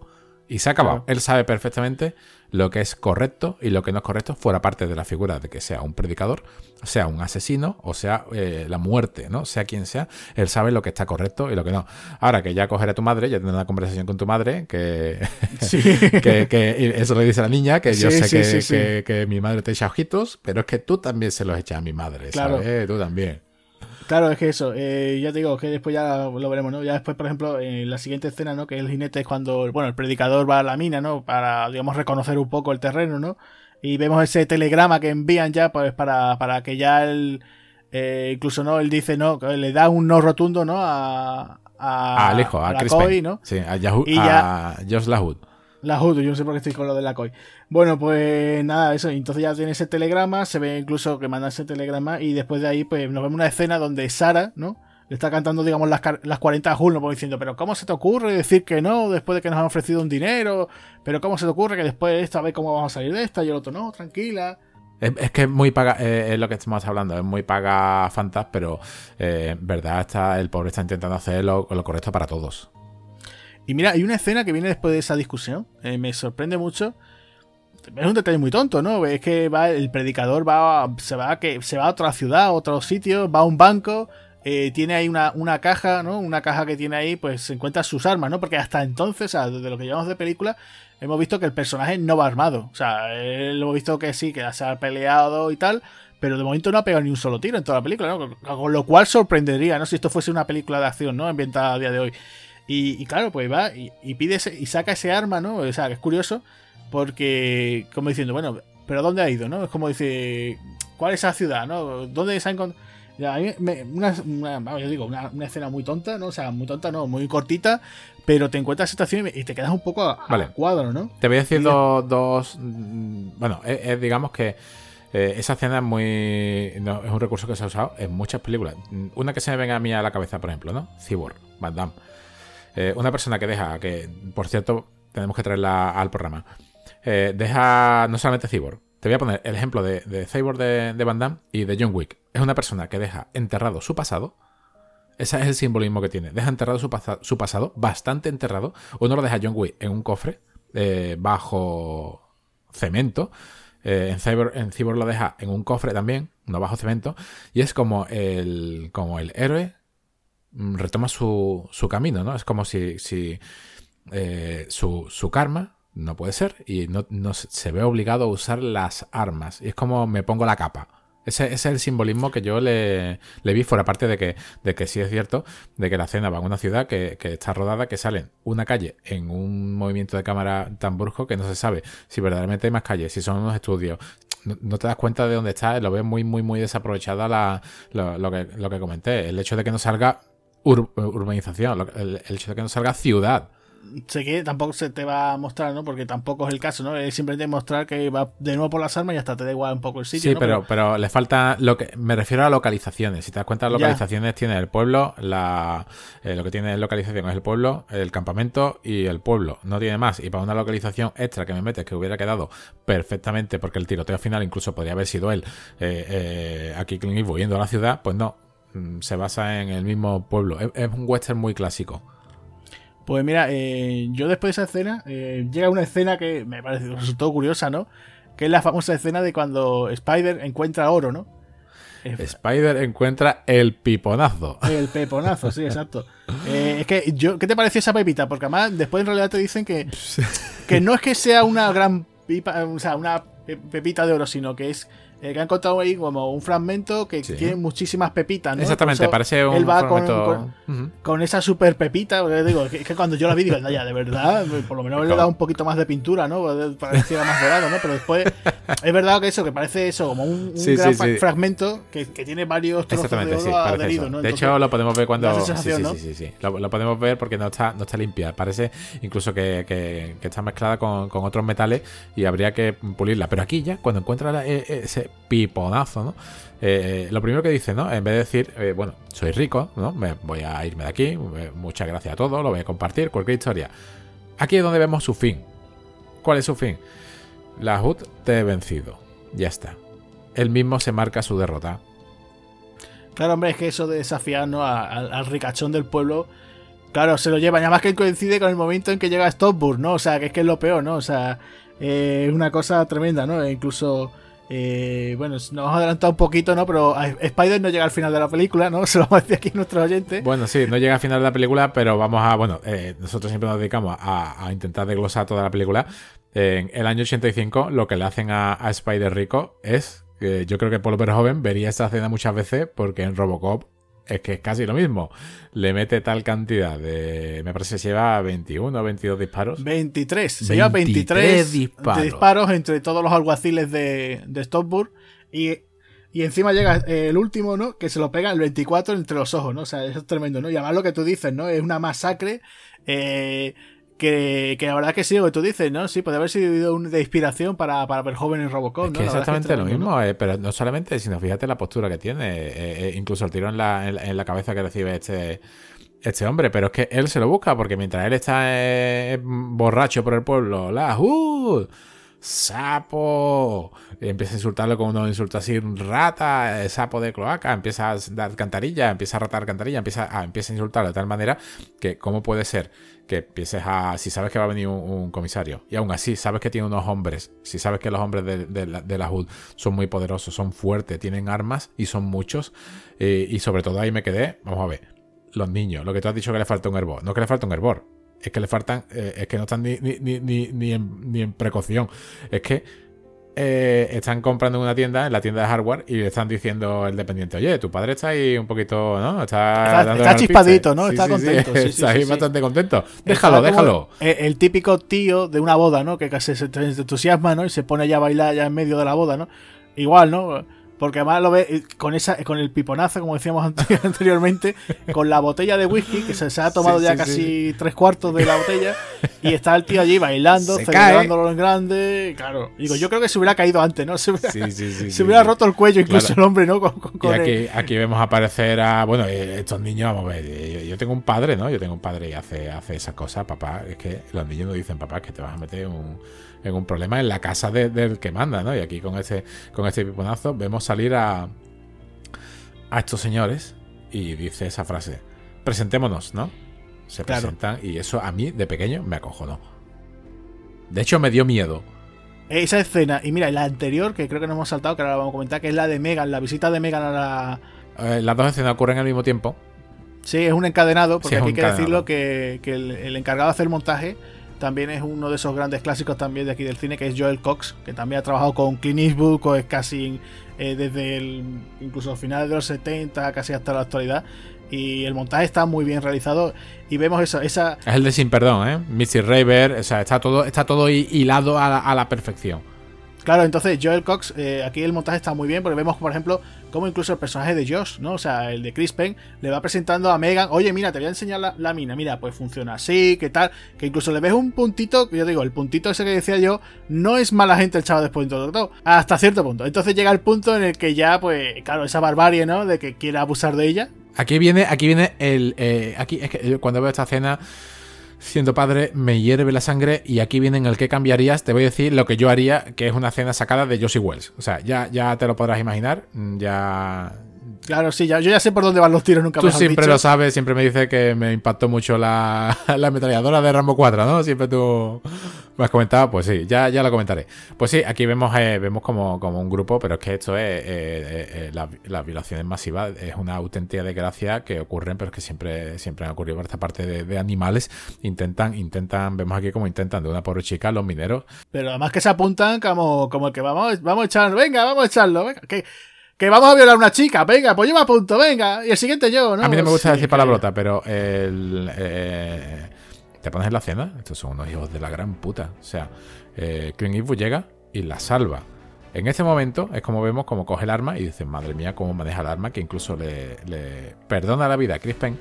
A: Y se ha acabado. Él sabe perfectamente lo que es correcto y lo que no es correcto, fuera parte de la figura de que sea un predicador, sea un asesino o sea eh, la muerte, ¿no? Sea quien sea, él sabe lo que está correcto y lo que no. Ahora que ya cogeré a tu madre, ya tendré una conversación con tu madre, que, <laughs> <laughs> que, eso le dice a la niña, que yo sé que, mi madre te echa ojitos, pero es que tú también se los echas a mi madre, ¿sabes? Tú también.
B: Claro, es que eso, eh, ya te digo, que después ya lo veremos, ¿no? Ya después, por ejemplo, en la siguiente escena, ¿no? Que el jinete es cuando, bueno, el predicador va a la mina, ¿no? Para, digamos, reconocer un poco el terreno, ¿no? Y vemos ese telegrama que envían ya, pues, para, para que ya él, eh, incluso, ¿no? Él dice, ¿no? Le da un no rotundo, ¿no? A,
A: a, Alejo, a, a ¿no? Sí, a, Yahoo, a Josh Lahoud.
B: La HUD, yo no sé por qué estoy con lo de la COI. Bueno, pues nada, eso. Entonces ya tiene ese telegrama, se ve incluso que manda ese telegrama y después de ahí pues nos vemos una escena donde Sara, ¿no? Le está cantando, digamos, las, las 40 a ¿no? diciendo, pero ¿cómo se te ocurre decir que no después de que nos han ofrecido un dinero? Pero ¿cómo se te ocurre que después de esto a ver cómo vamos a salir de esta? Y el otro, no, tranquila.
A: Es, que es muy paga, eh, es lo que estamos hablando, es muy paga fantas, pero eh, verdad está, el pobre está intentando hacer lo correcto para todos.
B: Y mira, hay una escena que viene después de esa discusión, eh, me sorprende mucho. Es un detalle muy tonto, ¿no? Es que va, el predicador va, se va, a, que, se va a otra ciudad, a otro sitio, va a un banco, eh, tiene ahí una, una, caja, ¿no? Una caja que tiene ahí, pues se encuentra sus armas, ¿no? Porque hasta entonces, o sea, desde lo que llevamos de película, hemos visto que el personaje no va armado. O sea, lo hemos visto que sí, que se ha peleado y tal, pero de momento no ha pegado ni un solo tiro en toda la película, ¿no? Con lo cual sorprendería, ¿no? Si esto fuese una película de acción, ¿no? Ambientada a día de hoy. Y, claro, pues va y, pide y saca ese arma, ¿no? O sea, es curioso, porque, como diciendo, bueno, ¿pero dónde ha ido, no? Es como dice, ¿cuál es esa ciudad, no? ¿Dónde se ha encontrado? una, yo digo, una, escena muy tonta, ¿no? O sea, muy tonta, no, muy cortita, pero te encuentras situación y te quedas un poco a, cuadro, ¿no?
A: Te voy diciendo dos. Mm, bueno, es, digamos que eh, esa escena es muy. es un recurso que se ha usado en muchas películas. Una que se me venga a mí a la cabeza, por ejemplo, ¿no? Cyborg, Van Damme. Eh, una persona que deja, que por cierto, tenemos que traerla al programa. Eh, deja no solamente Cyborg, te voy a poner el ejemplo de, Cyborg de, Van Damme y de John Wick. Es una persona que deja enterrado su pasado. Ese es el simbolismo que tiene. Deja enterrado su, su pasado, bastante enterrado. Uno lo deja John Wick en un cofre, eh, bajo cemento. Eh, en, Cyborg, en Cyborg lo deja en un cofre también, no bajo cemento. Y es como el, como el héroe mm, retoma su, su camino, ¿no? Es como si, si su, su karma no puede ser y no, se ve obligado a usar las armas. Y es como me pongo la capa. Ese, es el simbolismo que yo le, vi fuera parte de que, de que sí es cierto, de que la cena va a una ciudad que, está rodada, que salen una calle en un movimiento de cámara tan brusco que no se sabe si verdaderamente hay más calles, si son unos estudios. No, te das cuenta de dónde está, lo ves muy, muy, muy desaprovechada lo que comenté. El hecho de que no salga urbanización, el hecho de que no salga ciudad
B: sé que tampoco se te va a mostrar, ¿no? Porque tampoco es el caso, ¿no? Es simplemente mostrar que va de nuevo por las armas y hasta te da igual un poco el sitio.
A: Sí, pero, pero, le falta lo que me refiero a localizaciones. Si te das cuenta, localizaciones tiene el pueblo, la eh, lo que tiene localización es el pueblo, el campamento y el pueblo. No tiene más. Y para una localización extra que me metes que hubiera quedado perfectamente, porque el tiroteo final incluso podría haber sido él eh, eh, aquí Clint Eastwood yendo a la ciudad, pues no. Mm, se basa en el mismo pueblo. es un western muy clásico.
B: Pues mira, eh, yo después de esa escena, eh, llega una escena que me parece, resultó curiosa, ¿no? Que es la famosa escena de cuando Spider encuentra oro, ¿no?
A: Spider encuentra el piponazo.
B: El peponazo, sí, exacto. <laughs> Eh, es que yo, ¿qué te pareció esa pepita? Porque además después en realidad te dicen que, <laughs> que no es que sea una gran pipa, o sea, una pepita de oro, sino que es eh, que han encontrado ahí como un fragmento que tiene muchísimas pepitas, ¿no?
A: Exactamente, parece un
B: él va con, esa super pepita, digo, es que cuando yo la vi digo, ya, de verdad, por lo menos le dado un poquito más de pintura, ¿no? Para que sea más dorado, ¿no? Pero después, es verdad que eso, que parece eso, como un, gran fragmento que, tiene varios trozos de oro adheridos, ¿no?
A: de hecho, lo podemos ver cuando... Sí, sí, sí, Lo, podemos ver porque no está, no está limpia. Parece incluso que, que, está mezclada con, con, otros metales y habría que pulirla. Pero aquí ya, cuando encuentra eh, piponazo, ¿no? Eh, eh, lo primero que dice, ¿no? En vez de decir, eh, bueno, soy rico, ¿no? Me, voy a irme de aquí, muchas gracias a todos, lo voy a compartir, cualquier historia. Aquí es donde vemos su fin. ¿Cuál es su fin? La HUD te he vencido. Ya está. Él mismo se marca su derrota.
B: Claro, hombre, es que eso de desafiar ¿no? al ricachón del pueblo, claro, se lo lleva. Y además que coincide con el momento en que llega Stopburg, ¿no? O sea, que es que es lo peor, ¿no? O sea, es una cosa tremenda, ¿no? E incluso eh, bueno, nos hemos adelantado un poquito, ¿no? Pero Spider no llega al final de la película, ¿no? <laughs> Se lo vamos a decir aquí nuestro oyente.
A: Bueno, sí, no llega al final de la película, pero vamos a. Bueno, eh, nosotros siempre nos dedicamos a, intentar desglosar toda la película. En el año 85, lo que le hacen a, Spider Rico es. yo creo que Paul Verhoeven vería esta escena muchas veces porque en Robocop es que es casi lo mismo. Le mete tal cantidad de. Me parece que se lleva 21 o 22 disparos.
B: 23. Se lleva 23 disparos. entre todos los alguaciles de, de Y, y encima llega el último, ¿no? Que se lo pega el 24 entre los ojos, ¿no? O sea, eso es tremendo, ¿no? Y además lo que tú dices, ¿no? Es una masacre. Eh, que, que, la verdad que sí, lo que tú dices, ¿no? Sí, puede haber sido un, de inspiración para, para ver jóvenes Robocop,
A: ¿no? exactamente lo mismo, eh, pero no solamente, sino fíjate la postura que tiene, eh, eh, incluso el tiro en la, en, la cabeza que recibe este, este hombre, pero es que él se lo busca, porque mientras él está borracho por el pueblo, la ¡uh! ¡Sapo! Y empieza a insultarlo con unos insultos así, rata, sapo de cloaca, empieza a dar cantarilla, empieza a ratar cantarilla, empieza a, empieza a insultarlo de tal manera que, ¿cómo puede ser? Que empieces a. Si sabes que va a venir un, comisario y aún así sabes que tiene unos hombres, si sabes que los hombres de, la, de HUD son muy poderosos, son fuertes, tienen armas y son muchos, eh, y sobre todo ahí me quedé. Vamos a ver, los niños, lo que tú has dicho que le falta un hervor, no que le falta un hervor, es que le faltan, eh, es que no están ni, ni, ni, ni, en, ni en precaución, es que eh, están comprando en una tienda, en la tienda de hardware, y le están diciendo el dependiente, oye, tu padre está ahí un poquito, ¿no?
B: Está, está, chispadito, ¿no? está contento. <laughs> Sí,
A: está ahí bastante contento. Déjalo, déjalo.
B: El, típico tío de una boda, ¿no? Que casi se entusiasma, ¿no? Y se pone ya a bailar ya en medio de la boda, ¿no? Igual, ¿no? Porque además lo ve con esa con el piponazo, como decíamos <laughs> anteriormente, con la botella de whisky, que se, ha tomado ya casi tres cuartos de la botella, y está el tío allí bailando, celebrándolo en grande. Claro, digo, yo creo que se hubiera caído antes, ¿no? Se hubiera, <laughs> roto el cuello incluso el hombre, ¿no?
A: y aquí, aquí, vemos aparecer a, bueno, eh, estos niños, vamos a ver, yo, tengo un padre, ¿no? Yo tengo un padre y hace, hace esas cosas, papá, es que los niños no dicen, papá, que te vas a meter un un problema en la casa del que manda, ¿no? Y aquí con este, con este piponazo vemos salir a, a estos señores y dice esa frase, presentémonos, ¿no? Se presentan y eso a mí de pequeño me acojonó. De hecho me dio miedo.
B: Esa escena, y mira, la anterior, que creo que nos hemos saltado, que ahora la vamos a comentar, que es la de Megan, la visita de Megan a la...
A: Eh, las dos escenas ocurren al mismo tiempo.
B: Sí, es un encadenado, porque aquí hay que decirlo que, el, el, encargado de hacer el montaje también es uno de esos grandes clásicos también de aquí del cine, que es Joel Cox, que también ha trabajado con Clint Eastwood, es casi eh, desde el, incluso finales de los 70, casi hasta la actualidad. Y el montaje está muy bien realizado y vemos esa... esa...
A: Es el de Sin Perdón, ¿eh? Missy Raver, o sea, está todo, está todo hilado a la perfección.
B: Claro, entonces Joel Cox, eh, aquí el montaje está muy bien porque vemos, por ejemplo, cómo incluso el personaje de Josh, ¿no? O sea, el de Chris Penn, le va presentando a Megan, oye, mira, te voy a enseñar la, mina, mira, pues funciona así, qué tal, que incluso le ves un puntito, yo digo, el puntito ese que decía yo, no es mala gente el chaval después de todo, hasta cierto punto. Entonces llega el punto en el que ya, pues, claro, esa barbarie, ¿no? De que quiera abusar de ella.
A: Aquí viene, aquí viene el, eh, aquí es que cuando veo esta escena siendo padre, me hierve la sangre y aquí viene en el que cambiarías, te voy a decir lo que yo haría, que es una cena sacada de Josie Wells. O sea, ya, ya te lo podrás imaginar, ya...
B: Claro, sí, ya, yo ya sé por dónde van los tiros, nunca
A: Tú siempre lo sabes, siempre me dice que me impactó mucho la, <laughs> la ametralladora de Rambo 4, ¿no? Siempre tú me has comentado, pues sí, ya, ya lo comentaré. Pues sí, aquí vemos, eh, vemos como, un grupo, pero es que esto es, eh, eh, las violaciones masivas es una auténtica desgracia que ocurren, pero es que siempre, siempre han ocurrido por esta parte de, animales. Intentan, intentan, vemos aquí como intentan de una pobre chica los mineros.
B: Pero además que se apuntan como, como que vamos, vamos a echarlo, venga, vamos a echarlo, venga, que que vamos a violar a una chica, venga, pues yo me apunto, venga, y el siguiente yo, ¿no?
A: A mí no me gusta decir palabrota, pero el, te pones en la cena, estos son unos hijos de la gran puta. O sea, eh, Clint llega y la salva. En este momento es como vemos como coge el arma y dice, madre mía, cómo maneja el arma, que incluso le, perdona la vida a Chris Penn.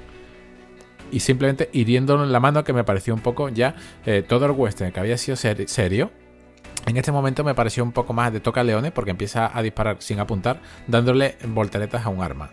A: Y simplemente hiriéndolo en la mano, que me pareció un poco ya eh, todo el western que había sido serio. En este momento me pareció un poco más de toca leones porque empieza a disparar sin apuntar, dándole volteretas a un arma.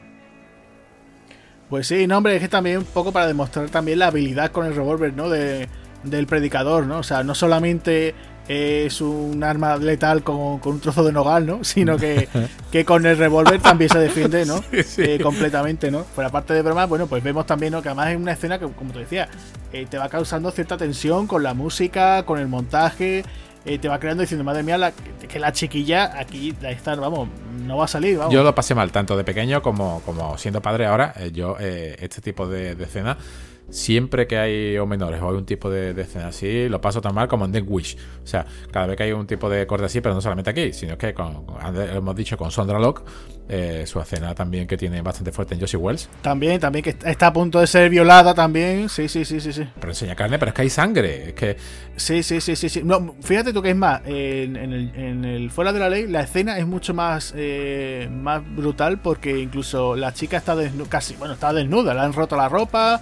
B: Pues sí, no, hombre, es que también un poco para demostrar también la habilidad con el revólver, ¿no? De, del predicador, ¿no? O sea, no solamente es un arma letal con, un trozo de nogal, ¿no? <laughs> Sino que, <laughs> que con el revólver también se defiende, ¿no? <laughs> Eh, completamente, ¿no? Por aparte de broma, bueno, pues vemos también, ¿no? Que además es una escena que, como te decía, eh, te va causando cierta tensión con la música, con el montaje, eh, te va creando diciendo, madre mía, que la chiquilla aquí, está, vamos, no va a salir. Vamos.
A: Yo lo pasé mal, tanto de pequeño como, como siendo padre ahora. Eh, yo, eh, este tipo de, de escena siempre que hay o menores o hay un tipo de, escena así, lo paso tan mal como en The Wish. O sea, cada vez que hay un tipo de corte así, pero no solamente aquí, sino que con, hemos dicho con Sondra Locke, eh, su escena también que tiene bastante fuerte en Josie Wells.
B: También, también que está a punto de ser violada también. Sí, sí, sí, sí, sí.
A: Pero enseña carne, pero es que hay sangre. Es que.
B: Sí, sí, sí, sí. sí. No, fíjate tú que es más, en, el, fuera de la ley, la escena es mucho más, eh, más brutal porque incluso la chica está desnuda, casi, bueno, está desnuda, le han roto la ropa.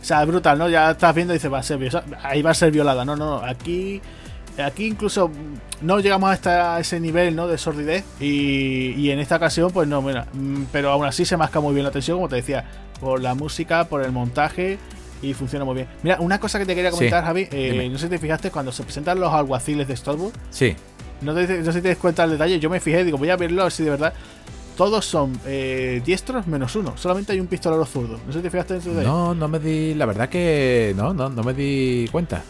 B: O sea, es brutal, ¿no? Ya estás viendo y dices, va a ser, ahí va a ser violada. No, no, aquí aquí incluso no llegamos hasta ese nivel ¿no? de sordidez y, y, en esta ocasión pues no, mira, mm, pero aún así se masca muy bien la tensión, como te decía, por la música, por el montaje y funciona muy bien. Mira, una cosa que te quería comentar, Javi, eh, no sé si te fijaste cuando se presentan los alguaciles de Stormwood.
A: Sí.
B: No, no sé si te das cuenta del detalle, yo me fijé, digo, voy a verlo así de verdad todos son eh, diestros menos uno. Solamente hay un pistolero zurdo. No sé si te fijaste en eso
A: No, no me di. La verdad que. No, no, no me di cuenta.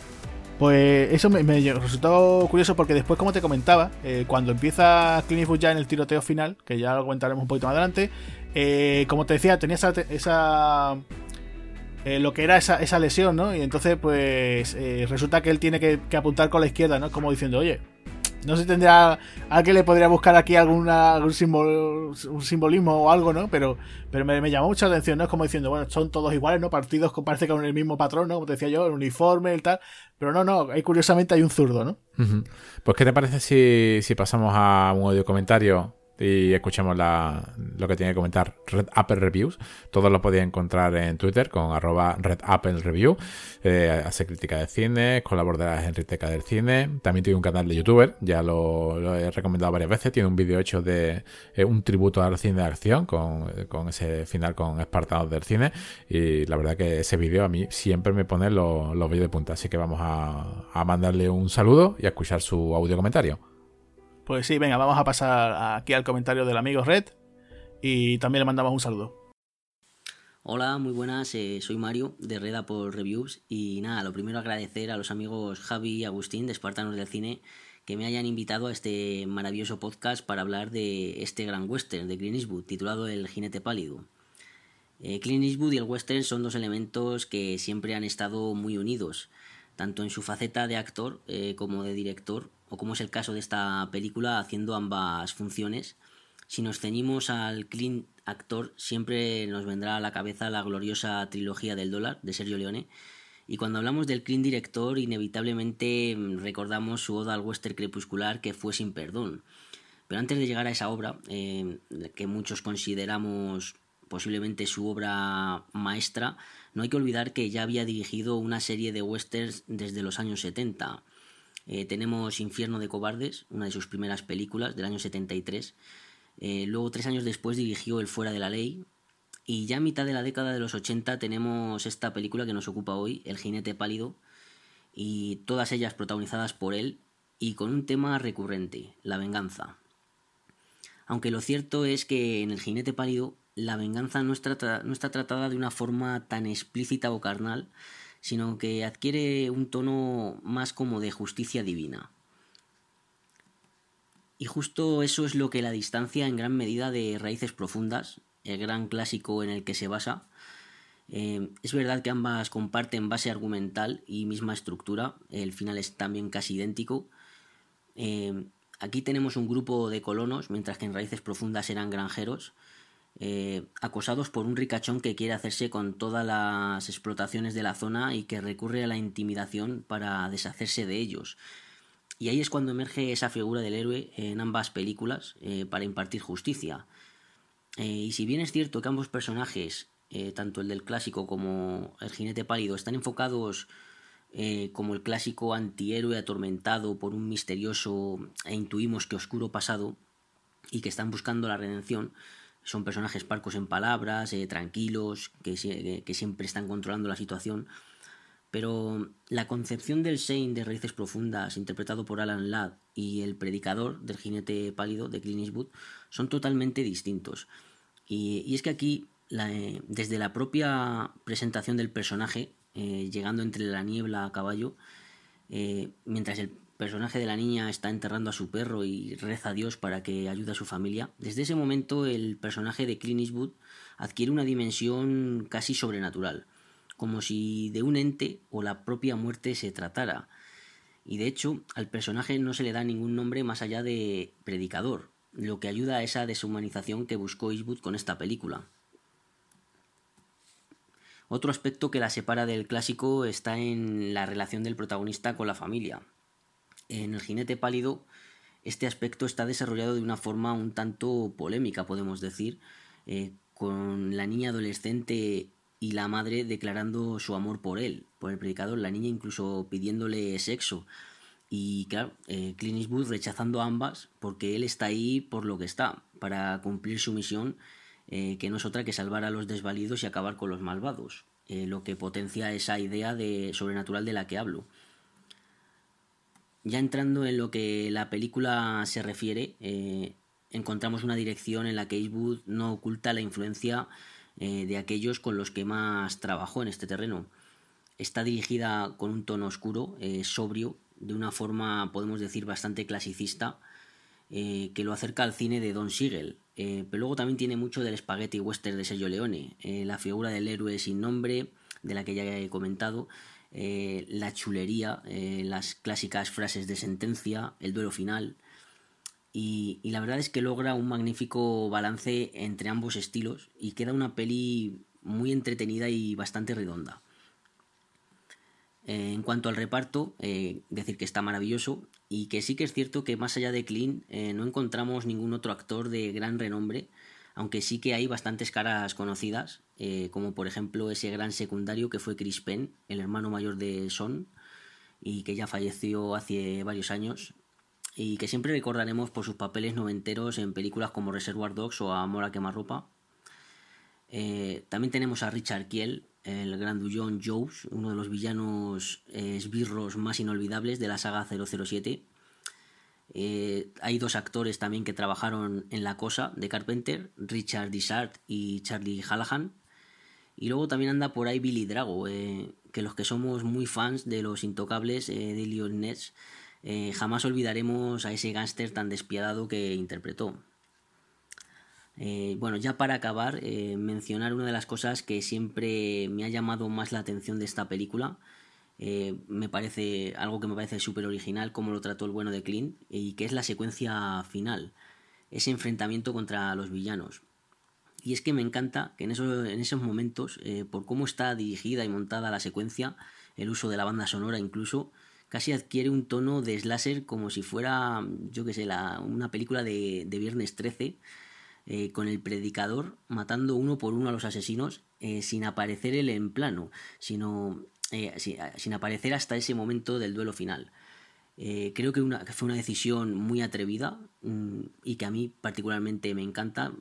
B: Pues eso me, resultó curioso porque después, como te comentaba, eh, cuando empieza Clint ya en el tiroteo final, que ya lo comentaremos un poquito más adelante, eh, como te decía, tenía esa, esa lo que era esa, esa, lesión, ¿no? Y entonces, pues resulta que él tiene que, apuntar con la izquierda, ¿no? Como diciendo, oye, No sé si tendrá. Alguien le podría buscar aquí alguna, algún un simbolismo o algo, ¿no? Pero, pero me, llamó mucha atención, ¿no? Es como diciendo, bueno, son todos iguales, ¿no? Partidos que parece con el mismo patrón, ¿no? Como te decía yo, el uniforme, el tal. Pero no, no, ahí curiosamente hay un zurdo, ¿no?
A: Pues, ¿qué te parece si, si pasamos a un audio comentario y escuchemos lo que tiene que comentar Red Apple Reviews. Todos lo podéis encontrar en Twitter con arroba Red Apple Review. Eh, hace crítica de cine, colabora de la Enriqueteca del Cine. También tiene un canal de youtuber, ya lo, he recomendado varias veces. Tiene un vídeo hecho de eh, un tributo al cine de acción con, ese final con Espartanos del cine. Y la verdad que ese vídeo a mí siempre me pone los, vídeos de punta. Así que vamos a, a mandarle un saludo y a escuchar su audio comentario.
B: Pues sí, venga, vamos a pasar aquí al comentario del amigo Red y también le mandamos un saludo.
C: Hola, muy buenas, eh, soy Mario de Red Apple Reviews y nada, lo primero agradecer a los amigos Javi y Agustín de Espartanos del Cine que me hayan invitado a este maravilloso podcast para hablar de este gran western de Clint Eastwood titulado El jinete pálido. Eh, Clint Eastwood y el western son dos elementos que siempre han estado muy unidos, tanto en su faceta de actor eh, como de director o como es el caso de esta película, haciendo ambas funciones. Si nos ceñimos al clean actor, siempre nos vendrá a la cabeza la gloriosa trilogía del dólar de Sergio Leone. Y cuando hablamos del clean director, inevitablemente recordamos su oda al western crepuscular que fue sin perdón. Pero antes de llegar a esa obra, eh, que muchos consideramos posiblemente su obra maestra, no hay que olvidar que ya había dirigido una serie de westerns desde los años 70. Eh, tenemos Infierno de Cobardes, una de sus primeras películas del año 73. Eh, luego, tres años después, dirigió El Fuera de la Ley. Y ya a mitad de la década de los 80 tenemos esta película que nos ocupa hoy, El Jinete Pálido, y todas ellas protagonizadas por él y con un tema recurrente, la venganza. Aunque lo cierto es que en El Jinete Pálido la venganza no está, no está tratada de una forma tan explícita o carnal, sino que adquiere un tono más como de justicia divina. Y justo eso es lo que la distancia en gran medida de Raíces Profundas, el gran clásico en el que se basa. Eh, es verdad que ambas comparten base argumental y misma estructura, el final es también casi idéntico. Eh, aquí tenemos un grupo de colonos, mientras que en Raíces Profundas eran granjeros, eh, acosados por un ricachón que quiere hacerse con todas las explotaciones de la zona y que recurre a la intimidación para deshacerse de ellos. Y ahí es cuando emerge esa figura del héroe en ambas películas eh, para impartir justicia. Eh, y si bien es cierto que ambos personajes, tanto el del clásico como el jinete pálido, están enfocados como el clásico antihéroe atormentado por un misterioso e intuimos que oscuro pasado y que están buscando la redención, son personajes parcos en palabras, eh, tranquilos, que, siempre están controlando la situación. Pero la concepción del Shane de Raíces Profundas, interpretado por Alan Ladd, y el predicador del jinete pálido de Clint Eastwood son totalmente distintos. Y, es que aquí, eh, desde la propia presentación del personaje, eh, llegando entre la niebla a caballo, mientras el personaje de la niña está enterrando a su perro y reza a Dios para que ayude a su familia, desde ese momento el personaje de Clint Eastwood adquiere una dimensión casi sobrenatural, como si de un ente o la propia muerte se tratara. Y de hecho, al personaje no se le da ningún nombre más allá de predicador, lo que ayuda a esa deshumanización que buscó Eastwood con esta película. Otro aspecto que la separa del clásico está en la relación del protagonista con la familia, en el jinete pálido este aspecto está desarrollado de una forma un tanto polémica, podemos decir, eh, con la niña adolescente y la madre declarando su amor por él, por el predicador, la niña incluso pidiéndole sexo. Y claro, eh, Clint Eastwood rechazando ambas porque él está ahí por lo que está, para cumplir su misión, eh, que no es otra que salvar a los desvalidos y acabar con los malvados, lo que potencia esa idea de sobrenatural de la que hablo. Ya entrando en lo que la película se refiere, eh, encontramos una dirección en la que Eastwood no oculta la influencia eh, de aquellos con los que más trabajó en este terreno. Está dirigida con un tono oscuro, eh, sobrio, de una forma, podemos decir, bastante clasicista, que lo acerca al cine de Don Siegel. pero luego también tiene mucho del spaghetti western de Sergio Leone, la figura del héroe sin nombre, de la que ya he comentado, eh, la chulería, eh, las clásicas frases de sentencia, el duelo final. Y, la verdad es que logra un magnífico balance entre ambos estilos y queda una peli muy entretenida y bastante redonda. en cuanto al reparto, decir que está maravilloso y que sí que es cierto que más allá de Clean no encontramos ningún otro actor de gran renombre aunque sí que hay bastantes caras conocidas, eh, como por ejemplo ese gran secundario que fue Chris Penn, el hermano mayor de Son, y que ya falleció hace varios años, y que siempre recordaremos por sus papeles noventeros en películas como Reservoir Dogs o Amor a quemarropa. Eh, también tenemos a Richard Kiel, el grandullón Jones, uno de los villanos eh, esbirros más inolvidables de la saga 007 eh, hay dos actores también que trabajaron en La Cosa de Carpenter, Richard Dishart y Charlie Hallahan. Y luego también anda por ahí Billy Drago, eh, que los que somos muy fans de los intocables eh, de Leon Ness, jamás olvidaremos a ese gángster tan despiadado que interpretó. bueno, ya para acabar, mencionar una de las cosas que siempre me ha llamado más la atención de esta película, eh, me parece algo que me parece súper original como lo trató el bueno de Clint y que es la secuencia final, ese enfrentamiento contra los villanos. Y es que me encanta que en esos, en esos momentos, eh, por cómo está dirigida y montada la secuencia, el uso de la banda sonora incluso, casi adquiere un tono de slasher como si fuera, yo que sé, la, una película de, de Viernes 13, eh, con el predicador matando uno por uno a los asesinos sin aparecer él en plano, sino eh, sin aparecer hasta ese momento del duelo final. Eh, creo que, fue una decisión muy atrevida mm, y que a mí particularmente me encanta.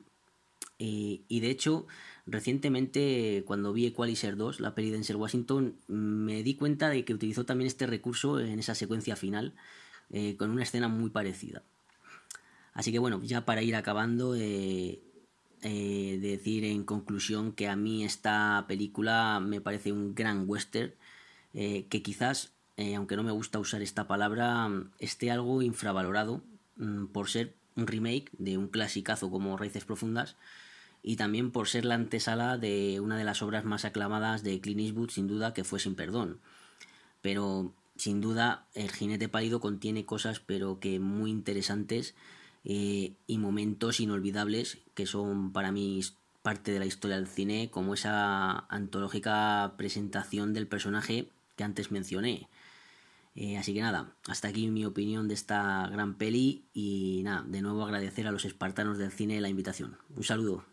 C: Eh, y de hecho, recientemente cuando vi Equalizer 2, la peli de Denzel Washington, me di cuenta de que utilizó también este recurso en esa secuencia final, con una escena muy parecida. Así que bueno, ya para ir acabando, decir en conclusión que a mí esta película me parece un gran western eh, que quizás, eh, aunque no me gusta usar esta palabra, esté algo infravalorado mm, por ser un remake de un clasicazo como Raíces Profundas y también por ser la antesala de una de las obras más aclamadas de Clint Eastwood, sin duda, que fue Sin Perdón. Pero sin duda, El jinete pálido contiene cosas, pero que muy interesantes eh, y momentos inolvidables que son para mí parte de la historia del cine, como esa antológica presentación del personaje que antes mencioné. Eh, así que nada, hasta aquí mi opinión de esta gran peli y nada, de nuevo agradecer a los espartanos del cine la invitación. Un saludo.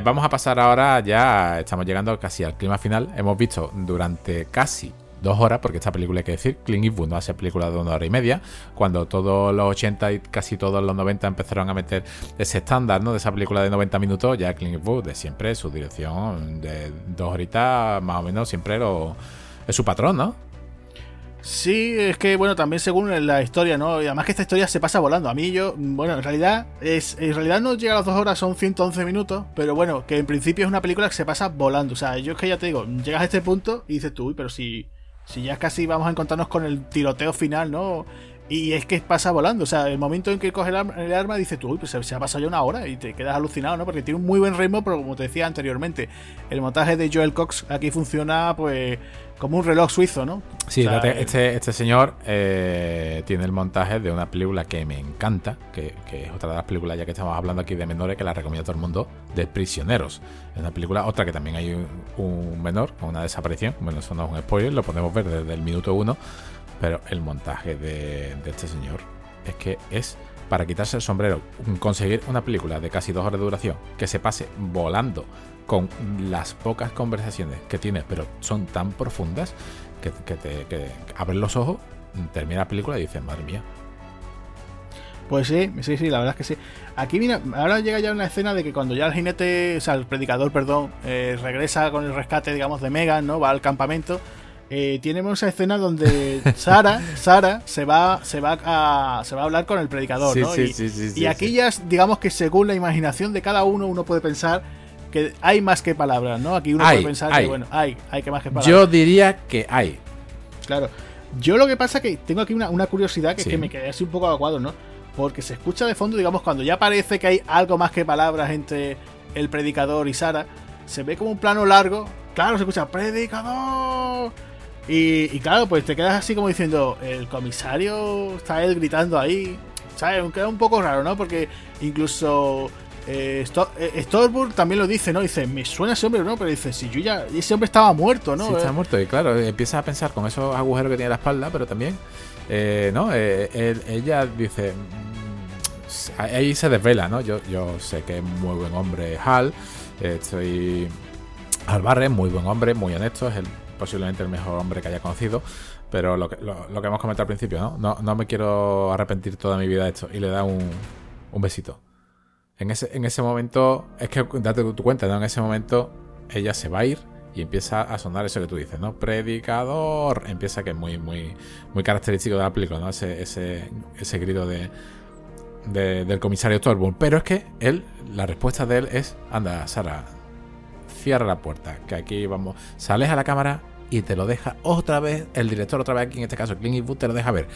A: Pues vamos a pasar ahora, ya estamos llegando casi al clima final. Hemos visto durante casi dos horas, porque esta película hay que decir, Clint Eastwood no hace película de una hora y media, cuando todos los 80 y casi todos los 90 empezaron a meter ese estándar, ¿no? De esa película de 90 minutos, ya Clint Eastwood de siempre, su dirección de dos horitas, más o menos, siempre lo, es su patrón, ¿no?
B: Sí, es que bueno, también según la historia, ¿no? Y además que esta historia se pasa volando. A mí yo, bueno, en realidad es en realidad no llega a las dos horas, son 111 minutos, pero bueno, que en principio es una película que se pasa volando. O sea, yo es que ya te digo, llegas a este punto y dices tú, uy, pero si, si ya casi vamos a encontrarnos con el tiroteo final, ¿no? Y es que pasa volando. O sea, el momento en que coge el arma, dices tú, uy, pues se, ha pasado ya una hora y te quedas alucinado, ¿no? Porque tiene un muy buen ritmo, pero como te decía anteriormente, el montaje de Joel Cox aquí funciona, pues como un reloj suizo, ¿no?
A: Sí, este, este señor eh, tiene el montaje de una película que me encanta, que, es otra de las películas ya que estamos hablando aquí de menores, que la recomiendo a todo el mundo, de Prisioneros. Es una película, otra que también hay un, menor, una desaparición. Bueno, eso no es un spoiler, lo podemos ver desde el minuto uno, pero el montaje de, de este señor es que es para quitarse el sombrero, conseguir una película de casi dos horas de duración que se pase volando con las pocas conversaciones que tienes, pero son tan profundas que, te abres los ojos, termina la película y dices, madre mía,
B: Pues sí, sí, sí, la verdad es que sí. Aquí mira, ahora llega ya una escena de que cuando ya el jinete, o sea, el predicador, perdón, eh, regresa con el rescate, digamos, de Megan, ¿no? Va al campamento. Eh, tenemos esa escena donde <laughs> Sara, Sara se va, se va a, se va a hablar con el predicador, ¿no?
A: Sí,
B: y,
A: sí, sí,
B: y aquí ya, digamos que según la imaginación de cada uno, uno puede pensar que hay más que palabras, ¿no? Aquí uno
A: Hay,
B: puede pensar
A: hay.
B: que, bueno, hay, hay que más que palabras.
A: Yo diría que hay.
B: Claro. Yo lo que pasa es que tengo aquí una, una curiosidad que
A: Sí.
B: es que me quedé así un poco aguado, ¿no? Porque se escucha de fondo, digamos, cuando ya parece que hay algo más que palabras entre el predicador y Sara, se ve como un plano largo. Claro, se escucha predicador. Y, y claro, pues te quedas así como diciendo, el comisario está él gritando ahí. ¿Sabes? Queda un poco raro, ¿no? Porque incluso eh, Sto- eh, Stormburg también lo dice, ¿no? Dice, me suena ese hombre, ¿no? Pero dice, si yo ya. Ese hombre estaba muerto, ¿no?
A: Sí, está
B: Eh,
A: muerto. Y claro, empiezas a pensar con esos agujeros que tiene en la espalda, pero también, eh, ¿no? Eh, él- ella dice. mm, Ahí se desvela, ¿no? Yo, yo sé que es muy buen hombre Hal. eh, estoy. Hal Barren, muy buen hombre, muy honesto. Es el, posiblemente el mejor hombre que haya conocido. Pero lo que, lo, lo que hemos comentado al principio, ¿no? ¿no? No me quiero arrepentir toda mi vida de esto. Y le da un, un besito. En ese, en ese momento, es que date tu cuenta, ¿no? En ese momento ella se va a ir y empieza a sonar eso que tú dices, ¿no? Predicador. Empieza que es muy, muy, muy característico de la ¿no? Ese, ese, ese grito de, de- del comisario Thorburn. Pero es que él, la respuesta de él es, anda, Sara, cierra la puerta, que aquí vamos, sales a la cámara y te lo deja otra vez, el director otra vez aquí, en este caso Clint Eastwood, te lo deja ver.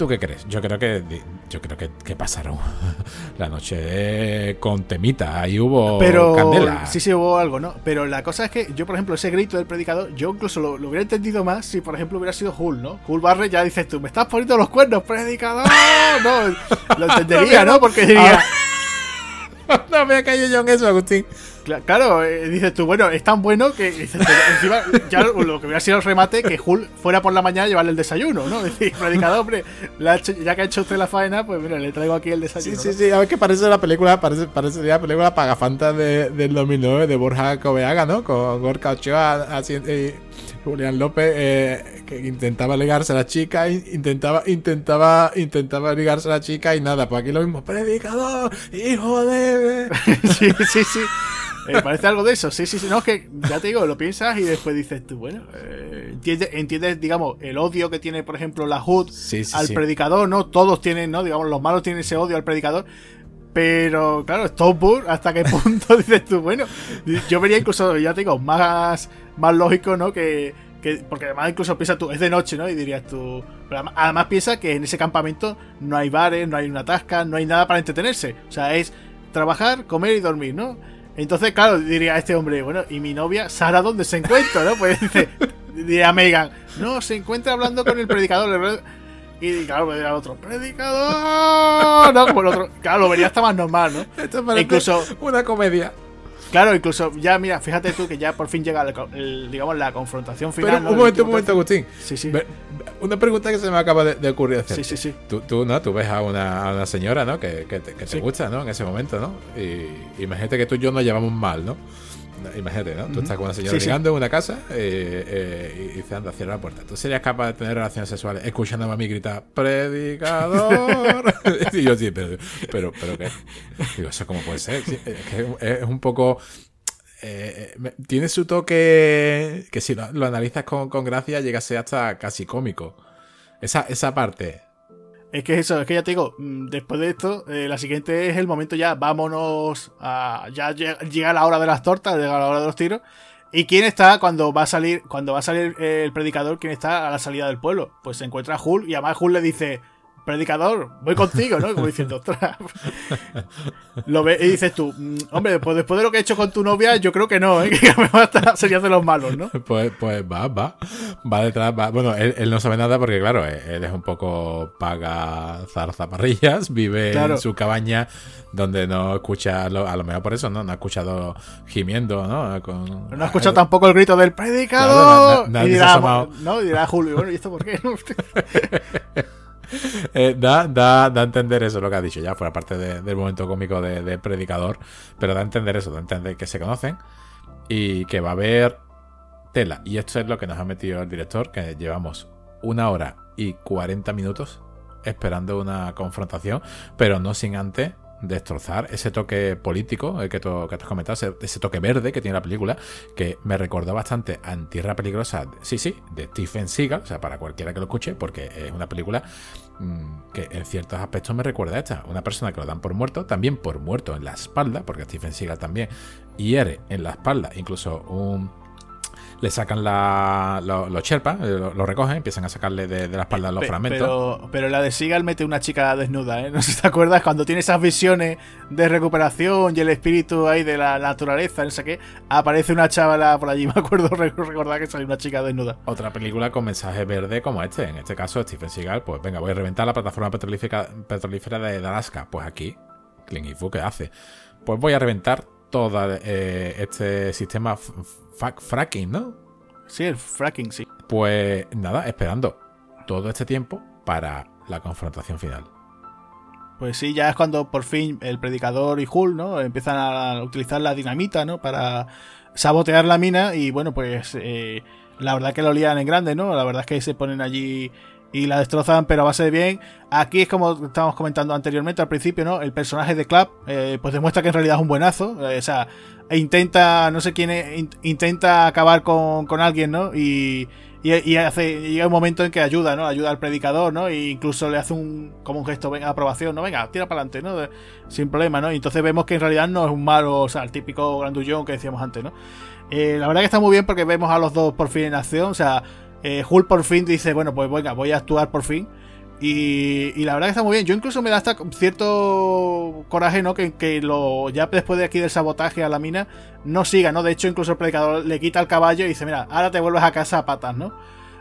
A: ¿Tú qué crees? Yo creo que yo creo que, que pasaron <laughs> la noche con temita. Ahí hubo
B: pero
A: candela.
B: sí sí hubo algo no pero la cosa es que yo por ejemplo ese grito del predicador yo incluso lo, lo hubiera entendido más si por ejemplo hubiera sido Hull no Hull Barrett ya dices tú me estás poniendo los cuernos predicador <laughs> no lo entendería <laughs> no porque diría
A: no me ha caído yo en eso, Agustín.
B: Cla- claro eh, dices tú bueno es tan bueno que <laughs> dices tú, encima ya lo que hubiera sido el remate que Hull fuera por la mañana a llevarle el desayuno no <laughs> es decir predicador hombre le ha hecho- ya que ha hecho usted la faena pues mira le traigo aquí el
A: Sí,
B: desayuno
A: sí,
B: ¿no?
A: sí. A ver qué parece la película. Parece, parece la película Pagafantas de, del 2009 de Borja Coveaga, ¿no? Con Gorka Ochoa así, y Julián López eh, que intentaba ligarse a la chica, in- intentaba, intentaba, intentaba ligarse a la chica y nada. Pues aquí lo mismo. Predicador, hijo de. <laughs>
B: sí, sí, sí. Eh, parece algo de eso, sí, sí, sí. No, es que ya te digo, lo piensas y después dices tú, bueno, eh, entiendes, entiendes, digamos, el odio que tiene, por ejemplo, la HUD
A: Sí, sí,
B: al
A: sí.
B: predicador, ¿no? Todos tienen, ¿no? Digamos, los malos tienen ese odio al predicador. Pero, claro, Stopburg, ¿hasta qué punto <laughs> dices tú? Bueno, yo vería incluso, ya te digo, más, más lógico, ¿no? Que, que- porque además incluso piensas tú, es de noche, ¿no? Y dirías tú... Pero además, piensa que en ese campamento no hay bares, no hay una tasca, no hay nada para entretenerse. O sea, es trabajar, comer y dormir, ¿no? Entonces, claro, diría este hombre, bueno, ¿y mi novia, Sara, dónde se encuentra, no? Pues diría Megan, no, se encuentra hablando con el predicador. Y claro, me dirá el otro, predicador. No, como el otro. Claro, lo vería hasta más normal, ¿no?
A: Esto parece
B: Incluso-
A: una comedia.
B: Claro, incluso ya, mira, fíjate tú que ya por fin llega, el, el- digamos, la confrontación final.
A: Pero
B: ¿no?
A: un momento, un momento,
B: tercio.
A: Agustín.
B: Sí, sí.
A: Una pregunta que se me acaba de, de ocurrir hacer.
B: Sí, sí, sí.
A: Tú, tú, ¿no? Tú ves a una, a una señora, ¿no? Que, que te, que te
B: Sí.
A: gusta, ¿no? En ese momento, ¿no? Y imagínate que tú y yo nos llevamos mal, ¿no? No, Imagínate, ¿no? Tú estás con una señora
B: Sí, sí.
A: ligando en una casa eh, eh, y dice, anda, cierra la puerta. ¿Tú serías capaz de tener relaciones sexuales escuchándome a mí gritar, predicador? <laughs> <laughs> y yo sí, pero, pero, pero ¿qué? Digo, ¿eso cómo puede ser? Sí, es que es un poco... eh, tiene su toque que si lo, lo analizas con, con gracia llega a ser hasta casi cómico. Esa, esa parte.
B: Es que eso, es que ya te digo, mm, después de esto, eh, la siguiente es el momento ya, vámonos a. Ya llega, la hora de las tortas, llega la hora de los tiros. ¿Y quién está cuando va a salir, cuando va a salir el predicador, quién está a la salida del pueblo? Pues se encuentra a Hull y además Hull le dice, predicador, voy contigo, ¿no? Como diciendo, ostras. Lo ve y dices tú, "Mm, hombre, pues después de lo que he hecho con tu novia, yo creo que no, ¿eh? <laughs> Que me va a estar serías de los malos, ¿no?
A: Pues, pues va, va. Va detrás, va. Bueno, él, él no sabe nada porque, claro, él él es un poco paga zarzaparrillas, vive
B: Claro.
A: en su cabaña donde no escucha, lo- a lo mejor por eso, ¿no? No ha escuchado gimiendo, ¿no? Con-
B: No ha escuchado tampoco el grito del
A: Claro,
B: predicador.
A: na- nadie
B: y
A: se ha
B: dirá,
A: asomado.
B: no, y dirá Julio, bueno, ¿y esto por qué? <laughs>
A: Eh, da, da, da a entender eso lo que ha dicho, ya fuera parte de- del momento cómico de, de Predicador, pero da a entender eso, da a entender que se conocen y que va a haber tela. Y esto es lo que nos ha metido el director, que llevamos una hora y 40 minutos esperando una confrontación, pero no sin antes destrozar ese toque político que, tú, que te has comentado, ese, toque verde que tiene la película, que me recordó bastante a Tierra Peligrosa, sí, sí, de Stephen Seagal, o sea, para cualquiera que lo escuche, porque es una película mm, que en ciertos aspectos me recuerda a esta. Una persona que lo dan por muerto, también por muerto en la espalda, porque Stephen Seagal también hiere en la espalda, incluso un le sacan la, los Sherpas, eh, lo, recogen, empiezan a sacarle de, la espalda los fragmentos.
B: Pero, pero la de Seagal mete una chica desnuda, ¿eh? <laughs> No sé si te acuerdas cuando tiene esas visiones de recuperación y el espíritu ahí de la naturaleza, no sé qué, aparece una chavala por allí, <laughs> me acuerdo recordar que sale una chica desnuda.
A: Otra película con mensaje verde como este, en este caso Stephen Seagal, pues venga, voy a reventar la plataforma petrolífera, de Alaska, pues aquí, Clint Eastwood, ¿qué hace? Pues voy a reventar todo eh, este sistema fracking, ¿no?
B: Sí, el fracking, sí.
A: Pues nada, esperando todo este tiempo para la confrontación final.
B: Pues sí, ya es cuando por fin el predicador y Hull, ¿no? Empiezan a utilizar la dinamita, ¿no? Para sabotear la mina y bueno, pues eh, la verdad que lo lían en grande, ¿no? La verdad es que se ponen allí y la destrozan, pero a base de bien. Aquí es como estábamos comentando anteriormente al principio, ¿no? El personaje de Clap, eh, pues demuestra que en realidad es un buenazo. Eh, o sea, e intenta, no sé quién es, intenta acabar con, con alguien, ¿no? Y, y, hace, llega un momento en que ayuda, ¿no? Ayuda al predicador, ¿no? E incluso le hace un, como un gesto, de aprobación, ¿no? Venga, tira para adelante, ¿no? sin problema, ¿no? Y entonces vemos que en realidad no es un malo, o sea, el típico grandullón que decíamos antes, ¿no? Eh, la verdad que está muy bien porque vemos a los dos por fin en acción, o sea, eh, Hulk por fin dice, bueno, pues venga, voy a actuar por fin. Y, la verdad que está muy bien. Yo incluso me da hasta cierto coraje, ¿no? Que, lo ya después de aquí del sabotaje a la mina no siga, ¿no? De hecho, incluso el predicador le quita el caballo y dice, mira, ahora te vuelves a casa a patas, ¿no?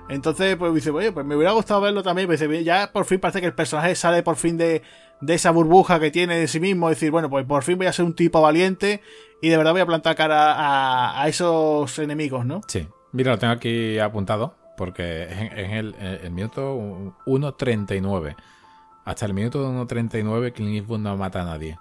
B: Entonces, pues dice, oye, pues me hubiera gustado verlo también. Pues dice, ya por fin parece que el personaje sale por fin de, de esa burbuja que tiene de sí mismo. Decir, bueno, pues por fin voy a ser un tipo valiente y de verdad voy a plantar cara a esos enemigos, ¿no?
A: Sí. Mira, lo tengo aquí apuntado porque en, el, el, minuto 1.39. Hasta el minuto 1.39 Clint Eastwood no mata a nadie.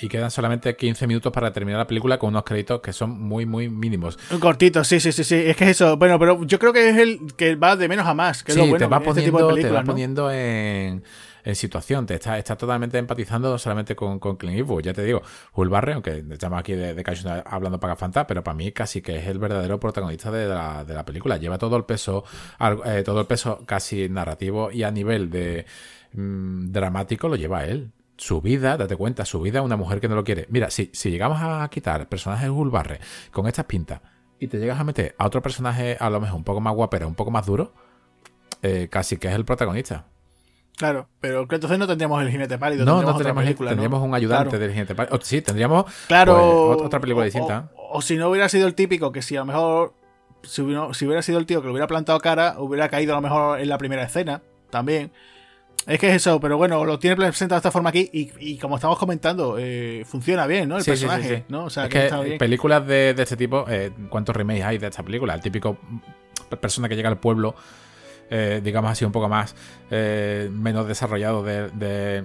A: Y quedan solamente 15 minutos para terminar la película con unos créditos que son muy, muy mínimos.
B: Cortitos, sí, sí, sí, sí. Es que es eso. Bueno, pero yo creo que es el que va de menos a más. Que
A: sí,
B: es lo bueno,
A: te va este poniendo, te va poniendo en en situación, te está, está totalmente empatizando solamente con, con Clint Eastwood. Ya te digo, Hull Barre, aunque estamos aquí de, de hablando para Fanta, pero para mí casi que es el verdadero protagonista de la, de la película. Lleva todo el peso, eh, todo el peso casi narrativo y a nivel de mm, dramático lo lleva él su vida, date cuenta, su vida, una mujer que no lo quiere. Mira, si, si llegamos a quitar el personaje de Hull Barre con estas pintas y te llegas a meter a otro personaje a lo mejor un poco más guapero, un poco más duro, eh, casi que es el protagonista.
B: Claro, pero entonces no tendríamos el jinete pálido.
A: No, no tendríamos, un ayudante del jinete pálido. sí, tendríamos claro, pues, otra película distinta.
B: O, si no hubiera sido el típico, que si a lo mejor, si hubiera, sido el tío que lo hubiera plantado cara, hubiera caído a lo mejor en la primera escena también. Es que es eso, pero bueno, lo tiene presentado de esta forma aquí y, como estamos comentando, eh, funciona bien, ¿no? El personaje, ¿no?
A: O sea, que, películas de, este tipo, eh, ¿cuántos remakes hay de esta película? El típico persona que llega al pueblo eh, digamos así, un poco más eh, menos desarrollado de,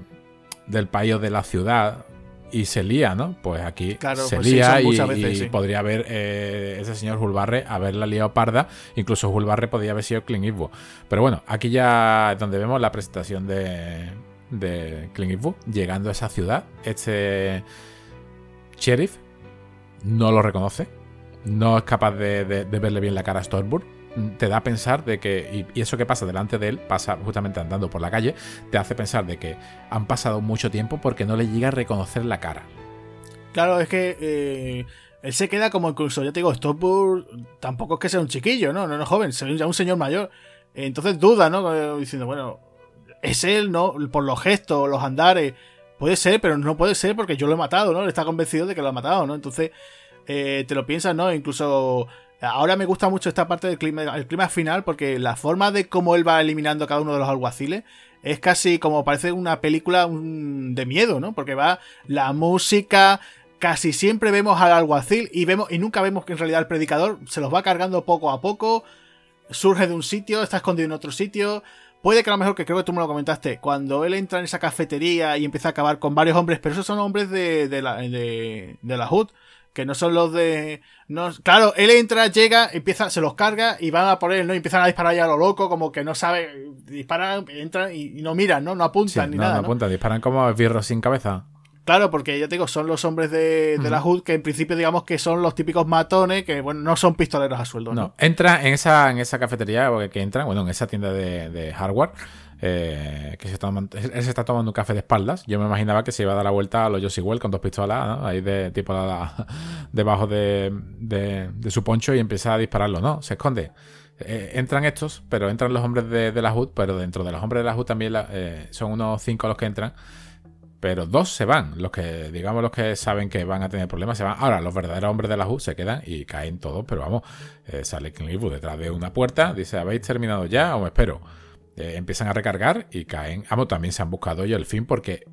A: del país o de la ciudad y se lía, ¿no? Pues aquí se pues lía y, podría haber eh, ese señor Hulbarre haberla liado parda, incluso Hulbarre podría haber sido Clint Eastwood. Pero bueno, aquí ya es donde vemos la presentación de, de Clint Eastwood llegando a esa ciudad. Este sheriff no lo reconoce, no es capaz de, de verle bien la cara a Stormburg te da a pensar de que, y, eso que pasa delante de él, pasa justamente andando por la calle, te hace pensar de que han pasado mucho tiempo porque no le llega a reconocer la cara.
B: Claro, es que eh, él se queda como incluso, ya te digo, Stopburg tampoco es que sea un chiquillo, ¿no? No, no joven, es ya un señor mayor. Entonces duda, ¿no? Diciendo, bueno, es él, ¿no? Por los gestos, los andares. Puede ser, pero no puede ser porque yo lo he matado, ¿no? Él está convencido de que lo ha matado, ¿no? Entonces, eh, te lo piensas, ¿no? Incluso Ahora me gusta mucho esta parte del clima, el clima final porque la forma de cómo él va eliminando a cada uno de los alguaciles es casi como parece una película de miedo, ¿no? Porque va la música, casi siempre vemos al alguacil y vemos y nunca vemos que en realidad el predicador se los va cargando poco a poco, surge de un sitio, está escondido en otro sitio. Puede que a lo mejor, que creo que tú me lo comentaste, cuando él entra en esa cafetería y empieza a acabar con varios hombres, pero esos son hombres de, de la, de, de la HUD que no son los de. No, claro, él entra, llega, empieza, se los carga y van a por él, ¿no? Y empiezan a disparar ya a lo loco, como que no sabe. Disparan, entran y, no miran, ¿no? No apuntan ni nada. No, apuntan,
A: disparan como birros sin cabeza.
B: Claro, porque ya te digo, son los hombres de, la HUD que en principio digamos que son los típicos matones que, bueno, no son pistoleros a sueldo. No,
A: entra en esa, en esa cafetería que entran, bueno, en esa tienda de, hardware, eh, que se está, él se está tomando un café de espaldas. Yo me imaginaba que se iba a dar la vuelta a los Josie Well con dos pistolas, ahí de tipo <laughs> debajo de, su poncho y empieza a dispararlo, ¿no? Se esconde. Eh, entran estos, pero entran los hombres de, la HUD, pero dentro de los hombres de la HUD también eh, son unos cinco los que entran pero dos se van. Los que, digamos, los que saben que van a tener problemas se van. Ahora, los verdaderos hombres de la U se quedan y caen todos, pero vamos, sale Clint Eastwood detrás de una puerta, dice, ¿habéis terminado ya o me espero? Eh, empiezan a recargar y caen. Vamos, también se han buscado ellos el fin porque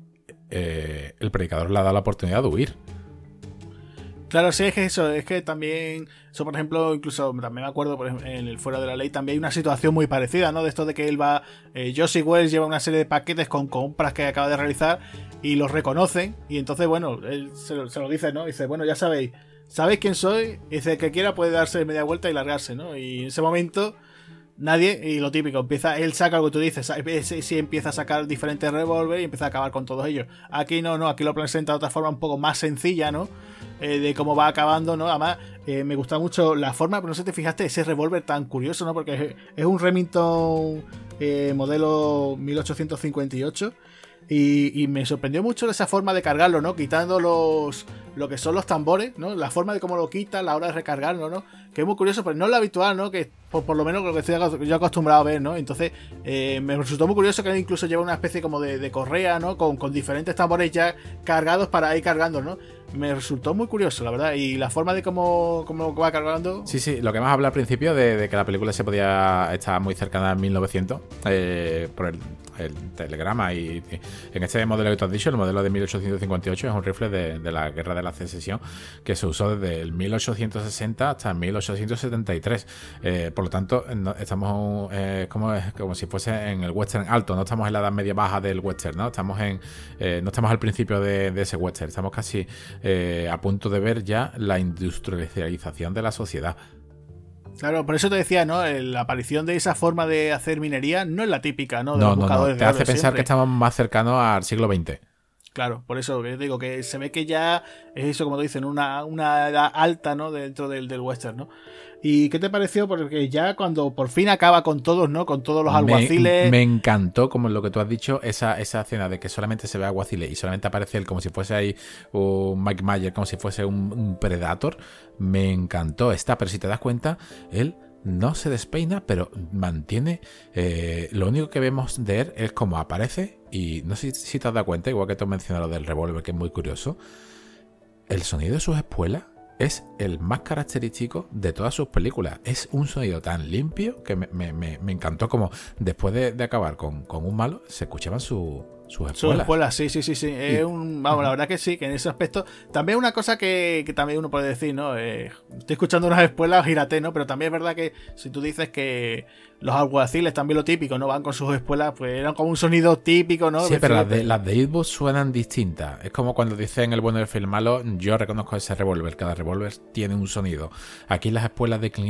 A: eh, el predicador le ha dado la oportunidad de huir.
B: Claro, sí, es que eso, es que también, eso por ejemplo, incluso también me acuerdo en el Fuera de la Ley también hay una situación muy parecida, ¿no? De esto de que él va, eh, Josie Wells lleva una serie de paquetes con compras que acaba de realizar y los reconocen y entonces, bueno, él se lo, dice, ¿no? Dice, bueno, ya sabéis, sabéis quién soy, y dice, que quiera puede darse media vuelta y largarse, ¿no? Y en ese momento nadie, y lo típico, empieza, él saca lo que tú dices, si empieza a sacar diferentes revólveres y empieza a acabar con todos ellos. Aquí no, no, aquí lo presenta de otra forma un poco más sencilla, ¿no? Eh, de cómo va acabando, ¿no? Además, eh, me gusta mucho la forma, pero no sé si te fijaste, ese revólver tan curioso, ¿no? Porque es, un Remington eh, modelo 1858 y, me sorprendió mucho esa forma de cargarlo, ¿no? Quitando los lo que son los tambores, ¿no? La forma de cómo lo quita, la hora de recargarlo, ¿no? Que es muy curioso, pero no es lo habitual, ¿no? Que por, lo menos lo que estoy yo acostumbrado a ver, ¿no? Entonces, eh, me resultó muy curioso que incluso lleva una especie como de, correa, ¿no? Con, diferentes tambores ya cargados para ir cargando, ¿no? Me resultó muy curioso, la verdad. Y la forma de cómo, cómo va cargando.
A: Sí, sí, lo que más habla al principio de, que la película se podía estar muy cercana a 1900, eh, por el el telegrama. Y, en este modelo que tú has dicho, el modelo de 1858, es un rifle de, la guerra de la secesión que se usó desde el 1860 hasta el 1873. Eh, por lo tanto, estamos eh, como, como si fuese en el western alto, no estamos en la edad media baja del western, ¿no? Estamos en eh, no estamos al principio de, de ese western, estamos casi a punto de ver ya la industrialización de la sociedad.
B: Claro, por eso te decía, ¿no? La aparición de esa forma de hacer minería no es la típica, ¿no? De no,
A: no, no. Te hace pensar que estamos más cercanos al siglo XX.
B: Claro, por eso digo que se ve que ya es eso, como te dicen, una, una edad alta, ¿no? Dentro del, del western, ¿no? ¿Y qué te pareció? Porque ya cuando por fin acaba con todos, ¿no? Con todos los alguaciles.
A: Me, encantó, como lo que tú has dicho, esa, esa escena de que solamente se ve alguaciles y solamente aparece él como si fuese ahí un Mike Mayer, como si fuese un, Predator. Me encantó. Está, pero si te das cuenta, él no se despeina, pero mantiene. Eh, lo único que vemos de él es como aparece. Y no sé si te has dado cuenta, igual que tú mencionado lo del revólver, que es muy curioso. El sonido de sus espuelas es el más característico de todas sus películas. Es un sonido tan limpio que me, encantó como después de, acabar con, con, un malo se escuchaban su, sus escuelas.
B: sí, sí, sí, sí. Es un, vamos, la verdad que sí, que en ese aspecto. También una cosa que, también uno puede decir, ¿no? Eh, estoy escuchando unas espuelas, gírate, ¿no? Pero también es verdad que si tú dices que los alguaciles también lo típico, ¿no? Van con sus espuelas, pues eran como un sonido típico, ¿no?
A: Sí, pero las de, las de suenan distintas. Es como cuando dicen el bueno del el malo, yo reconozco ese revólver. Cada revólver tiene un sonido. Aquí las espuelas de Clint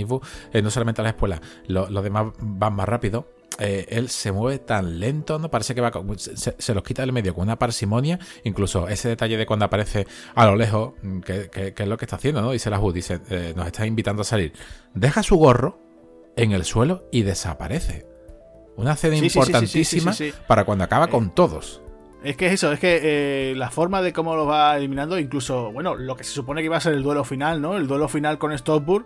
A: eh, no solamente las espuelas, los demás van más rápido eh, él se mueve tan lento, ¿no? Parece que va se, los quita del medio con una parsimonia. Incluso ese detalle de cuando aparece a lo lejos, mm, que, es lo que está haciendo, ¿no? Dice la dice, eh, nos está invitando a salir. Deja su gorro en el suelo y desaparece. Una escena importantísima para cuando acaba con todos.
B: Es que es eso, es que eh, la forma de cómo lo va eliminando, incluso, bueno, lo que se supone que iba a ser el duelo final, ¿no? El duelo final con Stockburg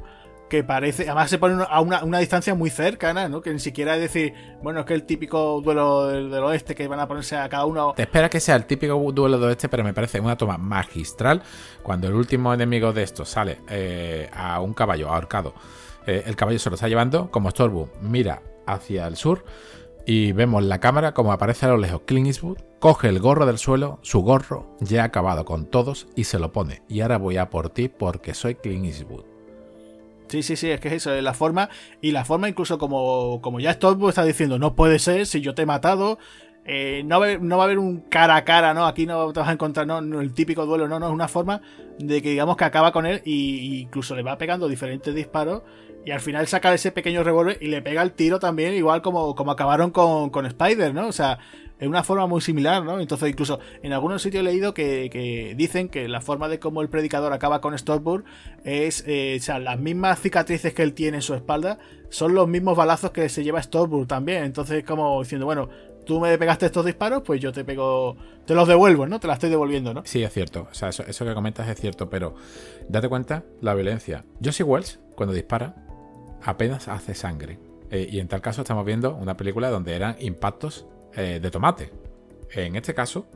B: que parece, además se pone a una, distancia muy cercana, ¿no? Que ni siquiera es decir, bueno, es que el típico duelo del, oeste que van a ponerse a cada uno.
A: Te espera que sea el típico duelo del oeste, pero me parece una toma magistral cuando el último enemigo de esto sale eh, a un caballo ahorcado. Eh, el caballo se lo está llevando, como Storbu mira hacia el sur y vemos la cámara como aparece a lo lejos Clint coge el gorro del suelo, su gorro ya acabado con todos y se lo pone. Y ahora voy a por ti porque soy Clint.
B: Sí, sí, sí, es que es eso, es la forma. Y la forma, incluso como, como ya Stormwood está diciendo, no puede ser si yo te he matado. eh, no, va, no, va, a haber un cara a cara, ¿no? Aquí no te vas a encontrar no, el típico duelo, no, no, es una forma de que digamos que acaba con él y, incluso le va pegando diferentes disparos y al final saca ese pequeño revólver y le pega el tiro también, igual como, como acabaron con, con Spider, ¿no? O sea, es una forma muy similar, ¿no? Entonces, incluso en algunos sitios he leído que, dicen que la forma de cómo el predicador acaba con Stormburg es, eh, o sea, las mismas cicatrices que él tiene en su espalda son los mismos balazos que se lleva Stormburg también. Entonces, como diciendo, bueno, tú me pegaste estos disparos, pues yo te pego, te los devuelvo, ¿no? Te la estoy devolviendo, ¿no?
A: Sí, es cierto. O sea, eso, que comentas es cierto, pero date cuenta la violencia. Josie Wells, cuando dispara, apenas hace sangre. Eh, y en tal caso estamos viendo una película donde eran impactos eh, de tomate. En este caso,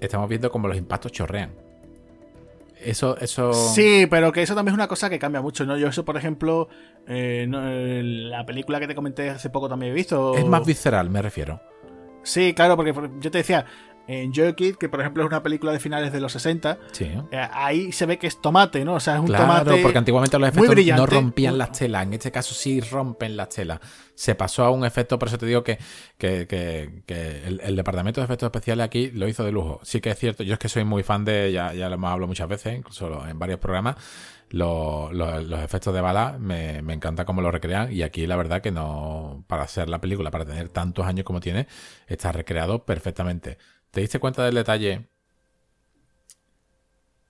A: estamos viendo como los impactos chorrean. Eso, eso.
B: Sí, pero que eso también es una cosa que cambia mucho, ¿no? Yo eso, por ejemplo, eh, la película que te comenté hace poco también he visto.
A: Es más visceral, me refiero.
B: Sí, claro, porque yo te decía, en Joe Kid, que por ejemplo es una película de finales de los 60, eh, ahí se ve que es tomate, ¿no? O sea, es un tomate.
A: porque antiguamente los efectos no rompían las telas. En este caso sí rompen las telas. Se pasó a un efecto, por eso te digo que, el, departamento de efectos especiales aquí lo hizo de lujo. Sí que es cierto, yo es que soy muy fan de, ya, ya lo hemos hablado muchas veces, incluso en varios programas. Los, efectos de bala me, me, encanta cómo lo recrean y aquí la verdad que no para hacer la película para tener tantos años como tiene está recreado perfectamente ¿Te diste cuenta del detalle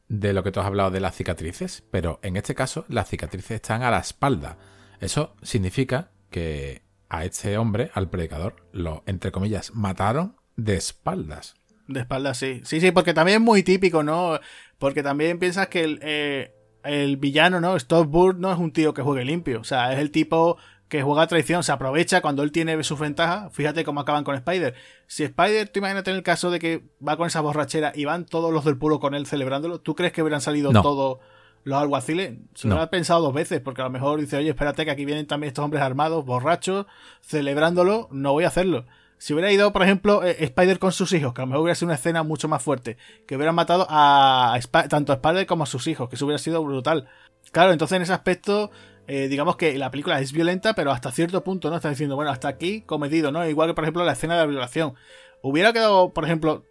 A: de lo que tú has hablado de las cicatrices? Pero en este caso, las cicatrices están a la espalda. Eso significa que a este hombre, al predicador, lo, entre comillas, mataron de espaldas.
B: De espaldas, sí. Sí, sí, porque también es muy típico, ¿no? Porque también piensas que el, eh, villano, ¿no? Stockburn no es un tío que juegue limpio. O sea, es el tipo que juega a traición, se aprovecha cuando él tiene sus ventajas. Fíjate cómo acaban con Spider. Si Spider, tú imagínate en el caso de que va con esa borrachera y van todos los del pueblo con él celebrándolo, ¿tú crees que hubieran salido todos los alguaciles? Se lo ha pensado dos veces, porque a lo mejor dice, oye, espérate que aquí vienen también estos hombres armados, borrachos, celebrándolo, no voy a hacerlo. Si hubiera ido, por ejemplo, eh, Spider con sus hijos, que a lo mejor hubiera sido una escena mucho más fuerte, que hubieran matado a, tanto a Spider como a sus hijos, que eso hubiera sido brutal. Claro, entonces en ese aspecto eh, digamos que la película es violenta, pero hasta cierto punto, ¿no? Está diciendo, bueno, hasta aquí comedido, ¿no? Igual que, por ejemplo, la escena de la violación. Hubiera quedado, por ejemplo,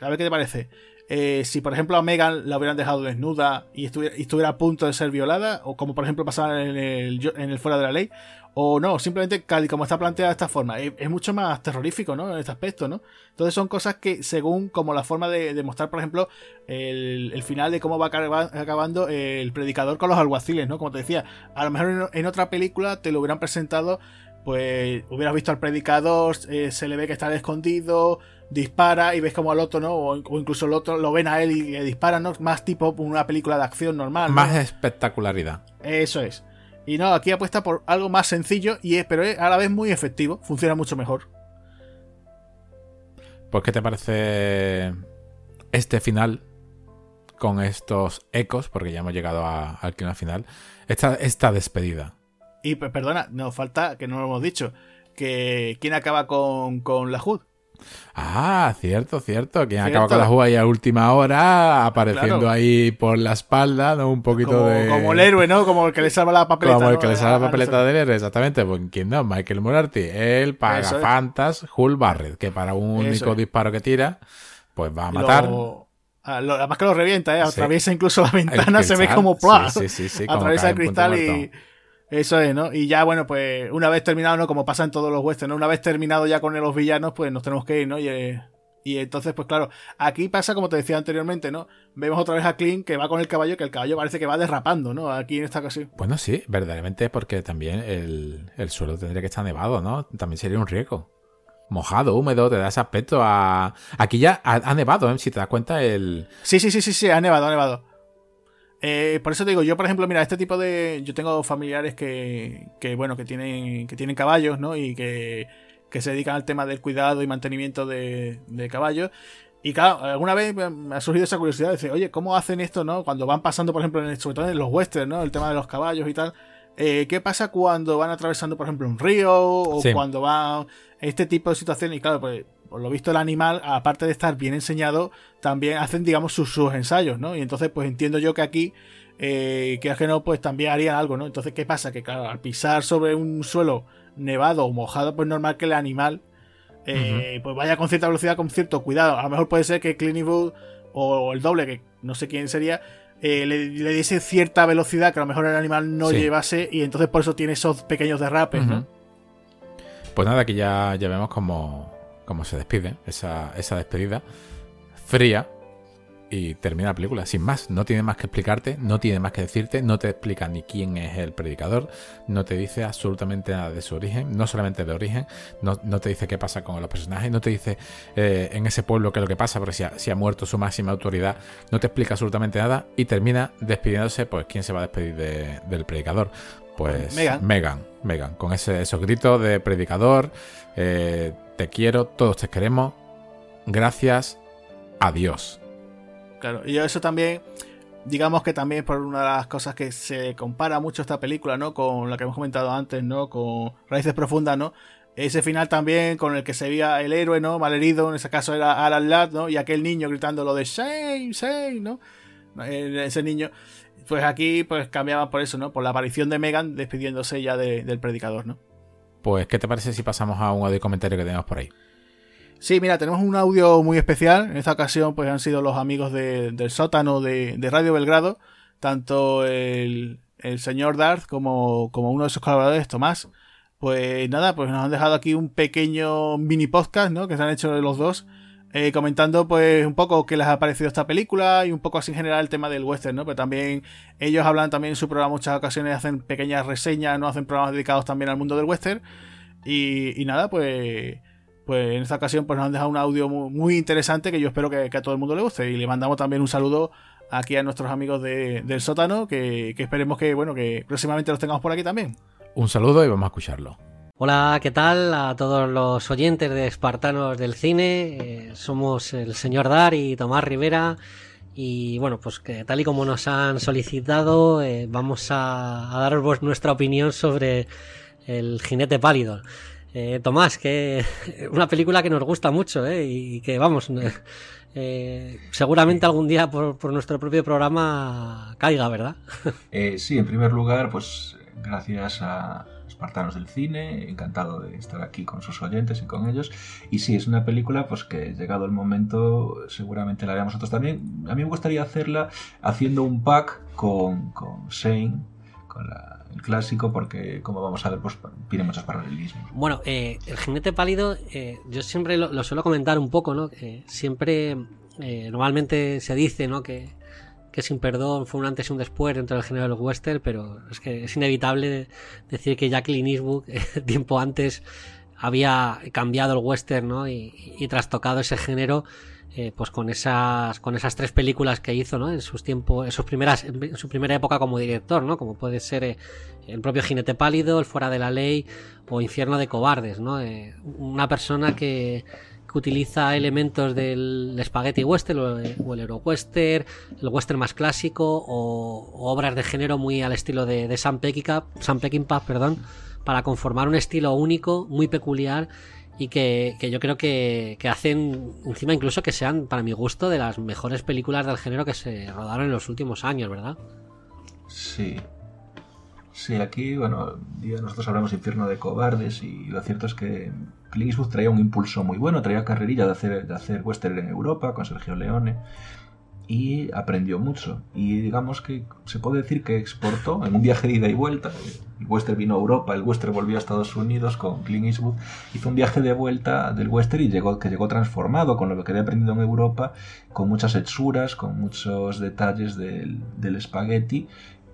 B: a ver qué te parece. Eh, si, por ejemplo, a Megan la hubieran dejado desnuda y estuviera, estuviera, a punto de ser violada, o como, por ejemplo, pasaba en el, en el Fuera de la Ley, o no, simplemente como está planteada de esta forma. Es, mucho más terrorífico, ¿no? En este aspecto, ¿no? Entonces son cosas que, según como la forma de, de mostrar, por ejemplo, el, final de cómo va acabando el predicador con los alguaciles, ¿no? Como te decía, a lo mejor en, otra película te lo hubieran presentado, pues hubieras visto al predicador, eh, se le ve que está escondido, dispara y ves como al otro, ¿no? O, incluso el otro lo ven a él y le disparan, ¿no? Más tipo una película de acción normal.
A: Más espectacularidad.
B: Eso es. Y no, aquí apuesta por algo más sencillo, y es, pero es a la vez muy efectivo, funciona mucho mejor.
A: Pues, ¿qué te parece este final con estos ecos? Porque ya hemos llegado al final final. Esta, esta despedida.
B: Y perdona, nos falta, que no lo hemos dicho, que quién acaba con, con la HUD.
A: Ah, cierto, cierto. Quien acaba con la jugada a última hora, apareciendo ahí por la espalda, ¿no? Un poquito de.
B: Como el héroe, ¿no? Como el que le salva la papeleta.
A: Como el que le salva la papeleta del héroe, exactamente. Pues quién no, Michael Murarty. Él para Fantas, Hull Barrett, que para un único disparo que tira, pues va a matar.
B: Ah, además que lo revienta, ¿eh? Atraviesa incluso la ventana, se ve como ¡plá! Sí, sí, sí, Atraviesa el cristal y. Eso es, ¿no? Y ya, bueno, pues una vez terminado, ¿no? Como pasa en todos los westerns, ¿no? Una vez terminado ya con los villanos, pues nos tenemos que ir, ¿no? Y, eh, y entonces, pues claro, aquí pasa como te decía anteriormente, ¿no? Vemos otra vez a Clint que va con el caballo, que el caballo parece que va derrapando, ¿no? Aquí en esta ocasión.
A: Bueno, sí, verdaderamente, porque también el, suelo tendría que estar nevado, ¿no? También sería un riesgo. Mojado, húmedo, te da ese aspecto a. Aquí ya ha, ha nevado, ¿eh? Si te das cuenta, el.
B: Sí, sí, sí, sí, sí, ha nevado, ha nevado. Eh, por eso te digo, yo por ejemplo, mira, este tipo de. Yo tengo familiares que, que bueno, que tienen, que tienen caballos, ¿no? Y que, que se dedican al tema del cuidado y mantenimiento de, de caballos. Y claro, alguna vez me ha surgido esa curiosidad de decir, oye, ¿cómo hacen esto, no? Cuando van pasando, por ejemplo, en sobre todo en los westerns, ¿no? El tema de los caballos y tal. Eh, ¿Qué pasa cuando van atravesando, por ejemplo, un río? O cuando van. Este tipo de situaciones. Y claro, pues por lo visto el animal, aparte de estar bien enseñado, también hacen, digamos, sus, ensayos, ¿no? Y entonces, pues entiendo yo que aquí, eh, que que no, pues también harían algo, ¿no? Entonces, ¿qué pasa? Que claro, al pisar sobre un suelo nevado o mojado, pues normal que el animal eh, pues vaya con cierta velocidad, con cierto cuidado. A lo mejor puede ser que Clint Eastwood o el doble, que no sé quién sería, eh, le, diese cierta velocidad que a lo mejor el animal no llevase y entonces por eso tiene esos pequeños derrapes,
A: Pues nada, aquí ya, ya vemos cómo, cómo se despide esa, esa despedida fría, y termina la película, sin más. No tiene más que explicarte, no tiene más que decirte, no te explica ni quién es el predicador, no te dice absolutamente nada de su origen, no solamente de origen, no, te dice qué pasa con los personajes, no te dice eh, en ese pueblo qué es lo que pasa, porque si ha, si ha, muerto su máxima autoridad, no te explica absolutamente nada y termina despidiéndose, pues ¿quién se va a despedir del predicador? Pues Megan. Megan, Megan con ese, esos gritos de predicador, eh, te quiero, todos te queremos, gracias, adiós.
B: Claro, y eso también, digamos que también por una de las cosas que se compara mucho esta película, ¿no? Con la que hemos comentado antes, ¿no? Con Raíces Profundas, ¿no? Ese final también con el que se veía el héroe, ¿no? Malherido, en ese caso era Alan Ladd, ¿no? Y aquel niño gritando lo de Shame, Shame, ¿no? Ese niño. Pues aquí pues cambiaba por eso, ¿no? Por la aparición de Megan despidiéndose ya del predicador, ¿no?
A: Pues, ¿qué te parece si pasamos a un audio comentario que tenemos por ahí?
B: Sí, mira, tenemos un audio muy especial. En esta ocasión, pues han sido los amigos del sótano de, Radio Belgrado, tanto el, señor Darth como, como uno de sus colaboradores, Tomás. Pues nada, pues nos han dejado aquí un pequeño mini podcast, ¿no? Que se han hecho los dos, eh, comentando pues un poco qué les ha parecido esta película y un poco así en general el tema del western, ¿no? Pero también ellos hablan también en su programa muchas ocasiones, hacen pequeñas reseñas, ¿no? Hacen programas dedicados también al mundo del western. Y, nada, pues pues en esta ocasión pues nos han dejado un audio muy, interesante que yo espero que, a todo el mundo le guste. Y le mandamos también un saludo aquí a nuestros amigos del sótano, que, esperemos que, bueno, que próximamente los tengamos por aquí también.
A: Un saludo y vamos a escucharlo.
D: Hola, ¿qué tal a todos los oyentes de Espartanos del Cine? Eh, somos el señor Dar y Tomás Rivera. Y bueno, pues que tal y como nos han solicitado, eh, vamos a, a daros nuestra opinión sobre el jinete pálido. Eh, Tomás, que <laughs> una película que nos gusta mucho ¿eh? y que vamos, <laughs> eh, seguramente algún día por, nuestro propio programa caiga, ¿verdad? <laughs>
E: sí, en primer lugar, pues gracias a Espartanos del Cine, encantado de estar aquí con sus oyentes y con ellos. Y sí, es una película pues que llegado el momento seguramente la veamos nosotros también. A mí me gustaría hacerla haciendo un pack con, con Shane, con la clásico porque, como vamos a ver, pues tiene muchos paralelismos.
D: Bueno, eh, el jinete pálido, eh, yo siempre lo, suelo comentar un poco, ¿no? siempre, eh, normalmente se dice, ¿no? Que, que Sin Perdón fue un antes y un después dentro del género del western, pero es que es inevitable decir que Jacqueline Eastwood, <laughs> tiempo antes, había cambiado el western, ¿no? Y, y trastocado ese género eh, pues con esas con esas tres películas que hizo ¿no? en sus tiempos en sus primeras en su primera época como director no como puede ser eh, el propio jinete pálido el fuera de la ley o infierno de cobardes no eh, una persona que, que, utiliza elementos del spaghetti western o, el euro western el western más clásico o, obras de género muy al estilo de, de Sam Peckinpah Sam perdón para conformar un estilo único muy peculiar y que, yo creo que, hacen encima incluso que sean, para mi gusto, de las mejores películas del género que se rodaron en los últimos años, ¿verdad?
E: Sí. Sí, aquí, bueno, nosotros hablamos Infierno de Cobardes y lo cierto es que Clint Eastwood traía un impulso muy bueno, traía carrerilla de hacer, de hacer western en Europa con Sergio Leone y aprendió mucho. Y digamos que se puede decir que exportó en un viaje de ida y vuelta. El western vino a Europa, el western volvió a Estados Unidos con Clint Eastwood. Hizo un viaje de vuelta del western y llegó, que llegó transformado con lo que había aprendido en Europa, con muchas hechuras, con muchos detalles del, del espagueti.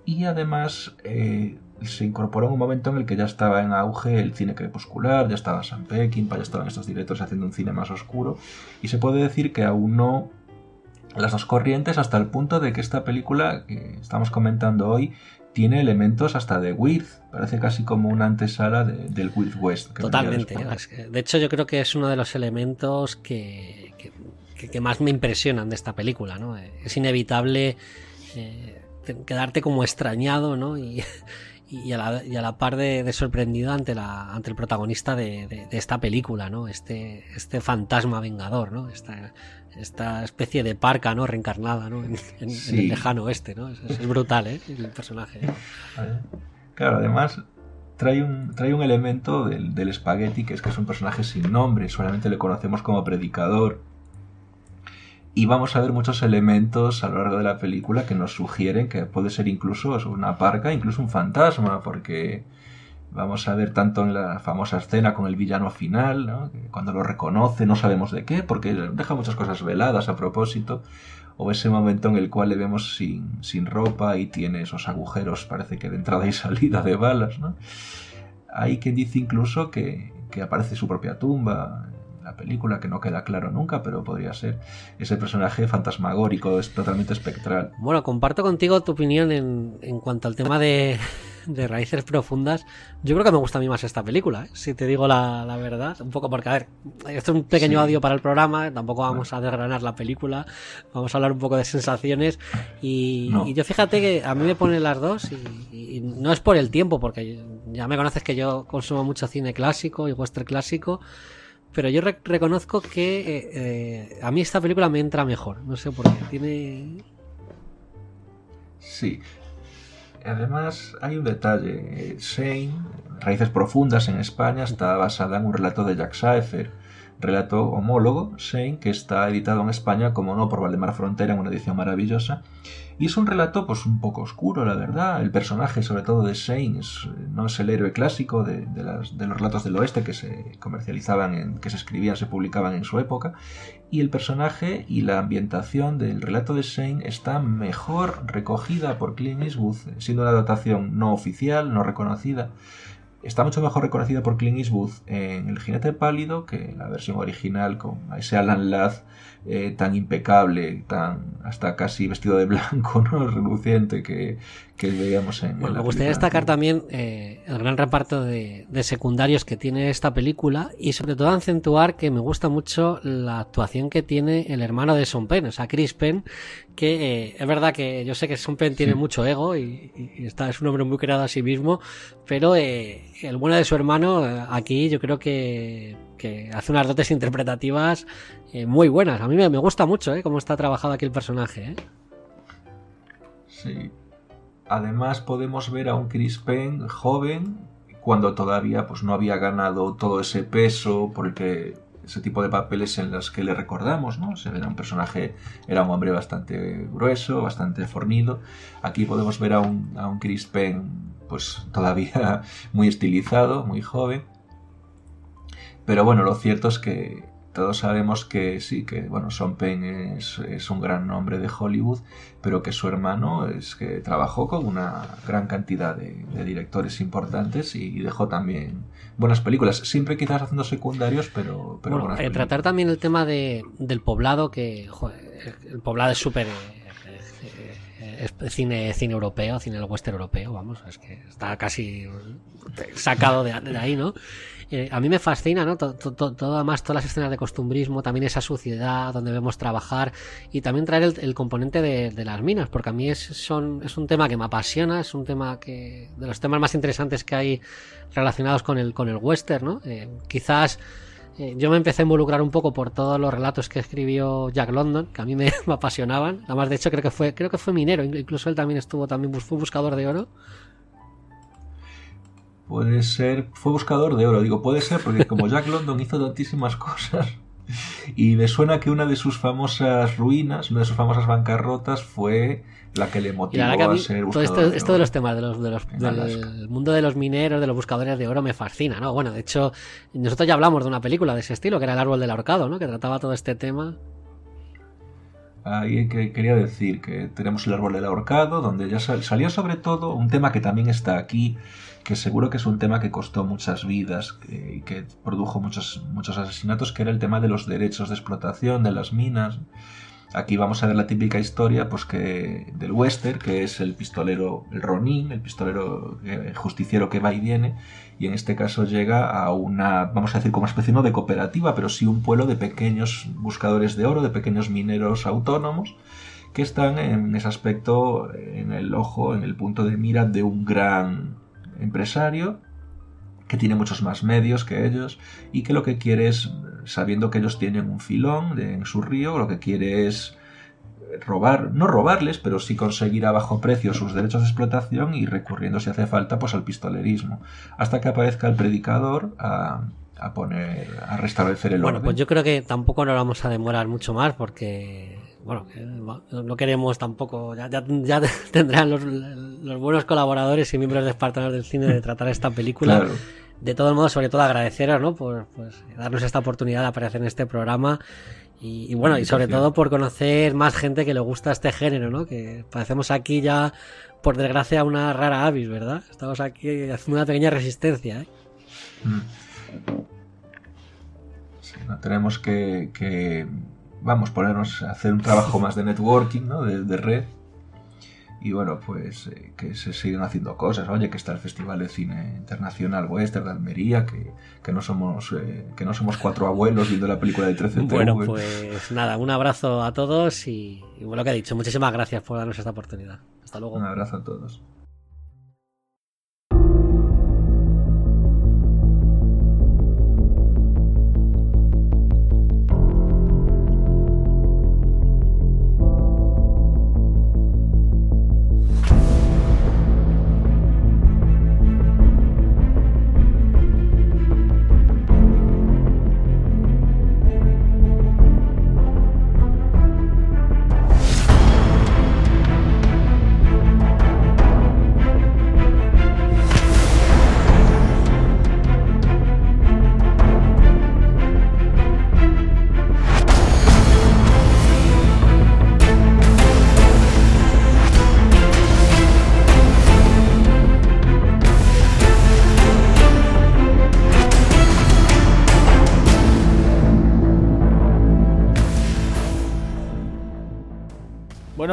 E: Y además eh, se incorporó en un momento en el que ya estaba en auge el cine crepuscular, ya estaba Sam Peckinpah, ya estaban estos directores haciendo un cine más oscuro. Y se puede decir que aún no las dos corrientes hasta el punto de que esta película que estamos comentando hoy tiene elementos hasta de Weird, parece casi como una antesala del Weird West.
D: Totalmente, de hecho yo creo que es uno de los elementos que, que, más me impresionan de esta película, ¿no? Es inevitable eh, quedarte como extrañado, ¿no? <laughs> Y, y a la, y a la par de, sorprendido ante, la, ante el protagonista de, de, esta película, ¿no? Este, este fantasma vengador, ¿no? Esta, esta especie de parca, ¿no? Reencarnada, ¿no? En, el lejano oeste, ¿no? Es, brutal, ¿eh? El personaje.
E: Claro, además, trae un, trae un elemento del, del espagueti, que es que es un personaje sin nombre, solamente le conocemos como predicador. Y vamos a ver muchos elementos a lo largo de la película que nos sugieren que puede ser incluso una parca, incluso un fantasma, porque vamos a ver tanto en la famosa escena con el villano final, ¿no? cuando lo reconoce no sabemos de qué, porque deja muchas cosas veladas a propósito, o ese momento en el cual le vemos sin, sin ropa y tiene esos agujeros, parece que de entrada y salida de balas. ¿no? Hay quien dice incluso que, que aparece su propia tumba la película, que no queda claro nunca, pero podría ser ese personaje fantasmagórico, es totalmente espectral.
D: Bueno, comparto contigo tu opinión en, en cuanto al tema de, de raíces profundas. Yo creo que me gusta a mí más esta película, ¿eh? si te digo la, la, verdad. Un poco porque, a ver, esto es un pequeño sí. audio para el programa, tampoco vamos a desgranar la película, vamos a hablar un poco de sensaciones. Y, no. y yo fíjate que a mí me ponen las dos y, y, no es por el tiempo, porque ya me conoces que yo consumo mucho cine clásico y western clásico. Pero yo re reconozco que eh, eh, a mí esta película me entra mejor. No sé por qué. Tiene.
E: Sí, Además, hay un detalle. Shane, Raíces Profundas en España, está basada en un relato de Jack Saefer, relato homólogo, Shane, que está editado en España, como no, por Valdemar Frontera, en una edición maravillosa. Y es un relato, pues, un poco oscuro, la verdad. El personaje, sobre todo de Shane, no es el héroe clásico de, los relatos del oeste que se comercializaban, en, que se escribían, se publicaban en su época. Y el personaje y la ambientación del relato de Shane está mejor recogida por Clint Eastwood, siendo una adaptación no oficial, no reconocida está mucho mejor reconocida por Clint Eastwood en El jinete pálido que en la versión original con ese Alan Ladd eh, tan impecable, tan hasta casi vestido de blanco, <laughs> ¿no? reluciente que, que veíamos en,
D: bueno,
E: en
D: Me gustaría destacar también eh, el gran reparto de, de, secundarios que tiene esta película y sobre todo acentuar que me gusta mucho la actuación que tiene el hermano de Son Penn, o sea, Chris Penn, que eh, es verdad que yo sé que Son Penn tiene sí. mucho ego y, y, está, es un hombre muy creado a sí mismo, pero eh, el bueno de su hermano aquí yo creo que, que hace unas dotes interpretativas eh, muy buenas. A mí me, gusta mucho eh, cómo está trabajado aquí el personaje. ¿eh?
E: Sí. Además podemos ver a un Chris Penn joven cuando todavía pues no había ganado todo ese peso por el que ese tipo de papeles en los que le recordamos, ¿no? Se era un personaje, era un hombre bastante grueso, bastante fornido. Aquí podemos ver a un, a un Chris Penn, pues todavía <laughs> muy estilizado, muy joven. Pero bueno, lo cierto es que todos sabemos que sí, que bueno, Sean Penn es, es, un gran nombre de Hollywood, pero que su hermano es que trabajó con una gran cantidad de, de directores importantes y dejó también buenas películas, siempre quizás haciendo secundarios, pero, pero
D: bueno, eh, tratar también el tema de, del poblado, que joder, el poblado es súper eh, es cine, cine europeo, cine del western europeo, vamos, es que está casi sacado de, de ahí, ¿no? Eh, a mí me fascina, ¿no? Todo, todo, todas las escenas de costumbrismo, también esa suciedad donde vemos trabajar y también traer el, componente de, de, las minas, porque a mí es, son, es un tema que me apasiona, es un tema que de los temas más interesantes que hay relacionados con el, con el western, ¿no? Eh, quizás eh, yo me empecé a involucrar un poco por todos los relatos que escribió Jack London, que a mí me, <laughs> me apasionaban. Además, de hecho, creo que fue, creo que fue minero, incluso él también estuvo, también fue buscador de oro.
E: Puede ser, fue buscador de oro, digo, puede ser porque como Jack London hizo tantísimas <laughs> cosas y me suena que una de sus famosas ruinas, una de sus famosas bancarrotas fue la que le motivó a, ser
D: buscador esto, de esto de los temas de los, de los del mundo de los mineros, de los buscadores de oro me fascina, ¿no? Bueno, de hecho, nosotros ya hablamos de una película de ese estilo, que era El árbol del ahorcado, ¿no? Que trataba todo este tema.
E: Ahí que quería decir que tenemos el árbol del ahorcado, donde ya sal, salió sobre todo un tema que también está aquí, que seguro que es un tema que costó muchas vidas y que produjo muchos, muchos asesinatos, que era el tema de los derechos de explotación de las minas. Aquí vamos a ver la típica historia pues que del western, que es el pistolero, el Ronin, el pistolero el justiciero que va y viene, y en este caso llega a una, vamos a decir, como especie no de cooperativa, pero sí un pueblo de pequeños buscadores de oro, de pequeños mineros autónomos, que están en ese aspecto en el ojo, en el punto de mira de un gran empresario que tiene muchos más medios que ellos y que lo que quiere es, sabiendo que ellos tienen un filón de, en su río, lo que quiere es robar, no robarles, pero sí conseguir a bajo precio sus derechos de explotación y recurriendo si hace falta pues al pistolerismo, hasta que aparezca el predicador a, a poner, a restablecer el
D: bueno,
E: orden.
D: pues yo creo que tampoco nos vamos a demorar mucho más porque, bueno, no queremos tampoco, ya, ya, <laughs> tendrán los, los, buenos colaboradores y miembros de Espartanos del Cine de tratar esta película.
E: Claro.
D: De todos modos, sobre todo agradeceros, ¿no? Por pues, darnos esta oportunidad de aparecer en este programa y, y bueno, y sobre todo por conocer más gente que le gusta este género, ¿no? Que parecemos aquí ya, por desgracia, una rara avis, ¿verdad? Estamos aquí haciendo una pequeña resistencia, ¿eh?
E: Mm. Sí, no, tenemos que, que, vamos, ponernos a hacer un trabajo más de networking, ¿no? De, de red. Y bueno, pues eh, que se siguen haciendo cosas. Oye, que está el Festival de Cine Internacional Western de Almería, que, que no somos eh, que no somos cuatro abuelos viendo la película de 13
D: Bueno, pues nada, un abrazo a todos y, y bueno, lo que ha dicho, muchísimas gracias por darnos esta oportunidad. Hasta luego.
E: Un abrazo a todos.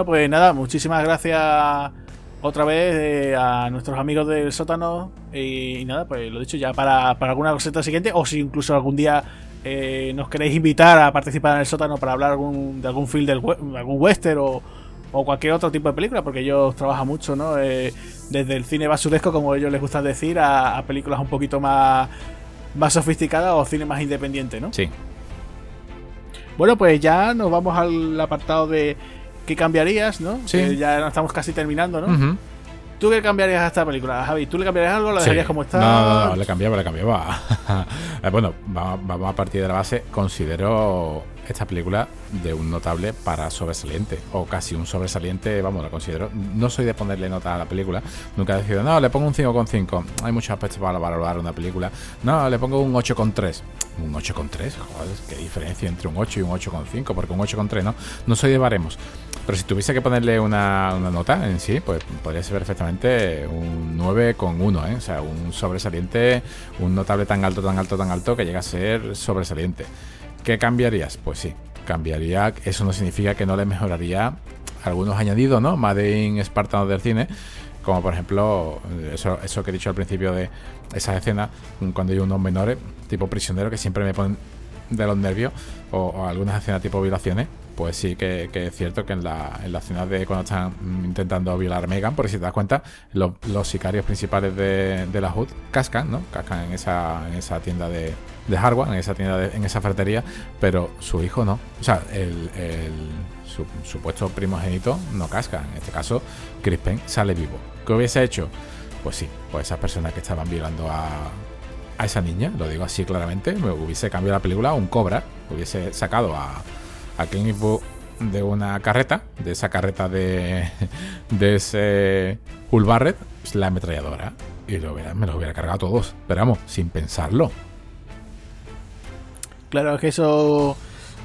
B: Bueno, pues nada, muchísimas gracias otra vez eh, a nuestros amigos del sótano. Y, y, nada, pues lo dicho, ya para, para alguna coseta siguiente, o si incluso algún día eh, nos queréis invitar a participar en el sótano para hablar algún, de algún film, del, de algún western o, o, cualquier otro tipo de película, porque ellos trabajan mucho, ¿no? Eh, desde el cine basuresco, como ellos les gusta decir, a, a películas un poquito más, más sofisticadas o cine más independiente, ¿no?
A: Sí.
B: Bueno, pues ya nos vamos al apartado de ¿qué cambiarías, no?
A: Sí.
B: Que ya estamos casi terminando, ¿no?
A: Uh -huh.
B: ¿Tú qué cambiarías a esta película, Javi? ¿Tú le cambiarías algo o la
A: Sí.
B: dejarías como está?
A: No, no, no, le cambiaba, le cambiaba. <laughs> Eh, bueno, vamos, vamos a partir de la base. Considero esta película de un notable para sobresaliente, o casi un sobresaliente, vamos, la considero. No soy de ponerle nota a la película, nunca he decidido, no, le pongo un 5,5. Hay muchos aspectos para valorar una película. No, le pongo un 8,3. Un 8,3, joder, qué diferencia entre un 8 y un 8,5, porque un 8,3 no, no soy de baremos. Pero si tuviese que ponerle una, una, nota en sí, pues podría ser perfectamente un 9,1, ¿eh? O sea, un sobresaliente, un notable tan alto, tan alto, tan alto que llega a ser sobresaliente. ¿Qué cambiarías? Pues sí, cambiaría. Eso no significa que no le mejoraría algunos añadidos, ¿no? Made in espartanos del cine. Como por ejemplo, eso, eso que he dicho al principio de esas escenas, cuando hay unos menores, tipo prisionero, que siempre me ponen de los nervios, o algunas escenas tipo violaciones, pues sí que, es cierto que en la, en la escena de cuando están intentando violar a Megan, por si te das cuenta, los, los sicarios principales de, de, la HUD cascan, ¿no? Cascan en esa, en esa tienda de, de hardware, en esa tienda, de, en esa ferretería, pero su hijo no. O sea, el, el su, supuesto primogénito no casca. En este caso, Chris Penn sale vivo. ¿Qué hubiese hecho? Pues sí, pues esas personas que estaban violando a, a esa niña, lo digo así claramente, me hubiese cambiado la película un cobra, hubiese sacado a a Clint Eastwood de una carreta, de esa carreta de, <laughs> de ese Hull Barrett, la ametralladora. Y lo hubiera, me lo hubiera cargado a todos, pero vamos, sin pensarlo.
B: Claro, es que eso,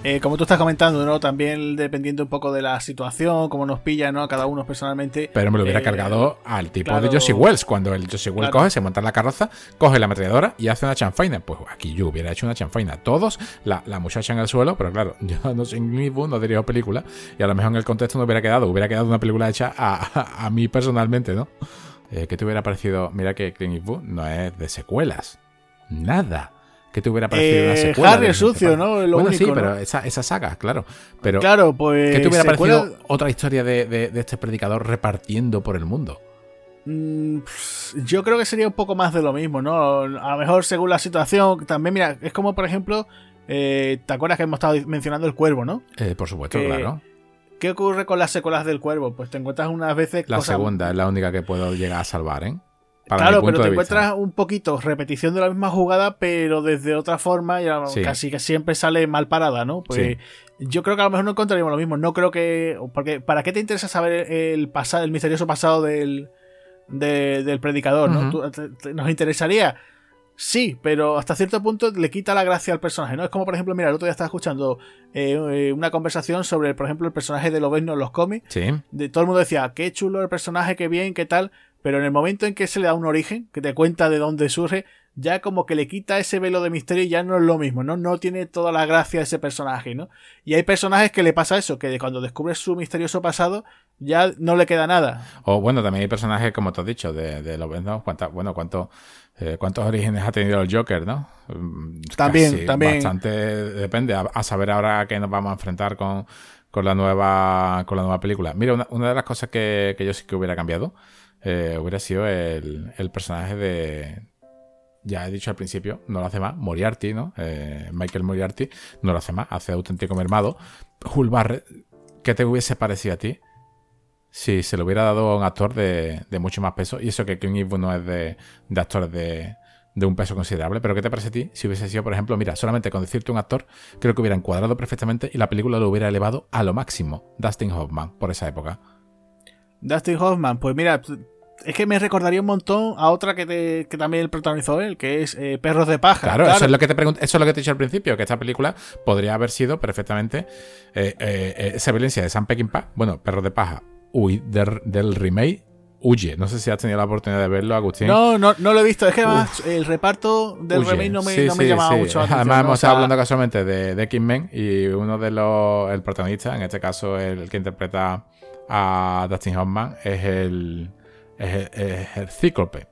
B: eh, como tú estás comentando, ¿no? También dependiendo un poco de la situación, cómo nos pilla, ¿no? A cada uno personalmente.
A: Pero me lo hubiera
B: eh,
A: al al tipo
B: claro,
A: de Josie Wells. Cuando el Josie Wells
B: claro.
A: coge, se monta en la carroza, coge la ametralladora y hace una chanfaina. Pues aquí yo hubiera hecho una chanfaina. Todos, la, la muchacha en el suelo, pero claro, <laughs> yo no soy mismo, no dirijo película. Y a lo mejor en el contexto no hubiera quedado. Hubiera quedado una película hecha a, a, a mí personalmente, ¿no? Eh, ¿Qué te hubiera parecido? Mira que Clint Eastwood no es de secuelas. Nada. ¿Qué te hubiera parecido
B: eh,
A: una secuela?
B: Harry es sucio, ¿no? Lo
A: bueno,
B: único,
A: sí, pero esa, esa, saga, claro. Pero,
B: claro, pues.
A: ¿Qué te hubiera
B: secuela...
A: parecido otra historia de, de, de, este predicador repartiendo por el mundo?
B: Mm, yo creo que sería un poco más de lo mismo, ¿no? A lo mejor según la situación. También, mira, es como por ejemplo. Eh, ¿Te acuerdas que hemos estado mencionando el cuervo, no?
A: Eh, por supuesto,
B: que,
A: claro.
B: ¿Qué ocurre con las secuelas del cuervo? Pues te encuentras unas veces.
A: La segunda es la única que puedo llegar a salvar, ¿eh?
B: Claro, pero te encuentras un poquito repetición de la misma jugada, pero desde otra forma, y casi que siempre sale mal parada, ¿no? Pues yo creo que a lo mejor no encontraríamos lo mismo. No creo que. Porque, ¿para qué te interesa saber el pasado, el misterioso pasado del, del predicador, ¿no? nos interesaría. Sí, pero hasta cierto punto le quita la gracia al personaje, ¿no? Es como, por ejemplo, mira, el otro día estaba escuchando eh, eh, una conversación sobre, por ejemplo, el personaje de Loveno en los cómics.
A: Sí.
B: De, todo el mundo decía, qué chulo el personaje, qué bien, qué tal. Pero en el momento en que se le da un origen, que te cuenta de dónde surge, ya como que le quita ese velo de misterio y ya no es lo mismo, ¿no? No tiene toda la gracia ese personaje, ¿no? Y hay personajes que le pasa eso, que cuando descubres su misterioso pasado, ya no le queda nada.
A: O bueno, también hay personajes, como te has dicho, de, de los ¿no? bueno, cuánto, eh, cuántos orígenes ha tenido el Joker, ¿no?
B: Mm, también, también.
A: Bastante depende, a, saber ahora que nos vamos a enfrentar con, con, la nueva con la nueva película. Mira, una, una de las cosas que, que, yo sí que hubiera cambiado eh, hubiera sido el, el personaje de, ya he dicho al principio, no lo hace más. Moriarty, ¿no? Eh, Michael Moriarty no lo hace más, hace auténtico mermado. Hull Barrett, ¿qué te hubiese parecido a ti si se lo hubiera dado a un actor de, mucho más peso? Y eso que Clint Eastwood no es de, actores de, un peso considerable, pero ¿qué te parece a ti si hubiese sido, por ejemplo, mira, solamente con decirte un actor, creo que hubiera encuadrado perfectamente y la película lo hubiera elevado a lo máximo, Dustin Hoffman, por esa época?
B: Dustin Hoffman, pues mira, es que me recordaría un montón a otra que, también protagonizó él, que es eh, Perros de Paja.
A: Claro, Eso, es lo que te eso es lo que te he dicho al principio, que esta película podría haber sido perfectamente eh, eh, esa violencia de Sam Peckinpah, bueno, Perros de Paja, uy, del, remake Huye. No sé si has tenido la oportunidad de verlo, Agustín.
B: No, no, no lo he visto. Es que además el reparto del remake no me, no me llamaba mucho.
A: Además, hemos estado hablando casualmente de, de X-Men y uno de los. El protagonista, en este caso el que interpreta a Dustin Hoffman, es el es, el Cíclope.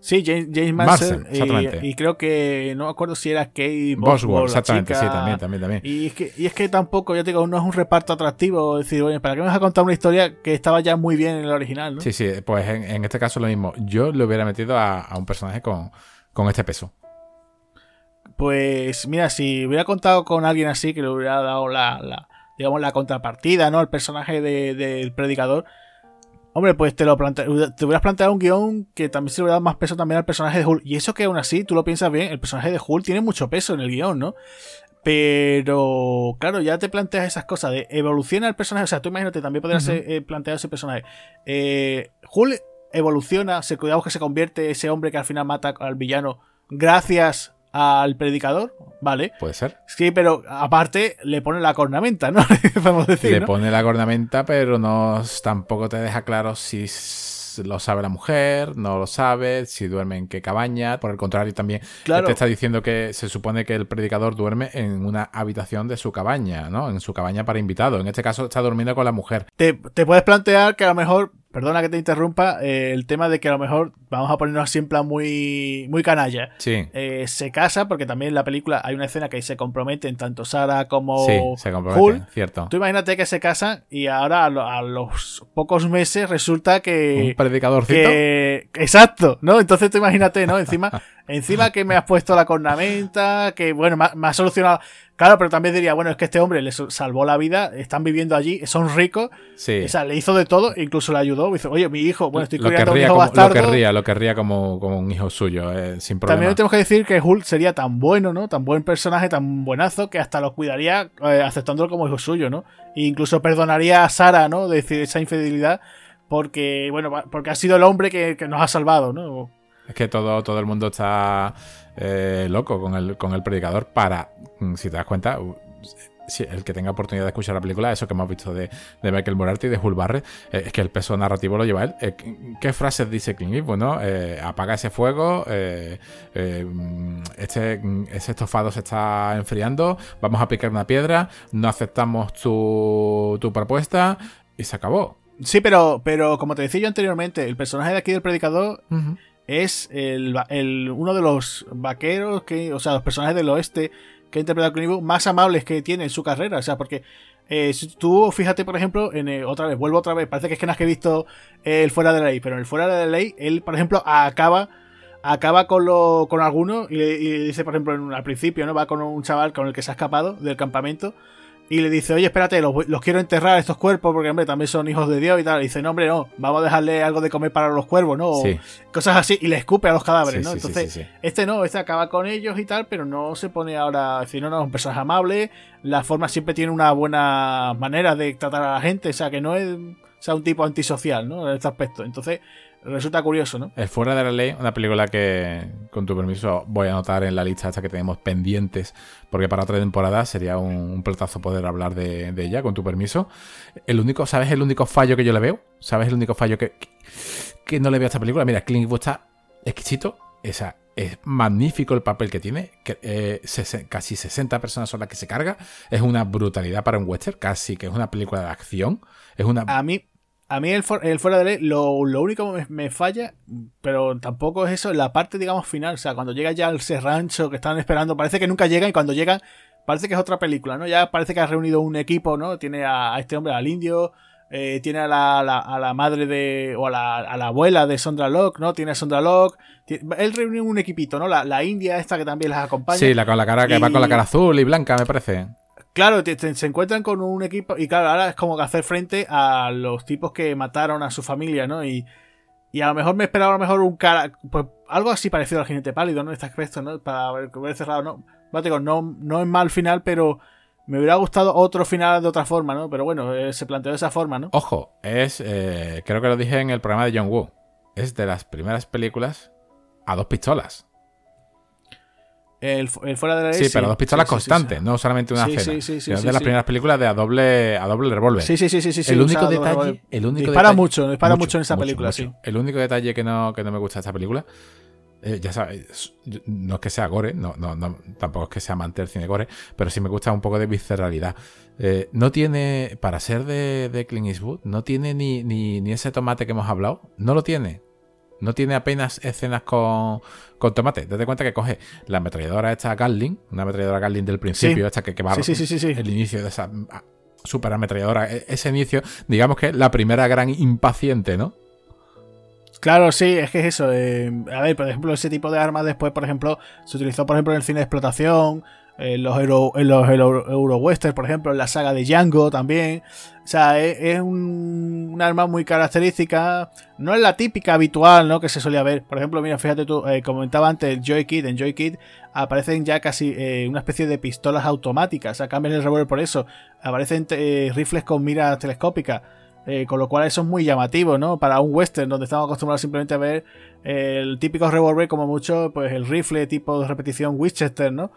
B: Sí, James, James y, creo que no me acuerdo si era Kate Bosworth, exactamente, sí, también, también, también. Y es, que, y es que tampoco, ya te digo, no es un reparto atractivo. decir, oye, ¿para qué me vas a contar una historia que estaba ya muy bien en el original? ¿no?
A: Sí, sí, pues en, este caso lo mismo. Yo le hubiera metido a, un personaje con, este peso.
B: Pues mira, si hubiera contado con alguien así que le hubiera dado la, digamos, la contrapartida, ¿no? El personaje del predicador Hombre, pues te lo te hubieras planteado un guion que también se le hubiera dado más peso también al personaje de Hulk. Y eso que aún así, tú lo piensas bien, el personaje de Hulk tiene mucho peso en el guion, ¿no? Pero, claro, ya te planteas esas cosas de evoluciona el personaje. O sea, tú imagínate, también podrías uh plantear ese personaje. Eh, Hulk evoluciona, se, cuidamos que se convierte ese hombre que al final mata al villano gracias al predicador, ¿vale?
A: Puede ser.
B: Sí, pero aparte le pone la cornamenta, ¿no? <laughs>
A: Decir. Le pone la cornamenta, pero no tampoco te deja claro si lo sabe la mujer, no lo sabe, si duerme en qué cabaña. Por el contrario, también te está diciendo que se supone que el predicador duerme en una habitación de su cabaña, ¿no? En su cabaña para invitados. En este caso está durmiendo con la mujer.
B: Te, te puedes plantear que a lo mejor perdona que te interrumpa, eh, el tema de que a lo mejor vamos a ponernos así en plan muy, muy canalla.
A: Sí.
B: Eh, se casa, porque también en la película hay una escena que se comprometen tanto Sara como
A: sí, se comprometen, cierto.
B: Tú imagínate que se casan y ahora a, los pocos meses resulta que...
A: Un predicadorcito.
B: exacto, ¿no? Entonces tú imagínate, ¿no? Encima, <laughs> encima que me has puesto la cornamenta, que bueno, me ha solucionado... Claro, pero también diría, bueno, es que este hombre le salvó la vida, están viviendo allí, son ricos,
A: sí.
B: o sea, le hizo de todo, incluso le ayudó, dice, oye, mi hijo, bueno, estoy
A: criando un hijo como, bastardo. Lo querría, lo querría como, un hijo suyo, eh, sin problema.
B: También tenemos que decir que Hulk sería tan bueno, ¿no? Tan buen personaje, tan buenazo, que hasta lo cuidaría eh, aceptándolo como hijo suyo, ¿no? E incluso perdonaría a Sara, ¿no? De decir esa infidelidad, porque, bueno, porque ha sido el hombre que, que nos ha salvado, ¿no?
A: Es que todo, todo el mundo está eh, loco con el, con el predicador para, mm, si te das cuenta, el que tenga oportunidad de escuchar la película, eso que hemos visto de, de Michael Morarty y de Barrett, eh, es que el peso narrativo lo lleva él. Eh, ¿Qué frases dice King Eastwood, no? apaga ese fuego, mm, este, mm, ese estofado se está enfriando, vamos a picar una piedra, no aceptamos tu, tu propuesta y se acabó.
B: Sí, pero, pero como te decía yo anteriormente, el personaje de aquí del predicador es el, uno de los vaqueros, que, o sea, los personajes del oeste que ha interpretado Clint más amables que tiene en su carrera. O sea, porque eh, si tú fíjate, por ejemplo, en eh, otra vez, vuelvo otra vez, parece que es que no has que visto el fuera de la ley, pero en el fuera de la ley, él, por ejemplo, acaba acaba con lo, con alguno y, dice, por ejemplo, al principio, ¿no? Va con un chaval con el que se ha escapado del campamento y le dice, oye, espérate, los, quiero enterrar estos cuerpos porque, hombre, también son hijos de Dios y tal. Y dice, no, hombre, no, vamos a dejarle algo de comer para los cuervos, ¿no? O cosas así, y le escupe a los cadáveres, ¿no? Entonces, este no, este acaba con ellos y tal, pero no se pone ahora, decir, no, no, es un personaje amable, la forma siempre tiene una buena manera de tratar a la gente, o sea, que no es, sea, un tipo antisocial, ¿no? En este aspecto. Entonces, resulta curioso, ¿no?
A: El Fuera de la Ley, una película que, con tu permiso, voy a anotar en la lista esta que tenemos pendientes, porque para otra temporada sería un, un platazo poder hablar de, ella, con tu permiso. El único, ¿sabes el único fallo que yo le veo? ¿Sabes el único fallo que, que, no le veo a esta película? Mira, Clint Eastwood está exquisito, esa, es magnífico el papel que tiene, que, eh, casi 60 personas son las que se carga, es una brutalidad para un western, casi que es una película de acción, es una...
B: A mí, a mí el, fuera de ley, lo, único que me, falla, pero tampoco es eso, la parte, digamos, final. O sea, cuando llega ya al rancho que están esperando, parece que nunca llegan y cuando llegan, parece que es otra película, ¿no? Ya parece que ha reunido un equipo, ¿no? Tiene a, este hombre, al indio, eh, tiene a la, a la, madre de. o a la, a la, abuela de Sondra Locke, ¿no? Tiene a Sondra Locke. él reunió un equipito, ¿no? La, la india esta que también las acompaña.
A: Sí, la con la cara que va con la cara azul y blanca, me parece.
B: Claro, se encuentran con un equipo y claro, ahora es como que hacer frente a los tipos que mataron a su familia, ¿no? Y, a lo mejor me esperaba a mejor un cara, pues algo así parecido al jinete pálido, ¿no? Este aspecto, ¿no? Para que hubiera cerrado, ¿no? no, no es mal final, pero me hubiera gustado otro final de otra forma, ¿no? Pero bueno, eh, se planteó de esa forma, ¿no?
A: Ojo, es, eh, creo que lo dije en el programa de John Woo, es de las primeras películas a dos pistolas.
B: El, fuera de la
A: ley. Sí, pero dos pistolas constantes, no solamente una escena. Sí, sí, de las primeras películas de a doble, a doble revólver.
B: Sí, sí, sí, sí,
A: El único detalle. El único
B: dispara mucho, dispara mucho, en esa película, sí.
A: El único detalle que no, que no me gusta de esta película. Eh, ya sabes, no es que sea gore, no, no, tampoco es que sea amante del cine gore, pero sí me gusta un poco de visceralidad. Eh, no tiene, para ser de, de Clint Eastwood, no tiene ni, ni, ni ese tomate que hemos hablado, no lo tiene. No tiene apenas escenas con, con tomate. Date cuenta que coge la ametralladora esta Gatling, una ametralladora Gatling del principio, esta que, que va
B: sí, sí,
A: el inicio de esa ah, super ametralladora. E, ese inicio, digamos que la primera gran impaciente, ¿no?
B: Claro, sí, es que es eso. Eh, a ver, por ejemplo, ese tipo de armas después, por ejemplo, se utilizó, por ejemplo, en el cine de explotación, en los, Euro, en los Euro, Western, por ejemplo, en la saga de Django también. O sea, es, un, arma muy característica. No es la típica habitual, ¿no? Que se solía ver. Por ejemplo, mira, fíjate tú, eh, comentaba antes el Joy Kid. En Joy Kid aparecen ya casi eh, una especie de pistolas automáticas. O sea, cambian el revólver por eso. Aparecen eh, rifles con mira telescópica. con lo cual eso es muy llamativo, ¿no? Para un western donde estamos acostumbrados simplemente a ver el típico revólver como mucho, pues el rifle tipo de repetición Winchester, ¿no?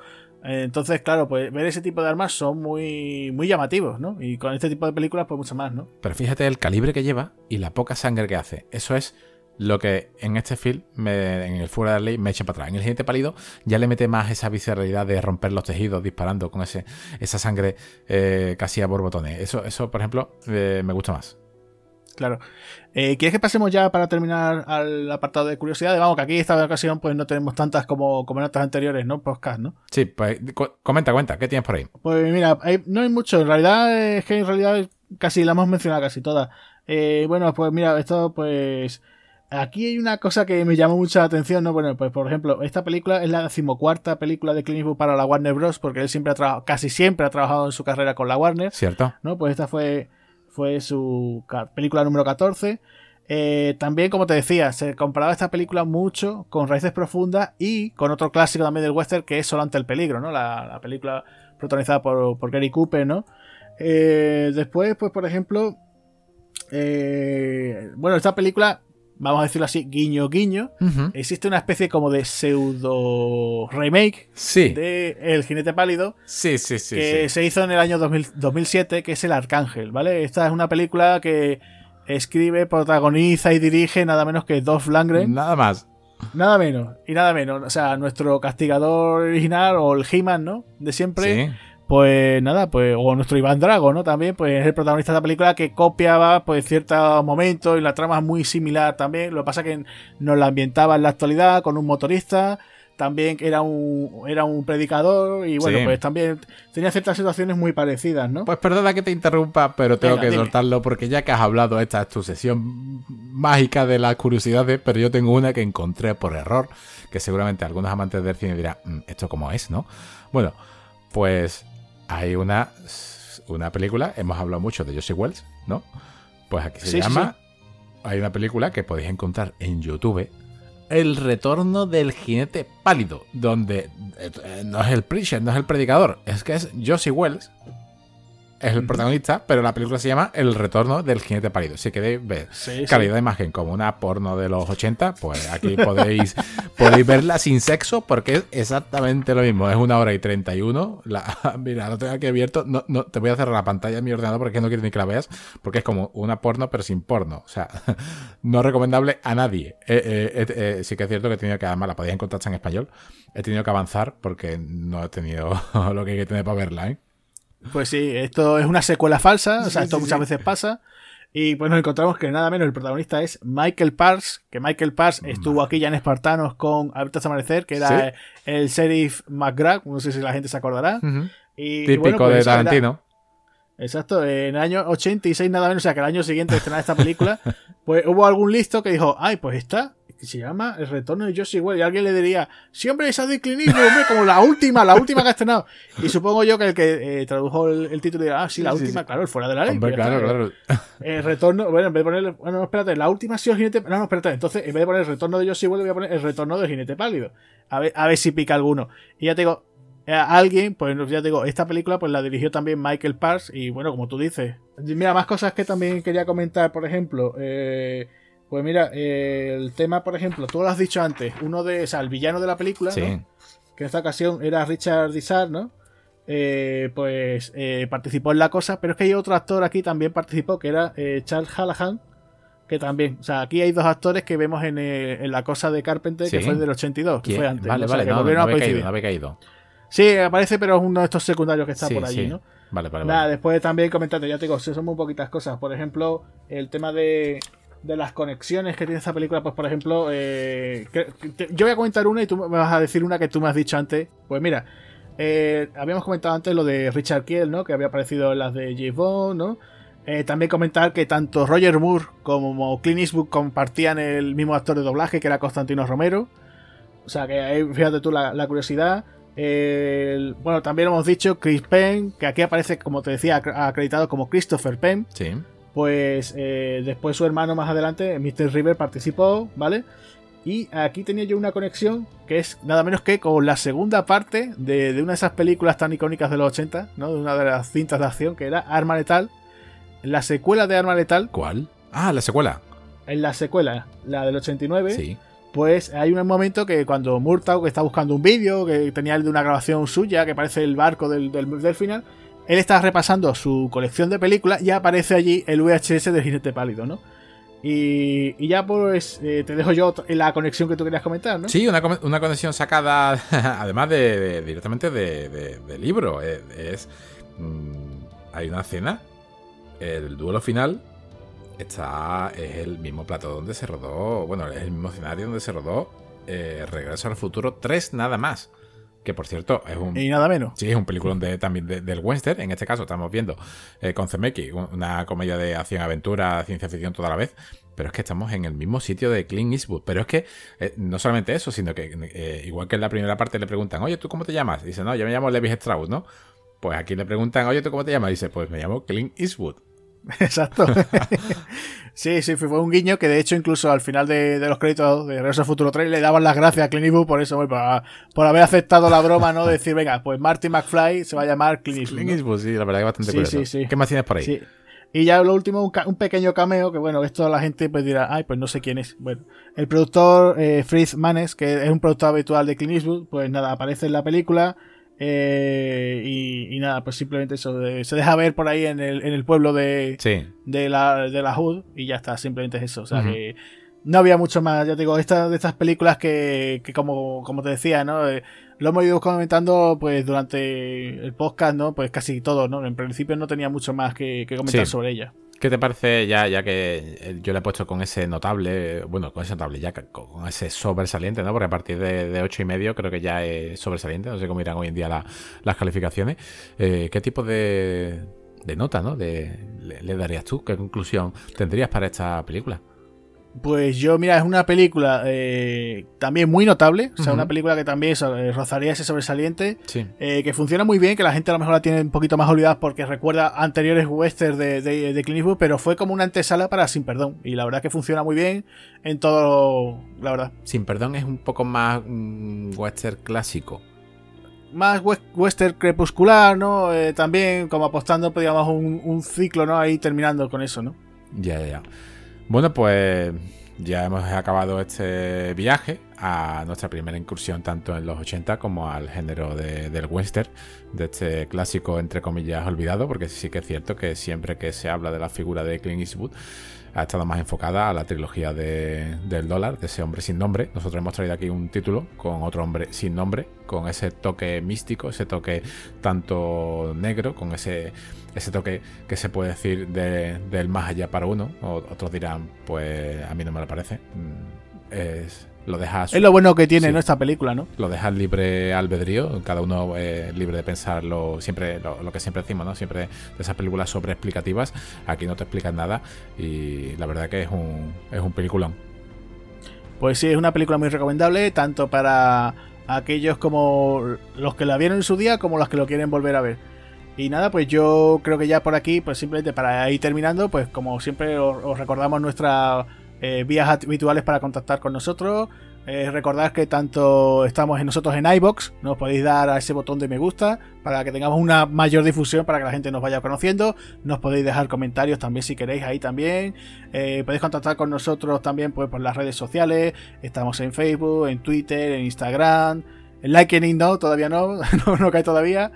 B: Entonces, claro, pues ver ese tipo de armas son muy, muy llamativos, ¿no? Y con este tipo de películas, pues mucho más, ¿no?
A: Pero fíjate el calibre que lleva y la poca sangre que hace. Eso es lo que en este film, en el fuera de la ley, me echa para atrás. En el siguiente pálido ya le mete más esa visceralidad de romper los tejidos disparando con ese, esa sangre eh, casi a borbotones. Eso, eso, por ejemplo, eh, me gusta más.
B: Claro. Eh, ¿Quieres que pasemos ya para terminar al apartado de curiosidades? Vamos, que aquí esta ocasión pues no tenemos tantas como, como en otras anteriores, ¿no? Podcast, ¿no?
A: Sí, pues comenta, cuenta, ¿qué tienes por ahí?
B: Pues mira, no hay mucho. En realidad es que en realidad casi la hemos mencionado casi todas. Eh, bueno, pues mira, esto pues... Aquí hay una cosa que me llamó mucha atención, ¿no? Bueno, pues por ejemplo, esta película es la decimocuarta película de Clint Eastwood para la Warner Bros. porque él siempre ha trabajado, casi siempre ha trabajado en su carrera con la Warner.
A: Cierto.
B: ¿No? Pues esta fue fue su película número 14. Eh, también, como te decía, se comparaba esta película mucho con Raíces Profundas y con otro clásico también del western que es Solo ante el peligro, ¿no? La, película protagonizada por, por, Gary Cooper, ¿no? Eh, después, pues, por ejemplo, eh, bueno, esta película vamos a decirlo así, guiño guiño, existe una especie como de pseudo remake de El jinete pálido
A: sí, sí, sí,
B: que se hizo en el año 2007, que es El Arcángel, ¿vale? Esta es una película que escribe, protagoniza y dirige nada menos que Dolph Lundgren.
A: Nada más.
B: Nada menos, y nada menos. O sea, nuestro castigador original o el He-Man, ¿no? De siempre. Sí pues nada, pues, o nuestro Iván Drago, ¿no? También, pues es el protagonista de la película que copiaba, pues, ciertos momentos y la trama es muy similar también. Lo que pasa es que nos la ambientaba en la actualidad con un motorista, también era un, era un predicador y bueno, pues también tenía ciertas situaciones muy parecidas, ¿no?
A: Pues perdona que te interrumpa, pero tengo que soltarlo porque ya que has hablado, esta es tu sesión mágica de las curiosidades, pero yo tengo una que encontré por error, que seguramente algunos amantes del cine dirán, mm, ¿esto cómo es, no? Bueno, pues hay una, una película, hemos hablado mucho de Josie Wells, ¿no? Pues aquí se llama. Hay una película que podéis encontrar en YouTube. El retorno del jinete pálido, donde eh, no es el preacher, no es el predicador, es que es Josie Wells, es el protagonista, pero la película se llama El retorno del jinete pálido. Si queréis ver calidad de imagen como una porno de los 80, pues aquí podéis, <laughs> podéis verla sin sexo porque es exactamente lo mismo. Es una hora y 31. La, <laughs> mira, no tengo aquí abierto. No, no, te voy a cerrar la pantalla de mi ordenador porque no quiero ni que la veas. Porque es como una porno, pero sin porno. O sea, <laughs> no recomendable a nadie. Eh, eh, eh, sí que es cierto que he tenido que, además, la podéis encontrar en español. He tenido que avanzar porque no he tenido lo que hay que tener para verla, ¿eh?
B: Pues sí, esto es una secuela falsa, o sea, esto muchas veces pasa. Y pues nos encontramos que nada menos el protagonista es Michael Pars, que Michael Pars estuvo aquí ya en Espartanos con Ahorita Amanecer, que era el sheriff McGrath, no sé si la gente se acordará.
A: y, Típico de pues Tarantino.
B: Exacto, en el año 86 nada menos, o sea que el año siguiente de estrenar esta película, <laughs> pues hubo algún listo que dijo, ay, pues está que se llama El retorno de Josie Wells. Y alguien le diría, siempre esa de hombre, como la última, la última que ha estrenado. Y supongo yo que el que eh, tradujo el, título dirá, ah, sí, la última, claro, el fuera de la ley.
A: Hombre, claro, claro.
B: El retorno, bueno, en vez de ponerle, bueno, no, espérate, la última ha sido jinete, no, no, espérate, entonces en vez de poner el retorno de Josie Wells, voy a poner el retorno del jinete pálido. A ver, a ver si pica alguno. Y ya te digo, eh, alguien, pues ya te digo, esta película pues la dirigió también Michael Pars y bueno, como tú dices, mira, más cosas que también quería comentar, por ejemplo, eh, pues mira, eh, el tema, por ejemplo, tú lo has dicho antes, uno de, o sea, el villano de la película, que en esta ocasión era Richard Dizar, ¿no? Eh, pues eh, participó en la cosa, pero es que hay otro actor aquí también participó, que era Charles Hallahan, que también, o sea, aquí hay dos actores que vemos en, la cosa de Carpenter, que fue del 82, que fue antes.
A: Vale, vale, no, no, había caído, no había caído.
B: Sí, aparece, pero es uno de estos secundarios que está por allí, ¿no?
A: Vale, vale,
B: Nada, después también comentando, ya te digo, son muy poquitas cosas. Por ejemplo, el tema de, de las conexiones que tiene esta película, pues por ejemplo, eh, yo voy a comentar una y tú me vas a decir una que tú me has dicho antes. Pues mira, eh, habíamos comentado antes lo de Richard Kiel, ¿no? Que había aparecido en las de J. Bond, ¿no? Eh, también comentar que tanto Roger Moore como Clint Eastwood compartían el mismo actor de doblaje, que era Constantino Romero. O sea que ahí, fíjate tú la, curiosidad. bueno, también hemos dicho Chris Penn, que aquí aparece, como te decía, acreditado como Christopher Penn.
A: Sí
B: pues eh, después su hermano más adelante, Mr. River, participó, ¿vale? Y aquí tenía yo una conexión que es nada menos que con la segunda parte de, una de esas películas tan icónicas de los 80, ¿no? De una de las cintas de acción que era Arma Letal. La secuela de Arma Letal.
A: ¿Cuál? Ah, la secuela.
B: En la secuela, la del 89.
A: Sí.
B: Pues hay un momento que cuando Murtaugh está buscando un vídeo, que tenía el de una grabación suya, que parece el barco del, del, del final, él está repasando su colección de películas y aparece allí el VHS del jinete pálido, ¿no? Y, ya pues eh, te dejo yo la conexión que tú querías comentar, ¿no?
A: Sí, una, conexión sacada <laughs> además de, directamente de, libro. Eh, es, mm, hay una escena, el duelo final está es el mismo plato donde se rodó, bueno, es el mismo escenario donde se rodó eh, Regreso al Futuro 3 nada más. Que por cierto, es un.
B: Y nada menos.
A: Sí, es un peliculón de, también del western. En este caso, estamos viendo eh, con Zemeki, una comedia de acción-aventura, ciencia ficción toda la vez. Pero es que estamos en el mismo sitio de Clint Eastwood. Pero es que eh, no solamente eso, sino que eh, igual que en la primera parte le preguntan, oye, ¿tú cómo te llamas? dice, no, yo me llamo Levi Strauss, ¿no? Pues aquí le preguntan, oye, ¿tú cómo te llamas? dice, pues me llamo Clint Eastwood. <laughs>
B: Exacto. <laughs> sí, sí, fue un guiño que de hecho incluso al final de, los créditos de Regreso al Futuro 3 le daban las gracias a Clint Eastwood por eso, por, haber aceptado la broma, ¿no? De decir, venga, pues Marty McFly se va a llamar Clint Eastwood.
A: Clint Eastwood, sí, la verdad que bastante curioso. Sí, ¿Qué más tienes por ahí?
B: Y ya lo último, un, pequeño cameo, que bueno, esto la gente pues dirá, ay, pues no sé quién es. Bueno, el productor eh, Fritz Manes, que es un productor habitual de Clint Eastwood, pues nada, aparece en la película eh, y, nada, pues simplemente eso, se deja ver por ahí en el, en el pueblo de, de, la, de la Hood y ya está, simplemente es eso. O sea que no había mucho más, ya te digo, esta, de estas películas que, que como, como te decía, ¿no? Eh, lo hemos ido comentando pues durante el podcast, ¿no? Pues casi todo, ¿no? En principio no tenía mucho más que, comentar sobre ella.
A: ¿Qué te parece ya, ya que yo le he puesto con ese notable, bueno, con ese notable, ya con ese sobresaliente, ¿no? Porque a partir de, ocho y medio creo que ya es sobresaliente, no sé cómo irán hoy en día las calificaciones. Eh, ¿Qué tipo de, nota, ¿no? De, le, darías tú? ¿Qué conclusión tendrías para esta película?
B: Pues yo, mira, es una película eh, también muy notable, o sea, una película que también eh, rozaría ese sobresaliente,
A: Sí.
B: eh, que funciona muy bien, que la gente a lo mejor la tiene un poquito más olvidada porque recuerda anteriores westerns de, de, de Clint Eastwood, pero fue como una antesala para Sin Perdón, y la verdad que funciona muy bien en todo, la verdad.
A: Sin perdón es un poco más mm, western clásico.
B: Más wes- western crepuscular, ¿no? Eh, también como apostando, pues, digamos, un, un ciclo, ¿no? Ahí terminando con eso, ¿no?
A: Ya, ya, ya. Bueno, pues ya hemos acabado este viaje a nuestra primera incursión tanto en los 80 como al género de- del western, de este clásico entre comillas olvidado, porque sí que es cierto que siempre que se habla de la figura de Clint Eastwood ha estado más enfocada a la trilogía de- del dólar, de ese hombre sin nombre. Nosotros hemos traído aquí un título con otro hombre sin nombre, con ese toque místico, ese toque tanto negro, con ese, ese toque que se puede decir de- del más allá para uno. O- otros dirán, pues a mí no me lo parece. Mm, Es, lo dejas
B: Es lo bueno que tiene
A: Sí.
B: ¿no? esta película, ¿no?
A: lo dejas libre albedrío, cada uno es libre de pensarlo, siempre lo, lo que siempre decimos, ¿no? Siempre de esas películas sobre explicativas, aquí no te explican nada y la verdad que es un, es un peliculón.
B: Pues sí, es una película muy recomendable, tanto para aquellos como los que la vieron en su día, como los que lo quieren volver a ver. Y nada, pues yo creo que ya por aquí, pues simplemente para ir terminando, pues como siempre os, os recordamos nuestras eh, vías habituales para contactar con nosotros. Eh, recordad que tanto estamos nosotros en iBox, nos podéis dar a ese botón de me gusta para que tengamos una mayor difusión, para que la gente nos vaya conociendo. Nos podéis dejar comentarios también si queréis ahí también. Eh, podéis contactar con nosotros también pues, por las redes sociales. Estamos en Facebook, en Twitter, en Instagram. En LinkedIn no, todavía <laughs> no, no cae todavía.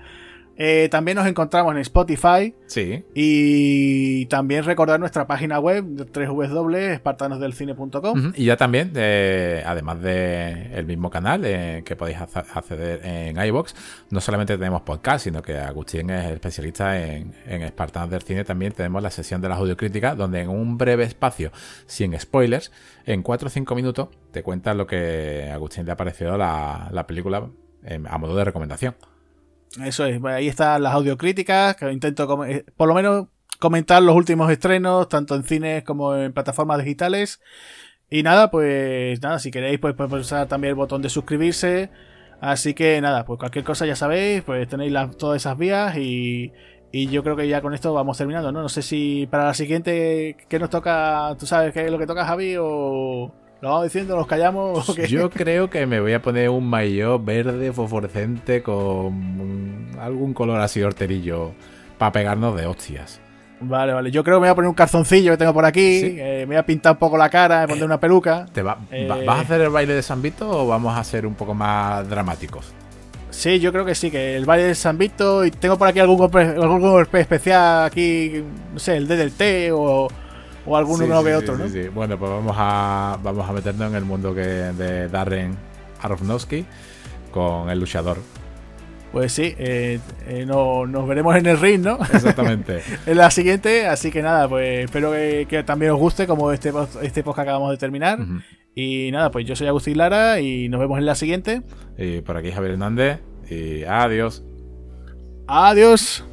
B: Eh, también nos encontramos en Spotify.
A: Sí,
B: Y también recordar nuestra página web, www.espartanosdelcine.com.
A: Y ya también, eh, además del el mismo canal eh, que podéis acceder en iBox, no solamente tenemos podcast, sino que Agustín es especialista en, en Espartanos del Cine. También tenemos la sesión de las audiocríticas, donde en un breve espacio, sin spoilers, en 4 o 5 minutos, te cuenta lo que a Agustín le ha parecido la, la película eh, a modo de recomendación.
B: Eso es, ahí están las audiocríticas, que intento eh, por lo menos comentar los últimos estrenos, tanto en cines como en plataformas digitales. Y nada, pues nada, si queréis, pues podéis pulsar también el botón de suscribirse. Así que nada, pues cualquier cosa ya sabéis, pues tenéis todas esas vías y, y yo creo que ya con esto vamos terminando, ¿no? No sé si para la siguiente, ¿qué nos toca? ¿Tú sabes qué es lo que toca, Javi? ¿O lo vamos diciendo, nos callamos?
A: Yo creo <laughs> que me voy a poner un maillot verde fosforescente con algún color así horterillo para pegarnos de hostias.
B: Vale, vale. Yo creo que me voy a poner un calzoncillo que tengo por aquí.
A: Sí.
B: eh, me voy a pintar un poco la cara, me pondré una peluca.
A: ¿Te va-
B: Eh.
A: va- ¿Vas a hacer el baile de San Vito o vamos a ser un poco más dramáticos?
B: Sí, yo creo que sí, que el baile de San Vito. Y tengo por aquí algún golpe, algún golpe especial aquí, no sé, el D del T o, o alguno
A: Sí,
B: no
A: sí,
B: otro, ¿no?
A: sí. Bueno, pues vamos a, vamos a meternos en el mundo que, de Darren Aronofsky con el luchador.
B: Pues sí, eh, eh, no- nos veremos en el ring, ¿no?
A: Exactamente. <laughs>
B: en la siguiente, así que nada, pues espero que, que también os guste como este, post- este post que acabamos de terminar. Y nada, pues yo soy Agustín Lara y nos vemos en la siguiente.
A: y por aquí Javier Hernández. Y adiós.
B: Adiós.